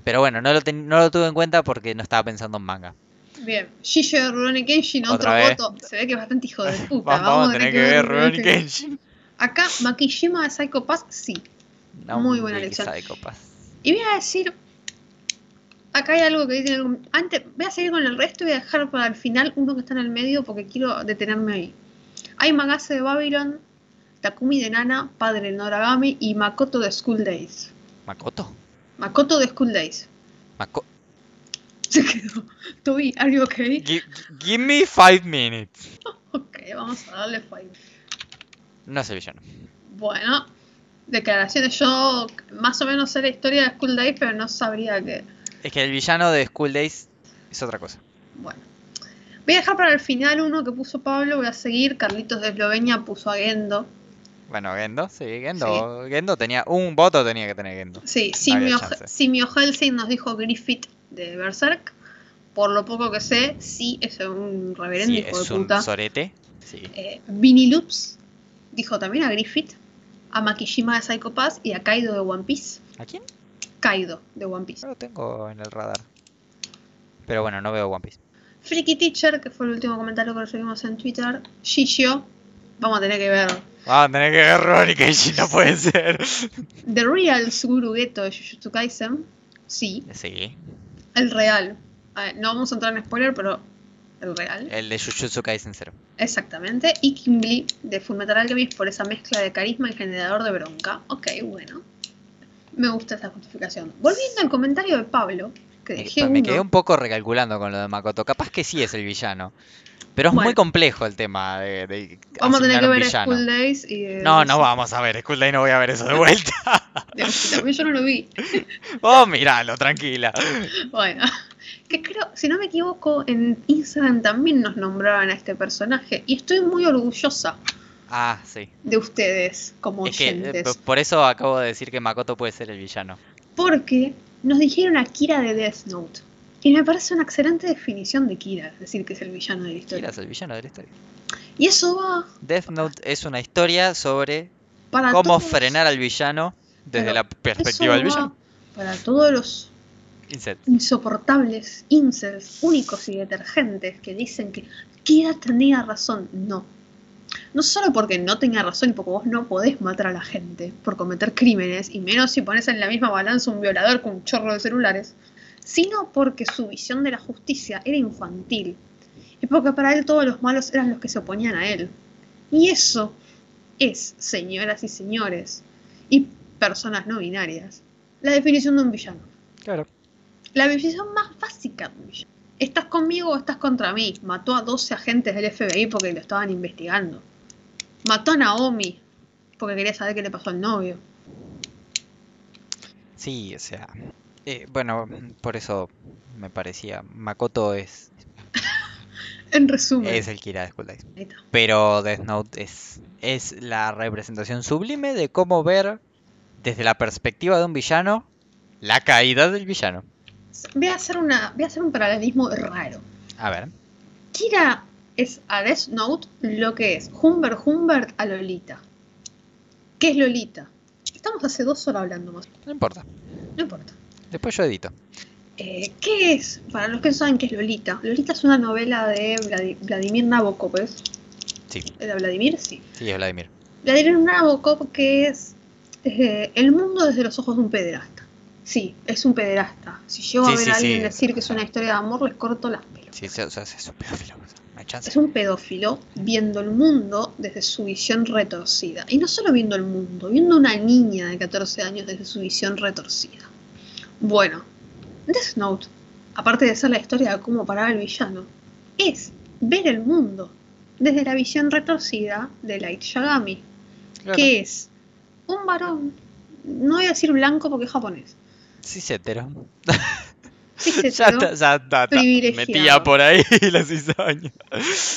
Pero bueno, no lo, ten- no lo tuve en cuenta porque no estaba pensando en manga. Bien, Shishio de Rurouni Kenshin, otro voto. Se ve que es bastante hijo de [laughs] puta. Vamos, vamos a tener que ver Rurouni Kenshin. Acá, Makishima de Psycho Pass, sí. No, Muy buena elección. Pass. Y voy a decir. Acá hay algo que dice. algo- Antes, voy a seguir con el resto y voy a dejar para el final uno que está en el medio porque quiero detenerme ahí. Hay Magase de Babylon, Takumi de Nana, Padre de Noragami y Makoto de School Days. ¿Makoto? Makoto de School Days. Mako- [laughs] Se quedó. Toby, are you okay? Gi- give me five minutes. [laughs] Ok, vamos a darle five. No es el villano. Bueno, declaraciones. Yo más o menos sé la historia de School Days, pero no sabría que. Es que el villano de School Days es otra cosa. Bueno. Voy a dejar para el final uno que puso Pablo, voy a seguir. Carlitos de Eslovenia puso a Gendo. Bueno, Gendo, sí, Gendo. Gendo tenía un voto, tenía que tener Gendo. Sí, Simio. Simio Helsing nos dijo Griffith de Berserk. Por lo poco que sé, sí es un reverendo Sí, hijo es de un puta. sorete. Sí. Eh, Vinny Loops dijo también a Griffith, a Makishima de Psycho Pass y a Kaido de One Piece. ¿A quién? Kaido de One Piece. No lo tengo en el radar. Pero bueno, no veo One Piece. Freaky Teacher, que fue el último comentario que recibimos en Twitter. Shishio, vamos a tener que ver. Vamos a tener que ver Ron y Keishi, no puede ser. The Real Suguru Geto de Jujutsu Kaisen. Sí, Sí, el real. A ver, no vamos a entrar en spoiler, pero el real. el de Jujutsu Kaisen 0. Exactamente. Y Kimberly de Fullmetal Alchemist por esa mezcla de carisma y generador de bronca. Ok, bueno. Me gusta esa justificación. Volviendo al comentario de Pablo, que Me, dejé me uno. quedé un poco recalculando con lo de Makoto. Capaz que sí es el villano. Pero es muy complejo el tema de, de Vamos a tener que ver. School Days y. eh, No, no vamos a ver. School Day no voy a ver eso de vuelta. También yo no lo vi. [laughs] oh, míralo, tranquila. Bueno, que creo, si no me equivoco, en Instagram también nos nombraron a este personaje y estoy muy orgullosa Ah, sí. de ustedes como Es eh, oyentes. por eso acabo de decir que Makoto puede ser el villano. Porque nos dijeron a Kira de Death Note. Y me parece una excelente definición de Kira, decir que es el villano de la historia. Kira es el villano de la historia. Y eso va Death Note es una historia sobre para cómo todos- frenar al villano desde Pero la perspectiva del villano. Para todos los insoportables incels únicos y detergentes que dicen que Kira tenía razón. No. No solo porque no tenga razón y porque vos no podés matar a la gente por cometer crímenes, y menos si pones en la misma balanza un violador con un chorro de celulares, sino porque su visión de la justicia era infantil. Y porque para él todos los malos eran los que se oponían a él. Y eso es, señoras y señores, y personas no binarias, la definición de un villano. Claro. La definición más básica de un villano. ¿Estás conmigo o estás contra mí? Mató a 12 agentes del FBI porque lo estaban investigando. Mató a Naomi porque quería saber qué le pasó al novio. Sí, o sea. Eh, bueno, por eso me parecía. Makoto es, [laughs] En resumen. es el Kira de School Days. Pero Death Note es, es la representación sublime de cómo ver desde la perspectiva de un villano la caída del villano. Voy a hacer una. Voy a hacer un paralelismo raro. A ver. Kira es a Death Note lo que es Humbert Humbert a Lolita. ¿Qué es Lolita? Estamos hace dos horas hablando más. No importa. No importa. Después yo edito. Eh, ¿Qué es? Para los que no saben qué es Lolita. Lolita es una novela de Vladi- Vladimir Nabokov. ¿es? Sí, ¿Era Vladimir? Sí. sí, es Vladimir. Vladimir Nabokov que es eh, el mundo desde los ojos de un pederasta. Sí, es un pederasta. Si llego Sí, a ver sí, a alguien sí. decir que es una historia de amor, les corto las pelotas. Sí, o sea, es un pedófilo. no hay chance. Es un pedófilo viendo el mundo desde su visión retorcida. Y no solo viendo el mundo, viendo una niña de 14 años desde su visión retorcida. Bueno, Death Note, aparte de ser la historia de cómo parar al villano, es ver el mundo desde la visión retorcida de Light Yagami, Claro. que es un varón, no voy a decir blanco porque es japonés, enteró. sí, [laughs] Ya ya está. está. privilegiado. Metía por ahí [laughs] la cizaña.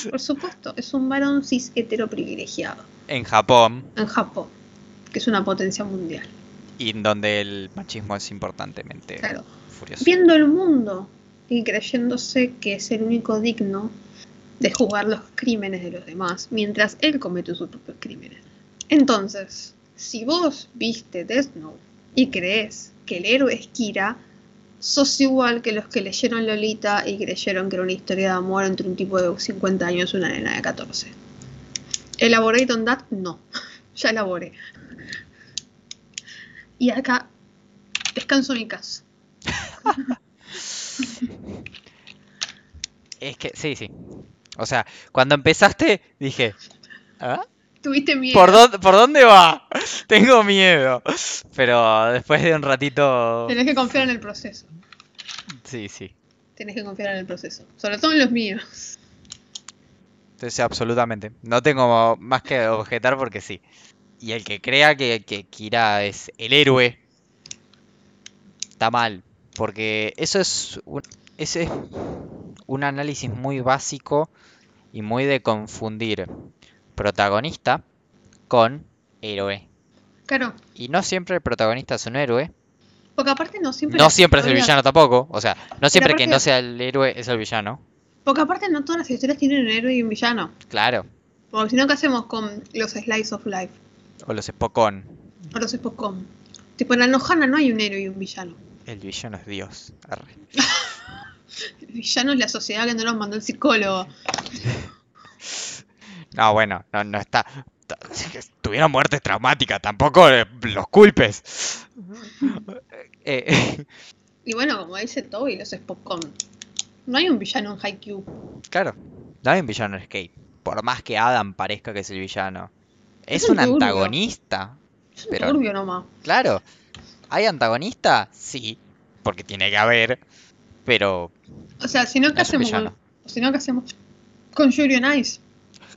por supuesto, es un varón cis hetero privilegiado En Japón, en Japón, que es una potencia mundial. Y en donde el machismo es importantemente Claro. furioso. Viendo el mundo y creyéndose que es el único digno de juzgar los crímenes de los demás, mientras él comete sus propios crímenes. Entonces, si vos viste Death Note y crees que el héroe es Kira, sos igual que los que leyeron Lolita y creyeron que era una historia de amor entre un tipo de 50 años y una nena de 14. Elaborate on that, no. [laughs] ya elaboré. Y acá descanso mi caso. [laughs] Es que, sí, sí. O sea, cuando empezaste, dije, ¿ah? Tuviste miedo. ¿Por dónde, ¿Por dónde va? [laughs] Tengo miedo. Pero después de un ratito... Tenés que confiar en el proceso. Sí, sí. Tenés que confiar en el proceso. Sobre todo en los míos. Entonces, absolutamente. No tengo más que objetar porque sí. Y el que crea que, que Kira es el héroe está mal. Porque eso es un, ese es un análisis muy básico y muy de confundir protagonista con héroe. Claro. Y no siempre el protagonista es un héroe. Porque aparte no siempre. No siempre es el villano tampoco. O sea, no siempre que no sea el héroe es el villano. Porque aparte no todas las historias tienen un héroe y un villano. Claro. Porque si no, ¿qué hacemos con los Slice of Life? O los Spokon. O los Spokon. Tipo, en la no hay un héroe y un villano. El villano es Dios. [laughs] El villano es la sociedad que no nos mandó el psicólogo. [laughs] No, bueno, no, no está. Tuvieron muertes traumáticas, tampoco eh, los culpes. [laughs] Eh, Y bueno, como dice Toby, los Spokon. No hay un villano en Haikyuu. claro, no hay un villano en Skate. Por más que Adam parezca que es el villano. Es Es un turbio. antagonista. Es un Pero- turbio nomás. Claro. ¿Hay antagonista? Sí. Porque tiene que haber. Pero. O sea, si no, ¿qué No hacemos con, si no, ¿qué hacemos con Yuri on Ice?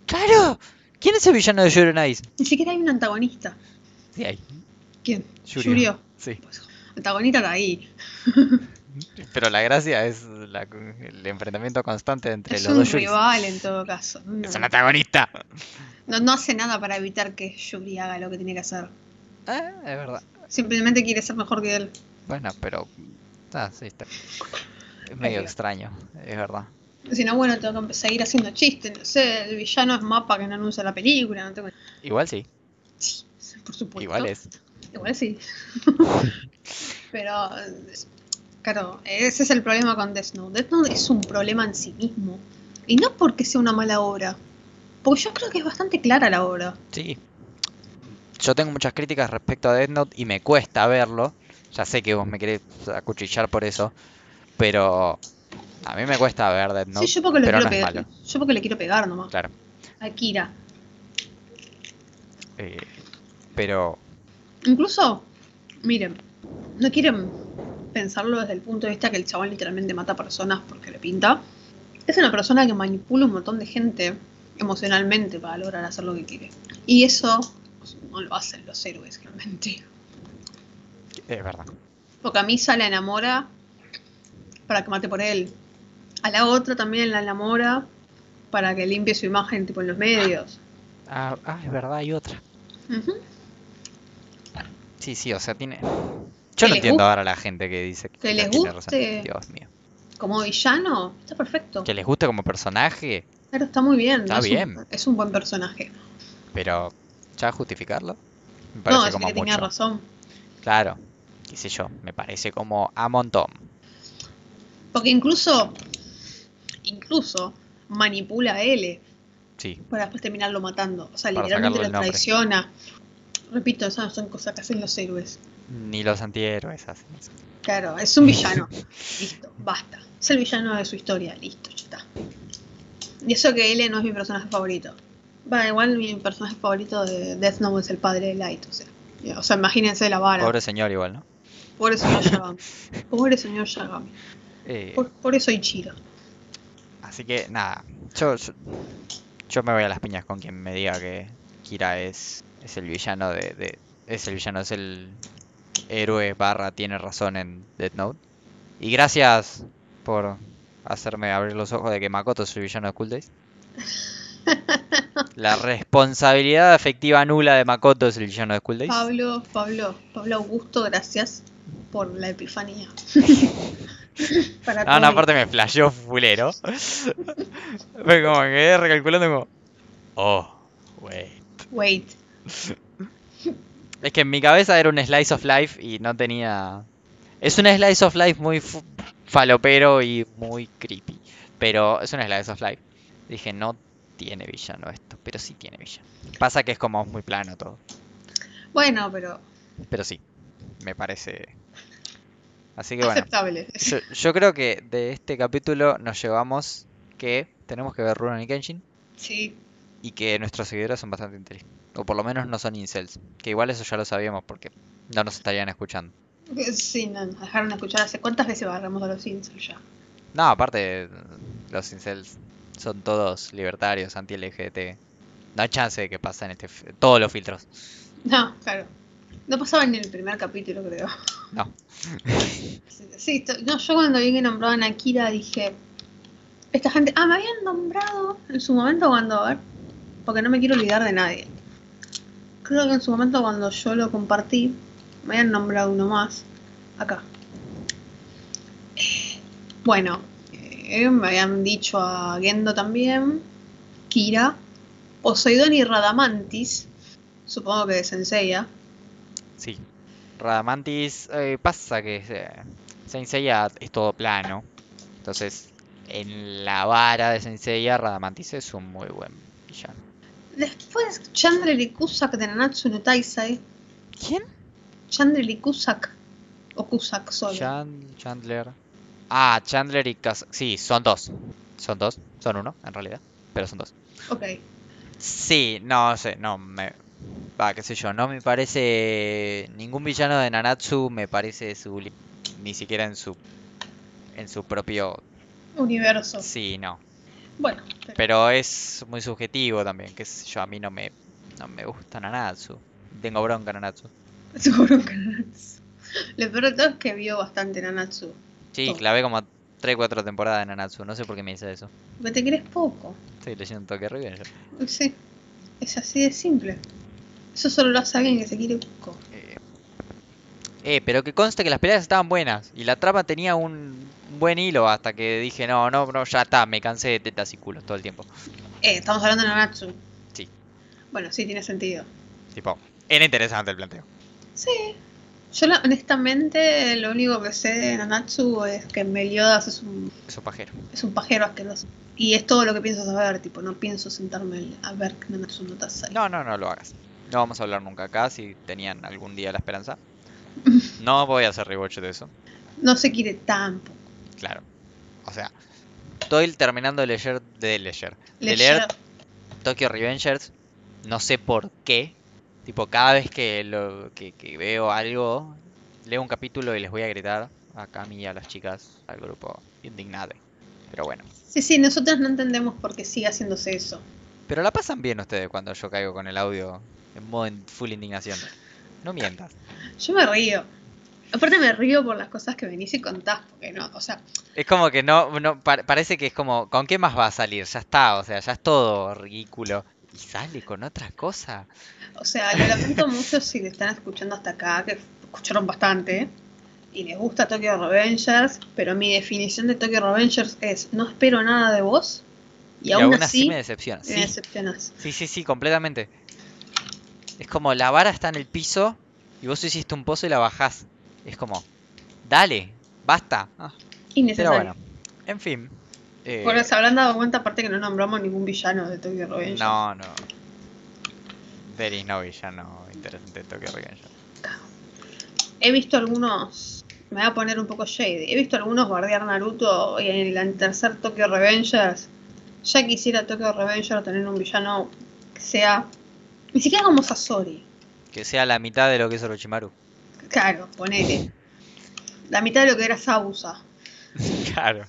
¡Claro! ¿Quién es el villano de Yuri on Ice? Ni siquiera hay un antagonista. Sí, hay. ¿Quién? Yurio. Yurio. Sí. Pues, antagonista está ahí. [laughs] Pero la gracia es la- el enfrentamiento constante entre es los un dos Yuris. rival en todo caso. No, Es un antagonista. no, no hace nada para evitar que Yuri haga lo que tiene que hacer. Ah, es verdad. Simplemente quiere ser mejor que él. Bueno, pero. Ah, sí, está. Es medio extraño, es verdad. Si no, bueno, tengo que seguir haciendo chistes. No sé, el villano es mapa que no anuncia la película. No tengo... Igual sí, Sí, por supuesto. igual es. Igual sí. [laughs] Pero, eh, claro, ese es el problema con Death Note. Death Note es un problema en sí mismo. Y no porque sea una mala obra. Porque yo creo que es bastante clara la obra. Sí. Yo tengo muchas críticas respecto a Death Note y me cuesta verlo. Ya sé que vos me querés acuchillar por eso. Pero a mí me cuesta ver Death Note. sí, yo porque, lo pero quiero no es pegar, malo. yo porque le quiero pegar nomás. Claro. A Kira. Eh, pero Incluso, miren, no quieren pensarlo desde el punto de vista que el chabón literalmente mata personas porque le pinta. Es una persona que manipula un montón de gente emocionalmente para lograr hacer lo que quiere. Y eso no lo hacen los héroes realmente. es verdad. Porque a Misa la enamora para que mate por él. A la otra también la enamora para que limpie su imagen tipo en los medios. Ah, ah, es verdad, hay otra. Ujú. Sí, sí, o sea, tiene. Yo no entiendo guste- ahora a la gente que dice que, que les razón. guste. Dios mío. Como villano, está perfecto. Que les guste como personaje, Claro, está muy bien. Está es un- bien. es un buen personaje. pero ya justificarlo me No, parece es como que tenía razón. Claro, qué sé yo, me parece como a montón. Porque incluso, incluso manipula a L Sí, para después terminarlo matando. O sea, Para literalmente lo traiciona. Repito, esas son cosas que hacen los héroes. Ni los antihéroes hacen eso. Claro, es un villano. [laughs] Listo, basta. Es el villano de su historia, listo, ya está. Y eso que L no es mi personaje favorito. Va, igual mi personaje favorito de Death Note es el padre de Light, o sea. O sea, imagínense la vara. Pobre señor igual, ¿no? Pobre señor [laughs] Yagami. Pobre señor Yagami. Eh, Por, por eso Ichiro. Así que nada, yo, yo, yo me voy a las piñas con quien me diga que Kira es, es el villano de, de- Es el villano, es el héroe barra tiene razón en Death Note. Y gracias por hacerme abrir los ojos de que Makoto es el villano de Cool Days. [laughs] La responsabilidad afectiva nula de Makoto es el villano de Cool Days. Pablo, Pablo, Pablo Augusto, gracias por la epifanía. [laughs] Para Ah, no, aparte me flasheó fulero. Fue como que quedé recalculando como... Oh, wait. Wait. [laughs] Es que en mi cabeza era un slice of life y no tenía... Es un slice of life muy falopero y muy creepy. Pero es un slice of life. Dije, no tiene villano esto, pero sí tiene villano. Pasa que es como muy plano todo. Bueno, pero Pero sí, me parece... Así que bueno. aceptable. Yo, yo creo que de este capítulo nos llevamos que tenemos que ver Rurouni Kenshin Sí, y que nuestros seguidores son bastante inteligentes. O por lo menos no son incels. Que igual eso ya lo sabíamos porque no nos estarían escuchando. [laughs] sí, no, nos dejaron de escuchar hace cuántas veces agarramos a los incels ya. No, aparte, los incels son todos libertarios, anti-LGBT. No hay chance de que pasen este, todos los filtros. No, claro. No pasaba ni en el primer capítulo, creo. No. [laughs] Sí, no, yo cuando vi que nombraban a Kira dije, esta gente, ah, me habían nombrado en su momento cuando, a ver, porque no me quiero olvidar de nadie. Creo que en su momento cuando yo lo compartí, me habían nombrado uno más, acá. Bueno, eh, me habían dicho a Gendo también, Kira, Poseidón y Radamantis, supongo que de Senseiya. Sí. Radamantis, eh, pasa que eh, Saint Seiya es todo plano. Entonces, en la vara de Saint Seiya, Radamantis es un muy buen villano. Después Chandler y Kusak de Nanatsu no Taisai. ¿Quién? Chandler y Kusak. O Kusak solo. Chan- Chandler. Ah, Chandler y Kaz... Sí, son dos. Son dos. Son uno, en realidad. Pero son dos. Ok. Sí, no sé, no me... Va, qué sé yo, no me parece... Ningún villano de Nanatsu me parece su... Ni siquiera en su... En su propio... Universo. Sí, no. Bueno, pero- Pero es muy subjetivo también, que yo, a mí no me... No me gusta Nanatsu. Tengo bronca Nanatsu. [laughs] seguro que Nanatsu. Lo peor de todo es que vio bastante Nanatsu. Sí, Todo. clavé como 3 4 temporadas de Nanatsu, no sé por qué me dice eso. Porque te querés poco. Estoy leyendo un toque Revenger. Sí. Es así de simple. Eso solo lo hace alguien que se quiere poco. Eh, pero que conste que las peleas estaban buenas y la trama tenía un, un buen hilo hasta que dije, no, no, no, ya está, me cansé de tetas y culos todo el tiempo. Eh, estamos hablando de Nanatsu. Sí. Bueno, sí, tiene sentido. Tipo, era interesante el planteo. Sí. Yo honestamente lo único que sé de Nanatsu es que Meliodas es un, Eso pajero. es un pajero asqueroso. Y es todo lo que pienso saber, tipo, no pienso sentarme a ver Nanatsu no Taisai. No, no, no lo hagas. No vamos a hablar nunca acá si tenían algún día la esperanza. No voy a hacer rewatch de eso, No se quiere tampoco. claro. O sea, estoy terminando de leer, de leer, de leer Tokyo Revengers, no sé por qué. Tipo, cada vez que, lo, que, que veo algo, leo un capítulo y les voy a gritar a Cami y a las chicas, al grupo indignado. Pero bueno. Sí, sí, nosotros no entendemos por qué sigue haciéndose eso. Pero la pasan bien ustedes cuando yo caigo con el audio en modo full indignación. No mientas. Yo me río. Aparte me río por las cosas que venís y contás, porque no, o sea, Es como que no, no pa- parece que es como, ¿con qué más va a salir? Ya está, o sea, ya es todo ridículo. Y sale con otra cosa. o sea, lo lamento [laughs] mucho si le están escuchando hasta acá, que escucharon bastante, y les gusta Tokyo Revengers, pero mi definición de Tokyo Revengers es no espero nada de vos, y, Y aún, aún así, así me decepciona. me Sí, decepcionás. sí, sí, sí, completamente. Es como la vara está en el piso y vos hiciste un pozo y la bajás. Es como, dale, basta. Ah, pero Innecesario. bueno, en fin. eh, Porque se habrán dado cuenta aparte que no nombramos ningún villano de Tokyo Revengers. no, no. There is no villano interesante en Tokyo Revenger. He visto algunos, me voy a poner un poco shady, he visto algunos bardear Naruto y en el tercer Tokyo Revengers, ya quisiera Tokyo Revengers tener un villano que sea, ni siquiera como Sasori, Que sea la mitad de lo que es Orochimaru. claro, ponele, la mitad de lo que era Sausa, [laughs] claro.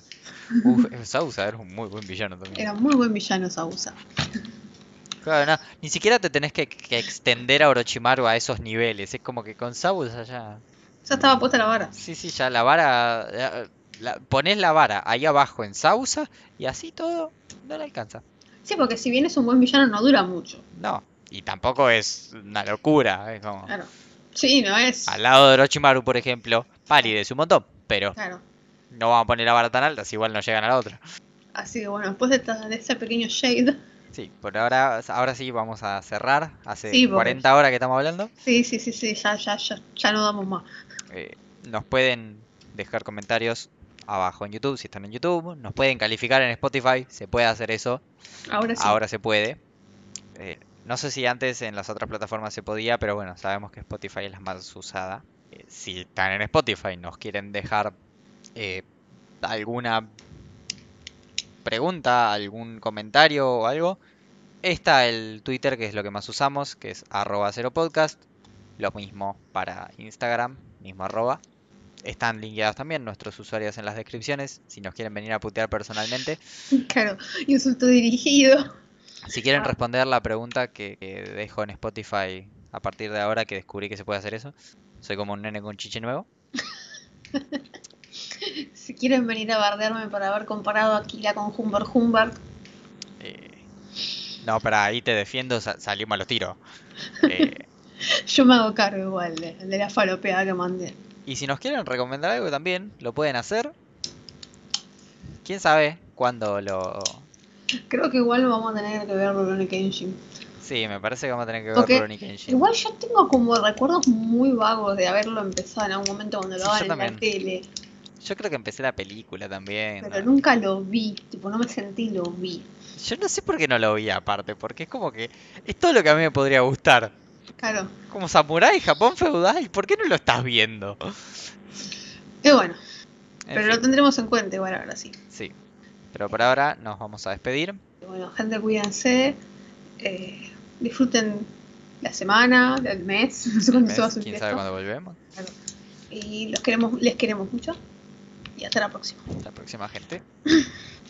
Uf, Sausa era un muy buen villano también. era muy buen villano Sausa. Claro, no, ni siquiera te tenés que, que extender a Orochimaru a esos niveles. Es como que con Sausa ya. Ya estaba puesta la vara. Sí, sí, ya la vara. ya, la- ponés la vara ahí abajo en Sausa y así todo no le alcanza. Sí, porque si bien es un buen villano no dura mucho, No, y tampoco es una locura. Es como. claro. Sí, no es, Al lado de Orochimaru, por ejemplo, palidece un montón, pero claro. no vamos a poner la vara tan alta si igual no llegan a la otra. Así que bueno, después de, esta- de ese pequeño shade, Sí, por ahora, ahora sí vamos a cerrar. Hace Sí, porque- 40 horas que estamos hablando. sí, sí, sí, sí, ya, ya, ya, ya no damos más. Eh, nos pueden dejar comentarios abajo en YouTube si están en YouTube. Nos pueden calificar en Spotify. Se puede hacer eso. Ahora sí. Ahora se puede. Eh, no sé si antes en las otras plataformas se podía, pero bueno, sabemos que Spotify es la más usada. Eh, si están en Spotify, nos quieren dejar eh, alguna pregunta, algún comentario o algo, está el Twitter, que es lo que más usamos, que es arroba cero podcast. Lo mismo para Instagram, mismo arroba. están linkeados también nuestros usuarios en las descripciones. Si nos quieren venir a putear personalmente. [laughs] Claro, insulto dirigido. Si quieren Ah. responder la pregunta que, que dejo en Spotify a partir de ahora que descubrí que se puede hacer eso. Soy como un nene con chiche nuevo. [laughs] Si quieren venir a bardearme por haber comparado a Kira con Humbert Humbert, Eh, no, pero ahí te defiendo, sa- salimos a los tiros. [laughs] Eh, yo me hago cargo igual de, de la falopeada que mandé. y si nos quieren recomendar algo también, lo pueden hacer. Quién sabe cuándo lo. Creo que igual vamos a tener que ver Rurouni Kenshin. Sí, me parece que vamos a tener que ver Porque Rurouni Kenshin. Igual yo tengo como recuerdos muy vagos de haberlo empezado en algún momento cuando lo Sí, daban en la tele. Yo creo que empecé la película también. Pero ¿no? nunca lo vi, tipo, no me sentí lo vi. Yo no sé por qué no lo vi aparte, porque es como que es todo lo que a mí me podría gustar. Claro. Como Samurai, Japón feudal, ¿por qué no lo estás viendo? Y bueno, En pero fin, lo tendremos en cuenta igual ahora sí. Pero por ahora nos vamos a despedir. Bueno, gente, cuídense. eh, disfruten la semana, el mes, [laughs] no sé cuándo se va a ¿Quién sabe cuándo volvemos? Y los queremos, les queremos mucho. Y hasta la próxima. La próxima gente. [laughs]